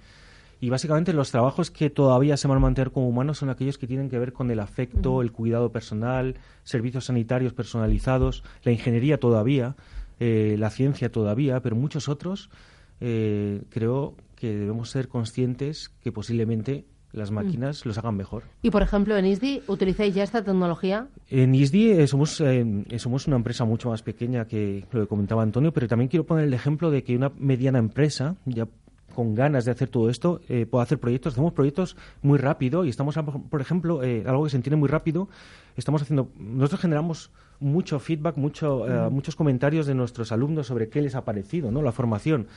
Y básicamente los trabajos que todavía se van a mantener como humanos son aquellos que tienen que ver con el afecto, el cuidado personal, servicios sanitarios personalizados, la ingeniería todavía, eh, la ciencia todavía, pero muchos otros eh, creo que debemos ser conscientes que posiblemente las mm. máquinas los hagan mejor. Y, por ejemplo, en ISDI, ¿utilizáis ya esta tecnología? En ISDI eh, somos, eh, somos una empresa mucho más pequeña que lo que comentaba Antonio, pero también quiero poner el ejemplo de que una mediana empresa, ya con ganas de hacer todo esto, eh, puede hacer proyectos. Hacemos proyectos muy rápido y estamos, por ejemplo, algo que se entiende muy rápido, estamos haciendo, nosotros generamos mucho feedback, mucho, mm. muchos comentarios de nuestros alumnos sobre qué les ha parecido, ¿no? La formación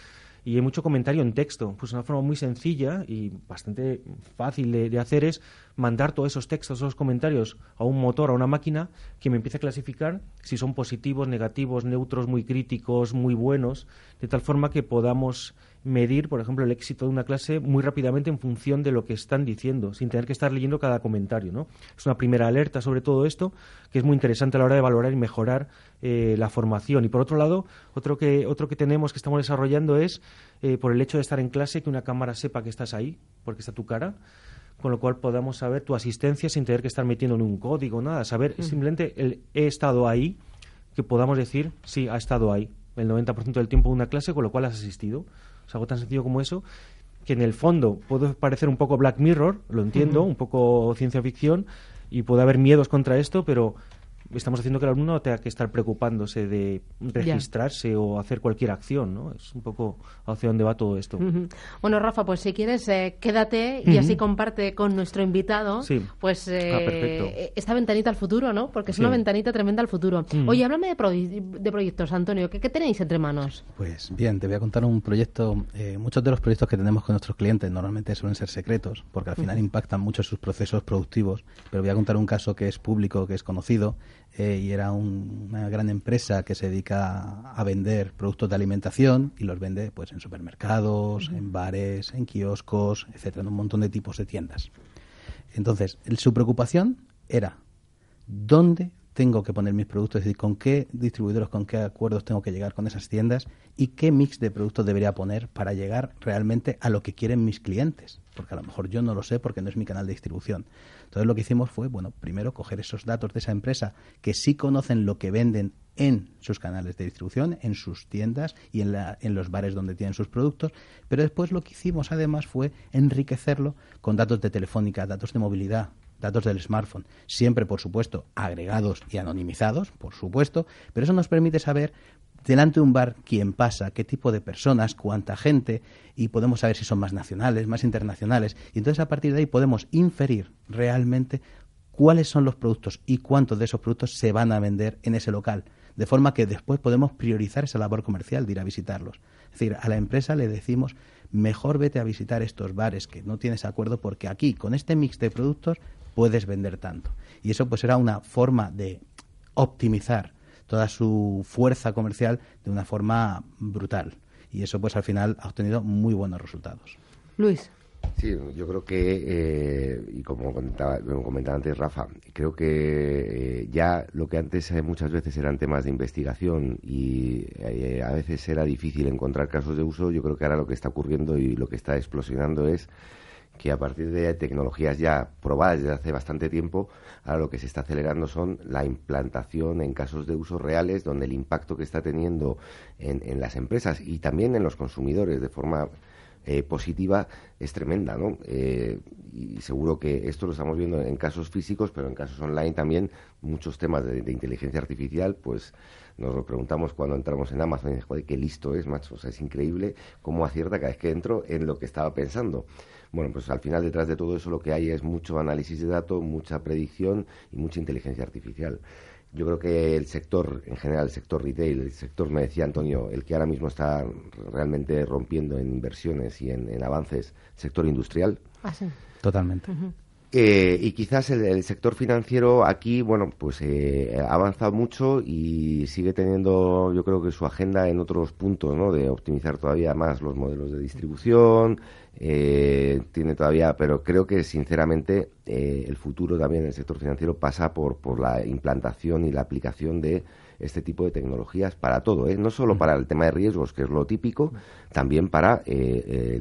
y hay mucho comentario en texto. Pues una forma muy sencilla y bastante fácil de, hacer es mandar todos esos textos, esos comentarios a un motor, a una máquina, que me empiece a clasificar si son positivos, negativos, neutros, muy críticos, muy buenos, de tal forma que podamos medir, por ejemplo, el éxito de una clase muy rápidamente en función de lo que están diciendo, sin tener que estar leyendo cada comentario. ¿no? Es una primera alerta sobre todo esto, que es muy interesante a la hora de valorar y mejorar eh, la formación. Y por otro lado, otro que, otro que tenemos que estamos desarrollando es, eh, por el hecho de estar en clase, que una cámara sepa que estás ahí, porque está tu cara con lo cual podamos saber tu asistencia sin tener que estar metiendo en un código, nada, saber simplemente el he estado ahí, que podamos decir, sí, ha estado ahí, el 90% del tiempo de una clase, con lo cual has asistido. Es algo tan sencillo como eso, que en el fondo puede parecer un poco Black Mirror, lo entiendo, un poco ciencia ficción, y puede haber miedos contra esto, pero estamos haciendo que el alumno tenga que estar preocupándose de registrarse o hacer cualquier acción, ¿no? Es un poco hacia dónde va todo esto. Bueno, Rafa, pues si quieres, eh, quédate y así comparte con nuestro invitado pues ah, eh, esta ventanita al futuro, ¿no? Porque es una ventanita tremenda al futuro. Oye, háblame de, de proyectos, Antonio. ¿Qué, tenéis entre manos? Pues bien, te voy a contar un proyecto. Eh, muchos de los proyectos que tenemos con nuestros clientes normalmente suelen ser secretos, porque al final impactan mucho sus procesos productivos. Pero voy a contar un caso que es público, que es conocido eh, y era una gran empresa que se dedica a vender productos de alimentación y los vende pues en supermercados, en bares, en kioscos, etcétera, en un montón de tipos de tiendas. Entonces, su preocupación era dónde tengo que poner mis productos, es decir, con qué distribuidores, con qué acuerdos tengo que llegar con esas tiendas y qué mix de productos debería poner para llegar realmente a lo que quieren mis clientes, porque a lo mejor yo no lo sé porque no es mi canal de distribución. Entonces lo que hicimos fue, bueno, primero coger esos datos de esa empresa que sí conocen lo que venden en sus canales de distribución, en sus tiendas y en, en, los bares donde tienen sus productos, pero después lo que hicimos además fue enriquecerlo con datos de telefónica, datos de movilidad, datos del smartphone, siempre por supuesto agregados y anonimizados, por supuesto, pero eso nos permite saber delante de un bar quién pasa, qué tipo de personas, cuánta gente, y podemos saber si son más nacionales, más internacionales. Y entonces a partir de ahí podemos inferir realmente cuáles son los productos y cuántos de esos productos se van a vender en ese local. De forma que después podemos priorizar esa labor comercial de ir a visitarlos. Es decir, a la empresa le decimos, mejor vete a visitar estos bares que no tienes acuerdo porque aquí, con este mix de productos, puedes vender tanto. Y eso pues era una forma de optimizar toda su fuerza comercial de una forma brutal. Y eso pues al final ha obtenido muy buenos resultados. Luis. Sí, yo creo que, eh, y como comentaba, comentaba, antes Rafa, creo que eh, ya lo que antes eh, muchas veces eran temas de investigación y a veces era difícil encontrar casos de uso, yo creo que ahora lo que está ocurriendo y lo que está explosionando es que a partir de tecnologías ya probadas desde hace bastante tiempo, ahora lo que se está acelerando son la implantación en casos de uso reales, donde el impacto que está teniendo en, las empresas y también en los consumidores de forma eh, positiva es tremenda, ¿no? Eh, y seguro que esto lo estamos viendo en casos físicos, pero en casos online también muchos temas de, inteligencia artificial, pues nos lo preguntamos cuando entramos en Amazon y joder, qué listo es, macho, o sea, es increíble cómo acierta cada vez que entro en lo que estaba pensando. Bueno, pues al final detrás de todo eso lo que hay es mucho análisis de datos, mucha predicción y mucha inteligencia artificial. Yo creo que el sector, en general, el sector retail, el sector, me decía Antonio, el que ahora mismo está realmente rompiendo en inversiones y en, avances, sector industrial. Ah, Totalmente. Eh, y quizás el, sector financiero aquí, bueno, pues eh, ha avanzado mucho y sigue teniendo, yo creo que su agenda en otros puntos, ¿no? De optimizar todavía más los modelos de distribución, eh, tiene todavía, pero creo que sinceramente el futuro también del sector financiero pasa por, por la implantación y la aplicación de este tipo de tecnologías para todo, ¿eh? no solo para el tema de riesgos, que es lo típico, también para, eh,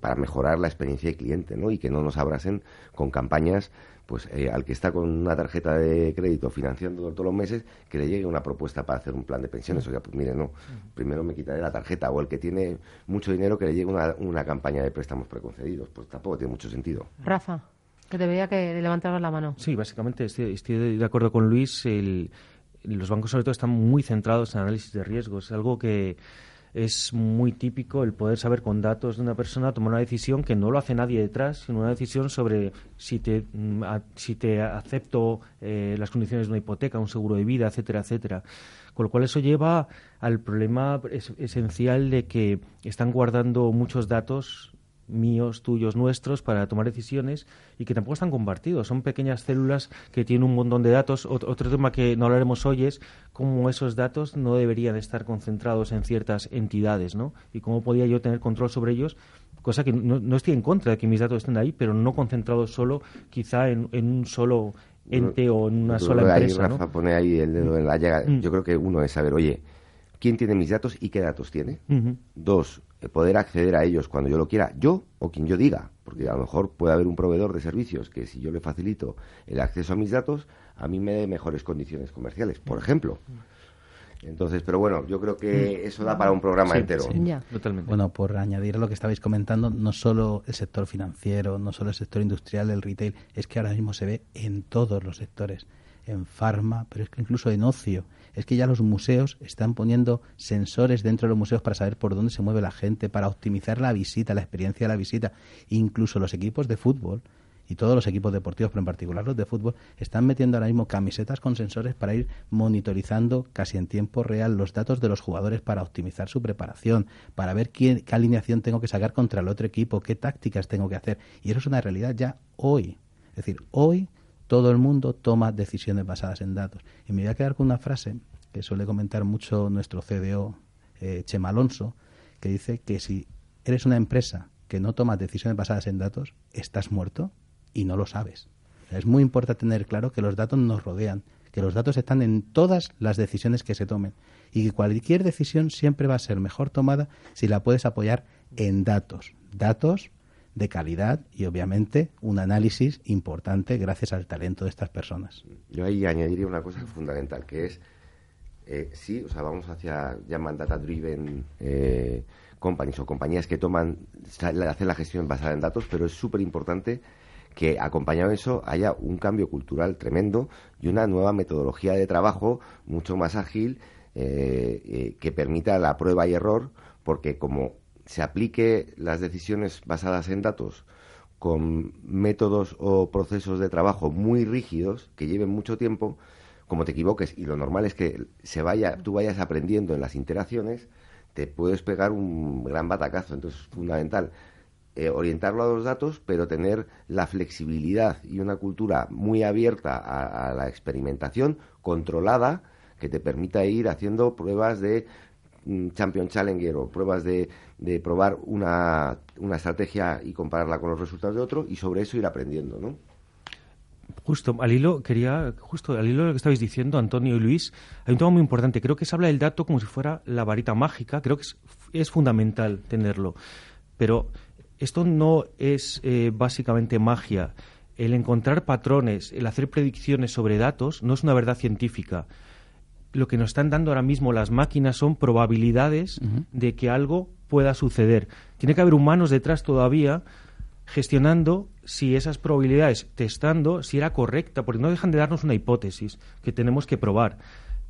para mejorar la experiencia de cliente ¿no? y que no nos abrasen con campañas pues eh, al que está con una tarjeta de crédito financiando todos los meses, que le llegue una propuesta para hacer un plan de pensiones. O sea, pues mire, no, primero me quitaré la tarjeta. O el que tiene mucho dinero, que le llegue una, una campaña de préstamos preconcedidos. Pues tampoco tiene mucho sentido. Rafa, que te veía que levantabas la mano. Sí, básicamente estoy, estoy de acuerdo con Luis. El, los bancos sobre todo están muy centrados en análisis de riesgos. Es algo que es muy típico el poder saber con datos de una persona tomar una decisión que no lo hace nadie detrás, sino una decisión sobre si te, mm, si te acepto eh, las condiciones de una hipoteca, un seguro de vida, etcétera, etcétera. Con lo cual eso lleva al problema esencial de que están guardando muchos datos míos, tuyos, nuestros, para tomar decisiones y que tampoco están compartidos. Son pequeñas células que tienen un montón de datos. Otro tema que no hablaremos hoy es cómo esos datos no deberían estar concentrados en ciertas entidades, ¿no? Y cómo podía yo tener control sobre ellos, cosa que no, estoy en contra de que mis datos estén ahí, pero no concentrados solo quizá en, un solo ente o en una sola empresa. Rafa pone ahí el dedo en la llaga. Mm. Yo creo que uno es saber, oye, quién tiene mis datos y qué datos tiene. Dos, poder acceder a ellos cuando yo lo quiera, yo o quien yo diga, porque a lo mejor puede haber un proveedor de servicios que si yo le facilito el acceso a mis datos, a mí me dé mejores condiciones comerciales, por ejemplo. Entonces, pero bueno, yo creo que eso da para un programa entero. Totalmente. Bueno, por añadir a lo que estabais comentando, no solo el sector financiero, no solo el sector industrial, el retail, es que ahora mismo se ve en todos los sectores, en farma, pero es que incluso en ocio es que ya los museos están poniendo sensores dentro de los museos para saber por dónde se mueve la gente, para optimizar la visita, la experiencia de la visita. Incluso los equipos de fútbol y todos los equipos deportivos, pero en particular los de fútbol, están metiendo ahora mismo camisetas con sensores para ir monitorizando casi en tiempo real los datos de los jugadores para optimizar su preparación, para ver qué alineación tengo que sacar contra el otro equipo, qué tácticas tengo que hacer. Y eso es una realidad ya hoy. Es decir, hoy todo el mundo toma decisiones basadas en datos. Y me voy a quedar con una frase que suele comentar mucho nuestro CDO, eh, Chema Alonso, que dice que si eres una empresa que no toma decisiones basadas en datos, estás muerto y no lo sabes. Es muy importante tener claro que los datos nos rodean, que los datos están en todas las decisiones que se tomen y que cualquier decisión siempre va a ser mejor tomada si la puedes apoyar en datos. Datos de calidad y obviamente un análisis importante gracias al talento de estas personas. Yo ahí añadiría una cosa fundamental, que es, eh, sí, o sea, vamos hacia, llaman data-driven eh, companies o compañías que toman, hacen la gestión basada en datos, pero es súper importante que acompañado de eso haya un cambio cultural tremendo y una nueva metodología de trabajo mucho más ágil eh, que permita la prueba y error, porque como se aplique las decisiones basadas en datos con métodos o procesos de trabajo muy rígidos que lleven mucho tiempo, como te equivoques y lo normal es que se vaya, tú vayas aprendiendo en las interacciones, te puedes pegar un gran batacazo. Entonces es fundamental eh, orientarlo a los datos, pero tener la flexibilidad y una cultura muy abierta a la experimentación, controlada, que te permita ir haciendo pruebas de Champion Challenger o pruebas de, de probar una, una, estrategia y compararla con los resultados de otro y sobre eso ir aprendiendo, ¿no? Justo, al hilo, quería, justo al hilo de lo que estabais diciendo, Antonio y Luis, hay un tema muy importante. Creo que se habla del dato como si fuera la varita mágica. Creo que es, es fundamental tenerlo. Pero esto no es eh, básicamente magia. El encontrar patrones, el hacer predicciones sobre datos, no es una verdad científica lo que nos están dando ahora mismo las máquinas son probabilidades de que algo pueda suceder. Tiene que haber humanos detrás todavía gestionando si esas probabilidades, testando si era correcta, porque no dejan de darnos una hipótesis que tenemos que probar.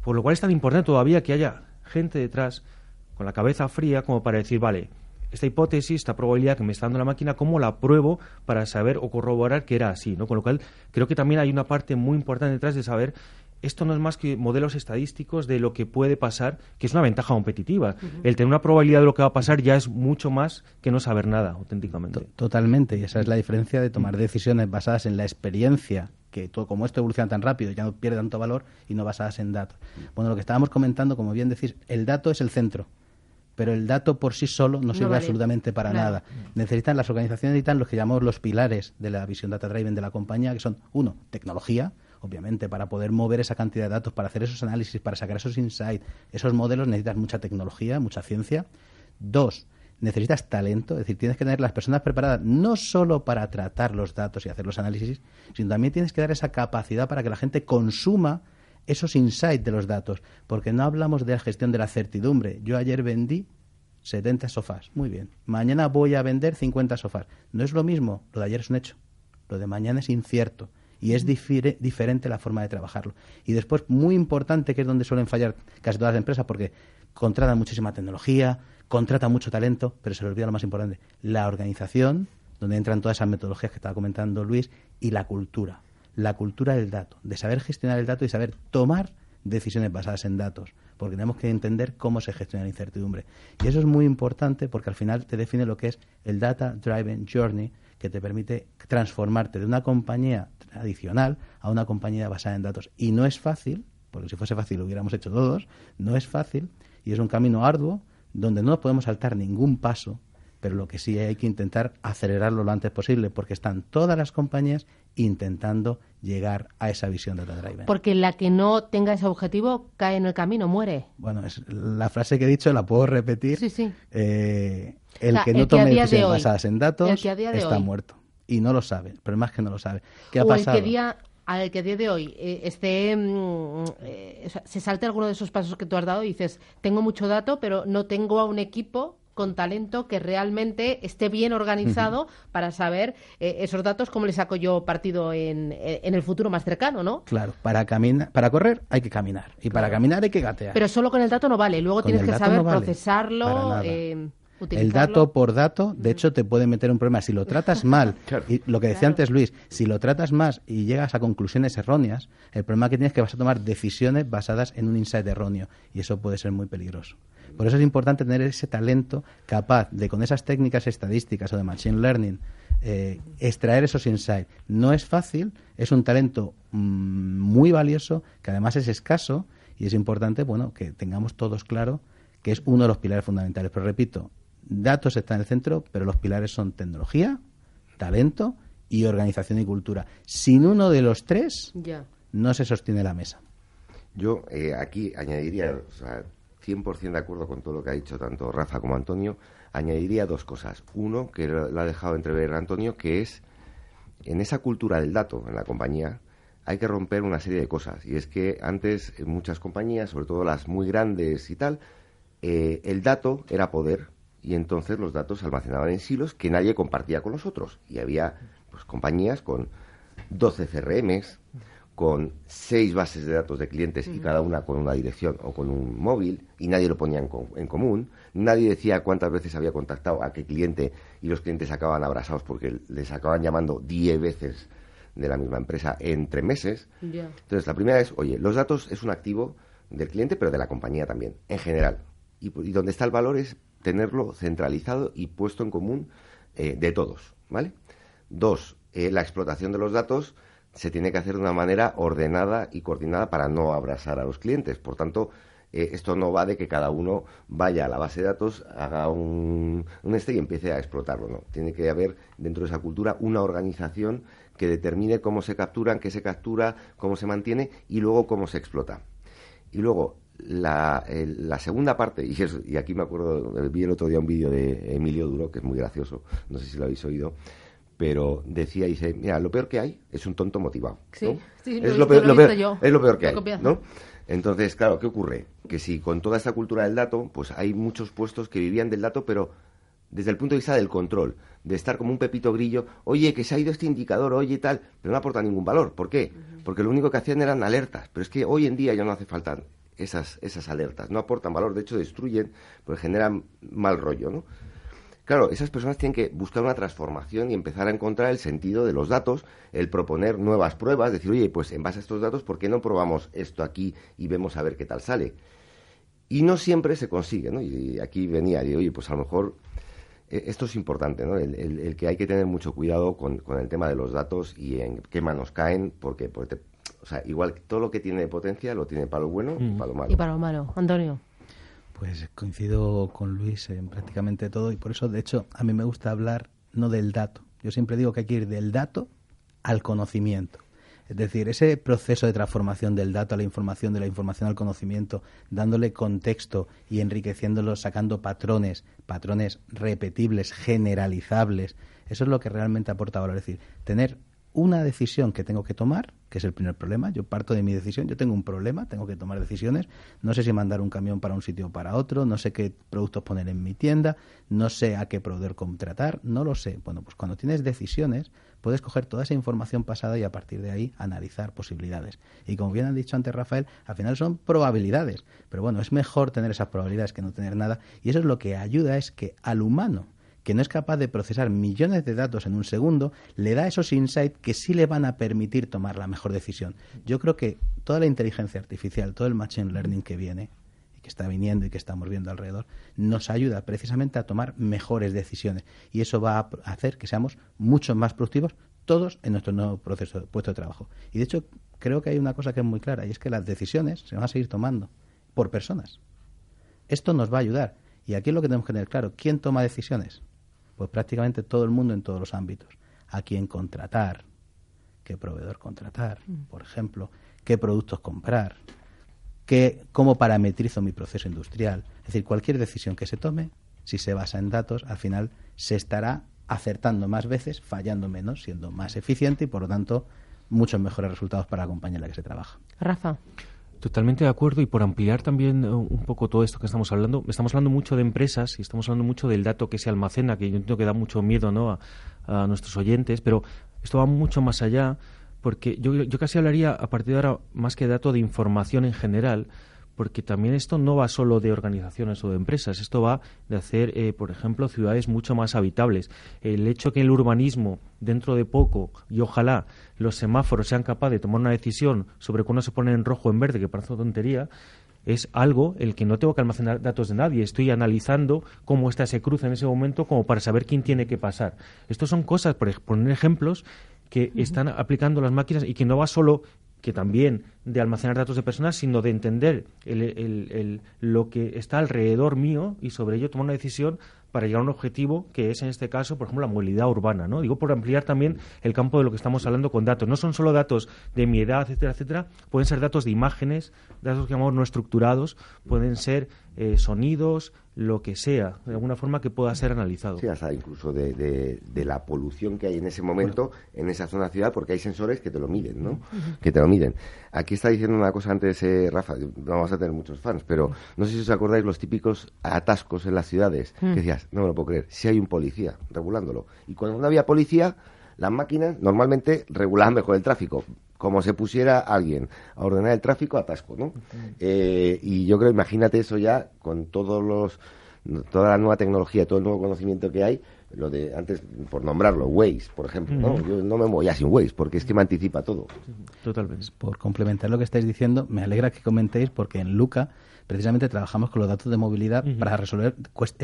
Por lo cual es tan importante todavía que haya gente detrás con la cabeza fría como para decir, vale, esta hipótesis, esta probabilidad que me está dando la máquina, ¿cómo la pruebo para saber o corroborar que era así? ¿no? Con lo cual creo que también hay una parte muy importante detrás de saber esto no es más que modelos estadísticos de lo que puede pasar, que es una ventaja competitiva. El tener una probabilidad de lo que va a pasar ya es mucho más que no saber nada, auténticamente. Totalmente, y esa es la diferencia de tomar decisiones basadas en la experiencia que todo, como esto evoluciona tan rápido, ya no pierde tanto valor y no basadas en datos. Bueno, lo que estábamos comentando, como bien decís, el dato es el centro, pero el dato por sí solo no sirve absolutamente para nada. Necesitan las organizaciones necesitan los que llamamos los pilares de la visión data driven de la compañía, que son uno, tecnología, obviamente, para poder mover esa cantidad de datos, para hacer esos análisis, para sacar esos insights, esos modelos necesitas mucha tecnología, mucha ciencia. Dos, necesitas talento, es decir, tienes que tener las personas preparadas no solo para tratar los datos y hacer los análisis, sino también tienes que dar esa capacidad para que la gente consuma esos insights de los datos, porque no hablamos de la gestión de la certidumbre. Yo ayer vendí 70 sofás, muy bien. Mañana voy a vender 50 sofás. No es lo mismo, lo de ayer es un hecho. Lo de mañana es incierto y es diferente la forma de trabajarlo. Y después, muy importante, que es donde suelen fallar casi todas las empresas, porque contratan muchísima tecnología, contratan mucho talento, pero se les olvida lo más importante, la organización, donde entran todas esas metodologías que estaba comentando Luis, y la cultura. La cultura del dato, de saber gestionar el dato y saber tomar decisiones basadas en datos, porque tenemos que entender cómo se gestiona la incertidumbre. Y eso es muy importante porque al final te define lo que es el Data Driven Journey, que te permite transformarte de una compañía tradicional a una compañía basada en datos. Y no es fácil, porque si fuese fácil lo hubiéramos hecho todos, no es fácil y es un camino arduo donde no podemos saltar ningún paso, pero lo que sí hay que intentar acelerarlo lo antes posible, porque están todas las compañías intentando llegar a esa visión de Data Driven. Porque la que no tenga ese objetivo cae en el camino, muere. Bueno, es la frase que he dicho la puedo repetir. Sí, sí. Eh, el que no tome decisiones basadas en datos está muerto. Y no lo sabe. pero más que no lo sabe. ¿Qué ha pasado? El que día, al que a día de hoy eh, esté, mm, eh, se salte alguno de esos pasos que tú has dado y dices, tengo mucho dato, pero no tengo a un equipo con talento que realmente esté bien organizado para saber eh, esos datos, cómo le saco yo partido en, en, el futuro más cercano, ¿no? Claro, para, caminar, para correr hay que caminar y para caminar hay que gatear. Pero solo con el dato no vale, luego tienes que saber procesarlo. El dato por dato, de hecho, te puede meter un problema. Si lo tratas mal, y lo que decía antes Luis, si lo tratas más y llegas a conclusiones erróneas, el problema que tienes es que vas a tomar decisiones basadas en un insight erróneo y eso puede ser muy peligroso. Por eso es importante tener ese talento capaz de, con esas técnicas estadísticas o de machine learning, eh, extraer esos insights. No es fácil, es un talento mm, muy valioso, que además es escaso y es importante, bueno, que tengamos todos claro que es uno de los pilares fundamentales. Pero repito, datos están en el centro, pero los pilares son tecnología, talento y organización y cultura. Sin uno de los tres, no se sostiene la mesa. Yo eh, aquí añadiría, o sea, 100% de acuerdo con todo lo que ha dicho tanto Rafa como Antonio, añadiría dos cosas. Uno, que lo ha dejado entrever Antonio, que es en esa cultura del dato en la compañía, hay que romper una serie de cosas. Y es que antes, en muchas compañías, sobre todo las muy grandes y tal, eh, el dato era poder y entonces los datos se almacenaban en silos que nadie compartía con los otros. Y había pues, compañías con 12 CRMs, con seis bases de datos de clientes y cada una con una dirección o con un móvil y nadie lo ponía en, común. Nadie decía cuántas veces había contactado a qué cliente y los clientes acababan abrazados porque les acaban llamando 10 veces de la misma empresa entre meses. Entonces, la primera es, oye, los datos es un activo del cliente, pero de la compañía también, en general. Y, donde está el valor es tenerlo centralizado y puesto en común eh, de todos, ¿vale? Dos, eh, la explotación de los datos se tiene que hacer de una manera ordenada y coordinada para no abrazar a los clientes. Por tanto, eh, esto no va de que cada uno vaya a la base de datos, haga un, un este y empiece a explotarlo. No, tiene que haber dentro de esa cultura una organización que determine cómo se capturan, qué se captura, cómo se mantiene y luego cómo se explota. Y luego, la, la, segunda parte, y, y aquí me acuerdo, vi el otro día un vídeo de Emilio Duro, que es muy gracioso, no sé si lo habéis oído, pero decía, dice, mira, lo peor que hay es un tonto motivado. Sí, es, lo peor, es lo peor que hay, ¿no? Entonces, claro, ¿qué ocurre? Que si con toda esta cultura del dato, pues hay muchos puestos que vivían del dato, pero desde el punto de vista del control, de estar como un pepito grillo, oye, que se ha ido este indicador, oye, tal, pero no aporta ningún valor. ¿Por qué? Porque lo único que hacían eran alertas, pero es que hoy en día ya no hace falta esas, esas alertas, no aportan valor, de hecho destruyen, porque generan mal rollo, ¿no? Claro, esas personas tienen que buscar una transformación y empezar a encontrar el sentido de los datos, el proponer nuevas pruebas, decir, oye, pues en base a estos datos, ¿por qué no probamos esto aquí y vemos a ver qué tal sale? Y no siempre se consigue, ¿no? Y aquí venía, y oye, pues a lo mejor eh, esto es importante, ¿no? El, que hay que tener mucho cuidado con, el tema de los datos y en qué manos caen, porque, o sea, igual todo lo que tiene potencia lo tiene para lo bueno y para lo malo. Y para lo malo. Antonio. Pues coincido con Luis en prácticamente todo y por eso, de hecho, a mí me gusta hablar no del dato. Yo siempre digo que hay que ir del dato al conocimiento. Es decir, ese proceso de transformación del dato a la información, de la información al conocimiento, dándole contexto y enriqueciéndolo, sacando patrones, patrones repetibles, generalizables, eso es lo que realmente aporta valor. Es decir, tener una decisión que tengo que tomar, que es el primer problema. Yo parto de mi decisión, yo tengo un problema, tengo que tomar decisiones. No sé si mandar un camión para un sitio o para otro, no sé qué productos poner en mi tienda, no sé a qué proveedor contratar, no lo sé. Bueno, pues cuando tienes decisiones, puedes coger toda esa información pasada y a partir de ahí analizar posibilidades. Y como bien han dicho antes Rafael, al final son probabilidades. Pero bueno, es mejor tener esas probabilidades que no tener nada. Y eso es lo que ayuda es que al humano que no es capaz de procesar millones de datos en un segundo, le da esos insights que sí le van a permitir tomar la mejor decisión. Yo creo que toda la inteligencia artificial, todo el machine learning que viene que está viniendo y que estamos viendo alrededor, nos ayuda precisamente a tomar mejores decisiones. Y eso va a hacer que seamos mucho más productivos todos en nuestro nuevo proceso, puesto de trabajo. Y de hecho, creo que hay una cosa que es muy clara, y es que las decisiones se van a seguir tomando por personas. Esto nos va a ayudar. Y aquí es lo que tenemos que tener claro. ¿Quién toma decisiones? Pues prácticamente todo el mundo en todos los ámbitos. A quién contratar, qué proveedor contratar, mm. por ejemplo, qué productos comprar, qué, cómo parametrizo mi proceso industrial. Es decir, cualquier decisión que se tome, si se basa en datos, al final se estará acertando más veces, fallando menos, siendo más eficiente y, por lo tanto, muchos mejores resultados para la compañía en la que se trabaja. Rafa. Totalmente de acuerdo y por ampliar también eh, un poco todo esto que estamos hablando, estamos hablando mucho de empresas y estamos hablando mucho del dato que se almacena, que yo entiendo que da mucho miedo ¿no? a, nuestros oyentes, pero esto va mucho más allá porque yo, yo casi hablaría a partir de ahora más que dato de información en general, porque también esto no va solo de organizaciones o de empresas, esto va de hacer, eh, por ejemplo, ciudades mucho más habitables. El hecho que el urbanismo, dentro de poco, y ojalá los semáforos sean capaces de tomar una decisión sobre cuándo se pone en rojo o en verde, que parece una tontería, es algo el que no tengo que almacenar datos de nadie. Estoy analizando cómo ésta se cruza en ese momento como para saber quién tiene que pasar. Estos son cosas, por poner ejemplos, que están aplicando las máquinas y que no va solo que también de almacenar datos de personas, sino de entender lo que está alrededor mío y sobre ello tomar una decisión para llegar a un objetivo que es en este caso, por ejemplo, la movilidad urbana, ¿no? Digo por ampliar también el campo de lo que estamos hablando con datos. No son solo datos de mi edad, etcétera, etcétera, pueden ser datos de imágenes, datos que llamamos no estructurados, pueden ser eh, sonidos, lo que sea, de alguna forma que pueda ser analizado. Sí, hasta incluso de, de, la polución que hay en ese momento, en esa zona de ciudad, porque hay sensores que te lo miden, ¿no? Que te lo miden. Aquí está diciendo una cosa antes, eh, Rafa, no vamos a tener muchos fans, pero no sé si os acordáis los típicos atascos en las ciudades, que decías, no me lo puedo creer, si hay un policía regulándolo. Y cuando no había policía, las máquinas normalmente regulaban mejor el tráfico como se pusiera alguien a ordenar el tráfico, atasco, ¿no? Eh, y yo creo, imagínate eso ya con todos los, toda la nueva tecnología, todo el nuevo conocimiento que hay, lo de antes, por nombrarlo, Waze, por ejemplo, ¿no? Yo no me voy ya sin Waze, porque es que me anticipa todo. Totalmente. Por complementar lo que estáis diciendo, me alegra que comentéis, porque en Luca precisamente trabajamos con los datos de movilidad para resolver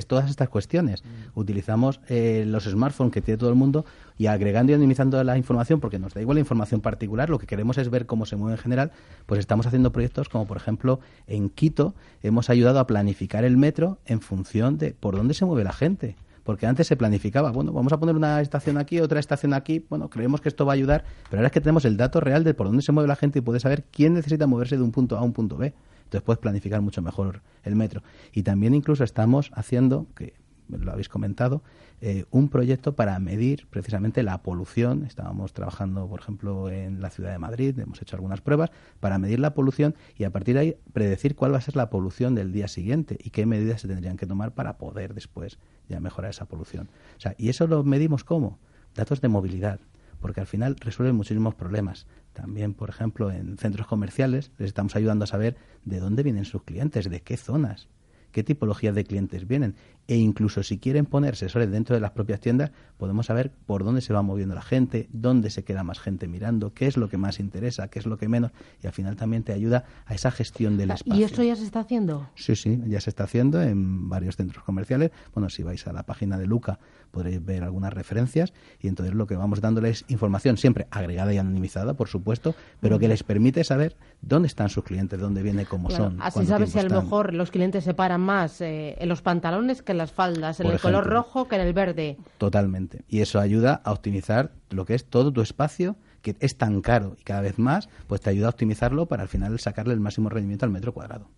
todas estas cuestiones. Utilizamos eh, los smartphones que tiene todo el mundo y agregando y anonimizando la información, porque nos da igual la información particular, lo que queremos es ver cómo se mueve en general, pues estamos haciendo proyectos como, por ejemplo, en Quito hemos ayudado a planificar el metro en función de por dónde se mueve la gente porque antes se planificaba, bueno, vamos a poner una estación aquí, otra estación aquí, bueno, creemos que esto va a ayudar, pero ahora es que tenemos el dato real de por dónde se mueve la gente y puede saber quién necesita moverse de un punto A a un punto B. Entonces puedes planificar mucho mejor el metro. Y también incluso estamos haciendo, que lo habéis comentado, eh, un proyecto para medir precisamente la polución. Estábamos trabajando, por ejemplo, en la ciudad de Madrid, hemos hecho algunas pruebas para medir la polución y a partir de ahí predecir cuál va a ser la polución del día siguiente y qué medidas se tendrían que tomar para poder después ya mejorar esa polución. O sea, y eso lo medimos cómo? Datos de movilidad, porque al final resuelve muchísimos problemas. También, por ejemplo, en centros comerciales les estamos ayudando a saber de dónde vienen sus clientes, de qué zonas, qué tipología de clientes vienen. E incluso si quieren poner sensores dentro de las propias tiendas, podemos saber por dónde se va moviendo la gente, dónde se queda más gente mirando, qué es lo que más interesa, qué es lo que menos, y al final también te ayuda a esa gestión del espacio. ¿Y esto ya se está haciendo? Sí, sí, ya se está haciendo en varios centros comerciales. Bueno, si vais a la página de Luca podréis ver algunas referencias y entonces lo que vamos dándoles información siempre agregada y anonimizada, por supuesto, pero que les permite saber dónde están sus clientes, dónde viene, cómo son. Así sabes si a lo mejor los clientes se paran más eh, en los pantalones que en las faldas, en el color rojo que en el verde. Totalmente. Y eso ayuda a optimizar lo que es todo tu espacio que es tan caro y cada vez más, pues te ayuda a optimizarlo para al final sacarle el máximo rendimiento al metro cuadrado.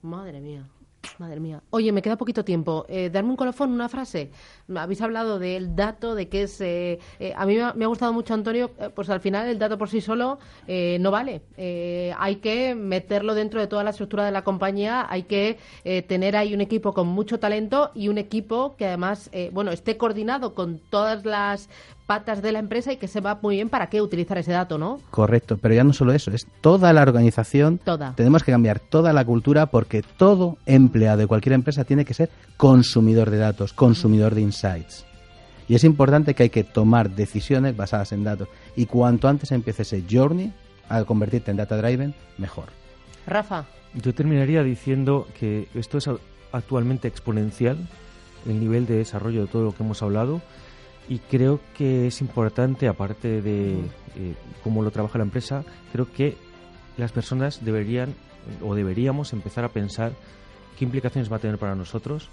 Madre mía. Madre mía. Oye, me queda poquito tiempo. Eh, darme un colofón, una frase. Habéis hablado del dato, de que es... Eh, eh, a mí me ha, gustado mucho, Antonio, eh, pues al final el dato por sí solo no vale. hay que meterlo dentro de toda la estructura de la compañía, hay que tener ahí un equipo con mucho talento y un equipo que además, bueno, esté coordinado con todas las patas de la empresa y que sepa muy bien para qué utilizar ese dato, ¿no? Correcto, pero ya no solo eso, es toda la organización. Toda. Tenemos que cambiar toda la cultura porque todo empleado de cualquier empresa tiene que ser consumidor de datos, consumidor de insights. Y es importante que hay que tomar decisiones basadas en datos. Y cuanto antes empiece ese journey a convertirte en data driven, mejor. Rafa. Yo terminaría diciendo que esto es actualmente exponencial, el nivel de desarrollo de todo lo que hemos hablado y creo que es importante, aparte de eh, cómo lo trabaja la empresa, creo que las personas deberían o deberíamos empezar a pensar qué implicaciones va a tener para nosotros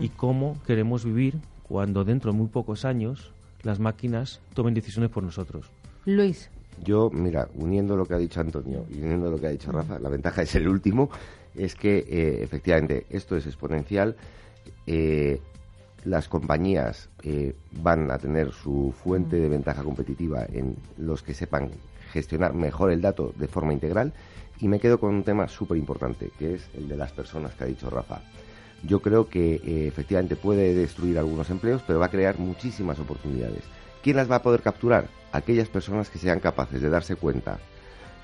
y cómo queremos vivir cuando dentro de muy pocos años las máquinas tomen decisiones por nosotros. Luis. Yo, mira, uniendo lo que ha dicho Antonio y uniendo lo que ha dicho Rafa, la ventaja es el último, es que eh, efectivamente esto es exponencial. Eh, las compañías eh, van a tener su fuente de ventaja competitiva en los que sepan gestionar mejor el dato de forma integral. Y me quedo con un tema súper importante, que es el de las personas que ha dicho Rafa. Yo creo que eh, efectivamente puede destruir algunos empleos, pero va a crear muchísimas oportunidades. ¿Quién las va a poder capturar? Aquellas personas que sean capaces de darse cuenta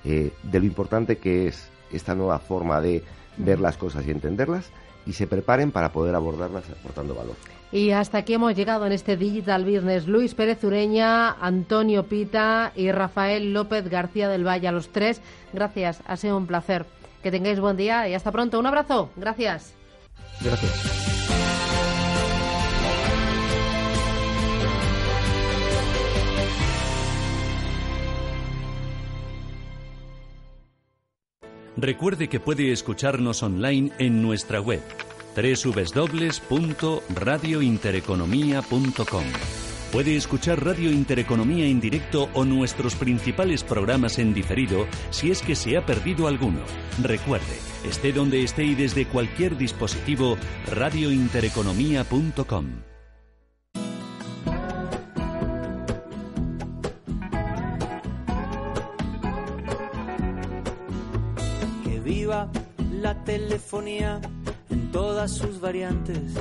eh, de lo importante que es esta nueva forma de ver las cosas y entenderlas y se preparen para poder abordarlas aportando valor. Y hasta aquí hemos llegado en este Digital Business. Luis Pérez Ureña, Antonio Pita y Rafael López García del Valle. A los tres, gracias. Ha sido un placer. Que tengáis buen día y hasta pronto. Un abrazo. Gracias. Gracias. Recuerde que puede escucharnos online en nuestra web www.radiointereconomía.com. Puede escuchar Radio Intereconomía en directo o nuestros principales programas en diferido si es que se ha perdido alguno. Recuerde, esté donde esté y desde cualquier dispositivo, radiointereconomía.com. Que viva la telefonía en todas sus variantes.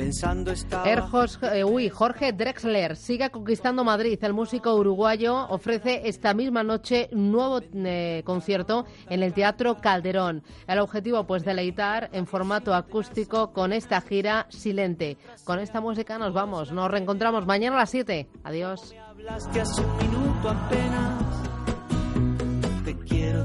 Pensando estaba... Eh, Jorge Drexler sigue conquistando Madrid. El músico uruguayo ofrece esta misma noche un nuevo eh, concierto en el Teatro Calderón. El objetivo, pues, deleitar en formato acústico con esta gira silente. Con esta música nos vamos. Nos reencontramos mañana a las 7. Adiós. Te quiero,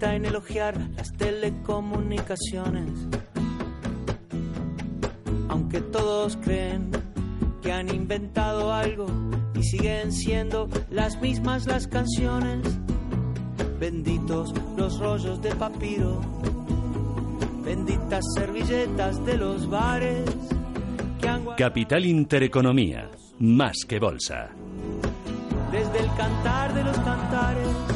En elogiar las telecomunicaciones aunque todos creen que han inventado algo y siguen siendo las mismas las canciones. Benditos los rollos de papiro, benditas servilletas de los bares. Que han... Capital Intereconomía, más que bolsa. Desde el cantar de los cantares,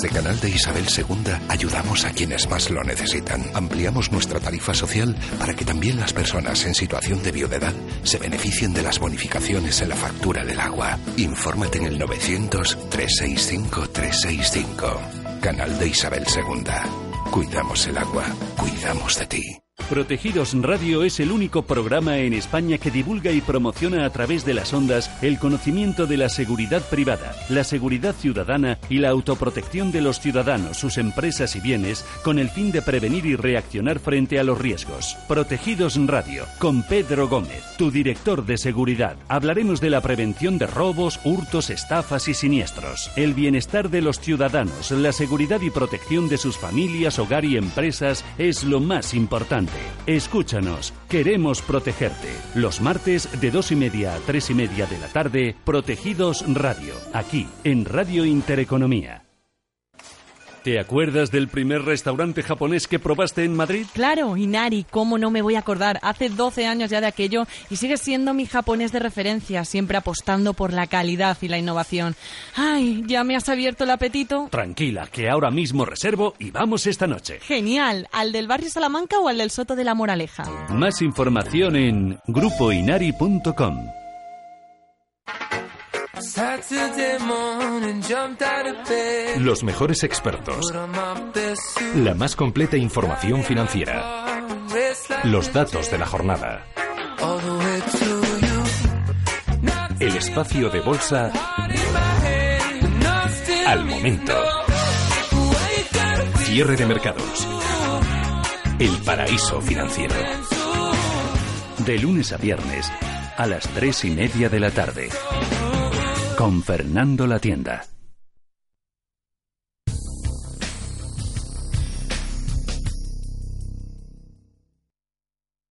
Desde Canal de Isabel II ayudamos a quienes más lo necesitan. Ampliamos nuestra tarifa social para que también las personas en situación de viudedad se beneficien de las bonificaciones en la factura del agua. Infórmate en el 900-365-365. Canal de Isabel II. Cuidamos el agua, cuidamos de ti. Protegidos Radio es el único programa en España que divulga y promociona a través de las ondas el conocimiento de la seguridad privada, la seguridad ciudadana y la autoprotección de los ciudadanos, sus empresas y bienes con el fin de prevenir y reaccionar frente a los riesgos. Protegidos Radio, con Pedro Gómez, tu director de seguridad. Hablaremos de la prevención de robos, hurtos, estafas y siniestros, el bienestar de los ciudadanos, la seguridad y protección de sus familias, hogar y empresas es lo más importante. Escúchanos, queremos protegerte. Los martes de dos y media a tres y media de la tarde, Protegidos Radio, aquí en Radio Intereconomía. ¿Te acuerdas del primer restaurante japonés que probaste en Madrid? Claro, Inari, ¿cómo no me voy a acordar? Hace 12 años ya de aquello y sigue siendo mi japonés de referencia, siempre apostando por la calidad y la innovación. Ay, ¿ya me has abierto el apetito? Tranquila, que ahora mismo reservo y vamos esta noche. Genial, ¿al del barrio Salamanca o al del Soto de la Moraleja? Más información en grupoinari.com. Los mejores expertos. La más completa información financiera. Los datos de la jornada. El espacio de bolsa al momento. Cierre de mercados. El paraíso financiero. De lunes a viernes a las tres y media de la tarde. Con Fernando La Tienda.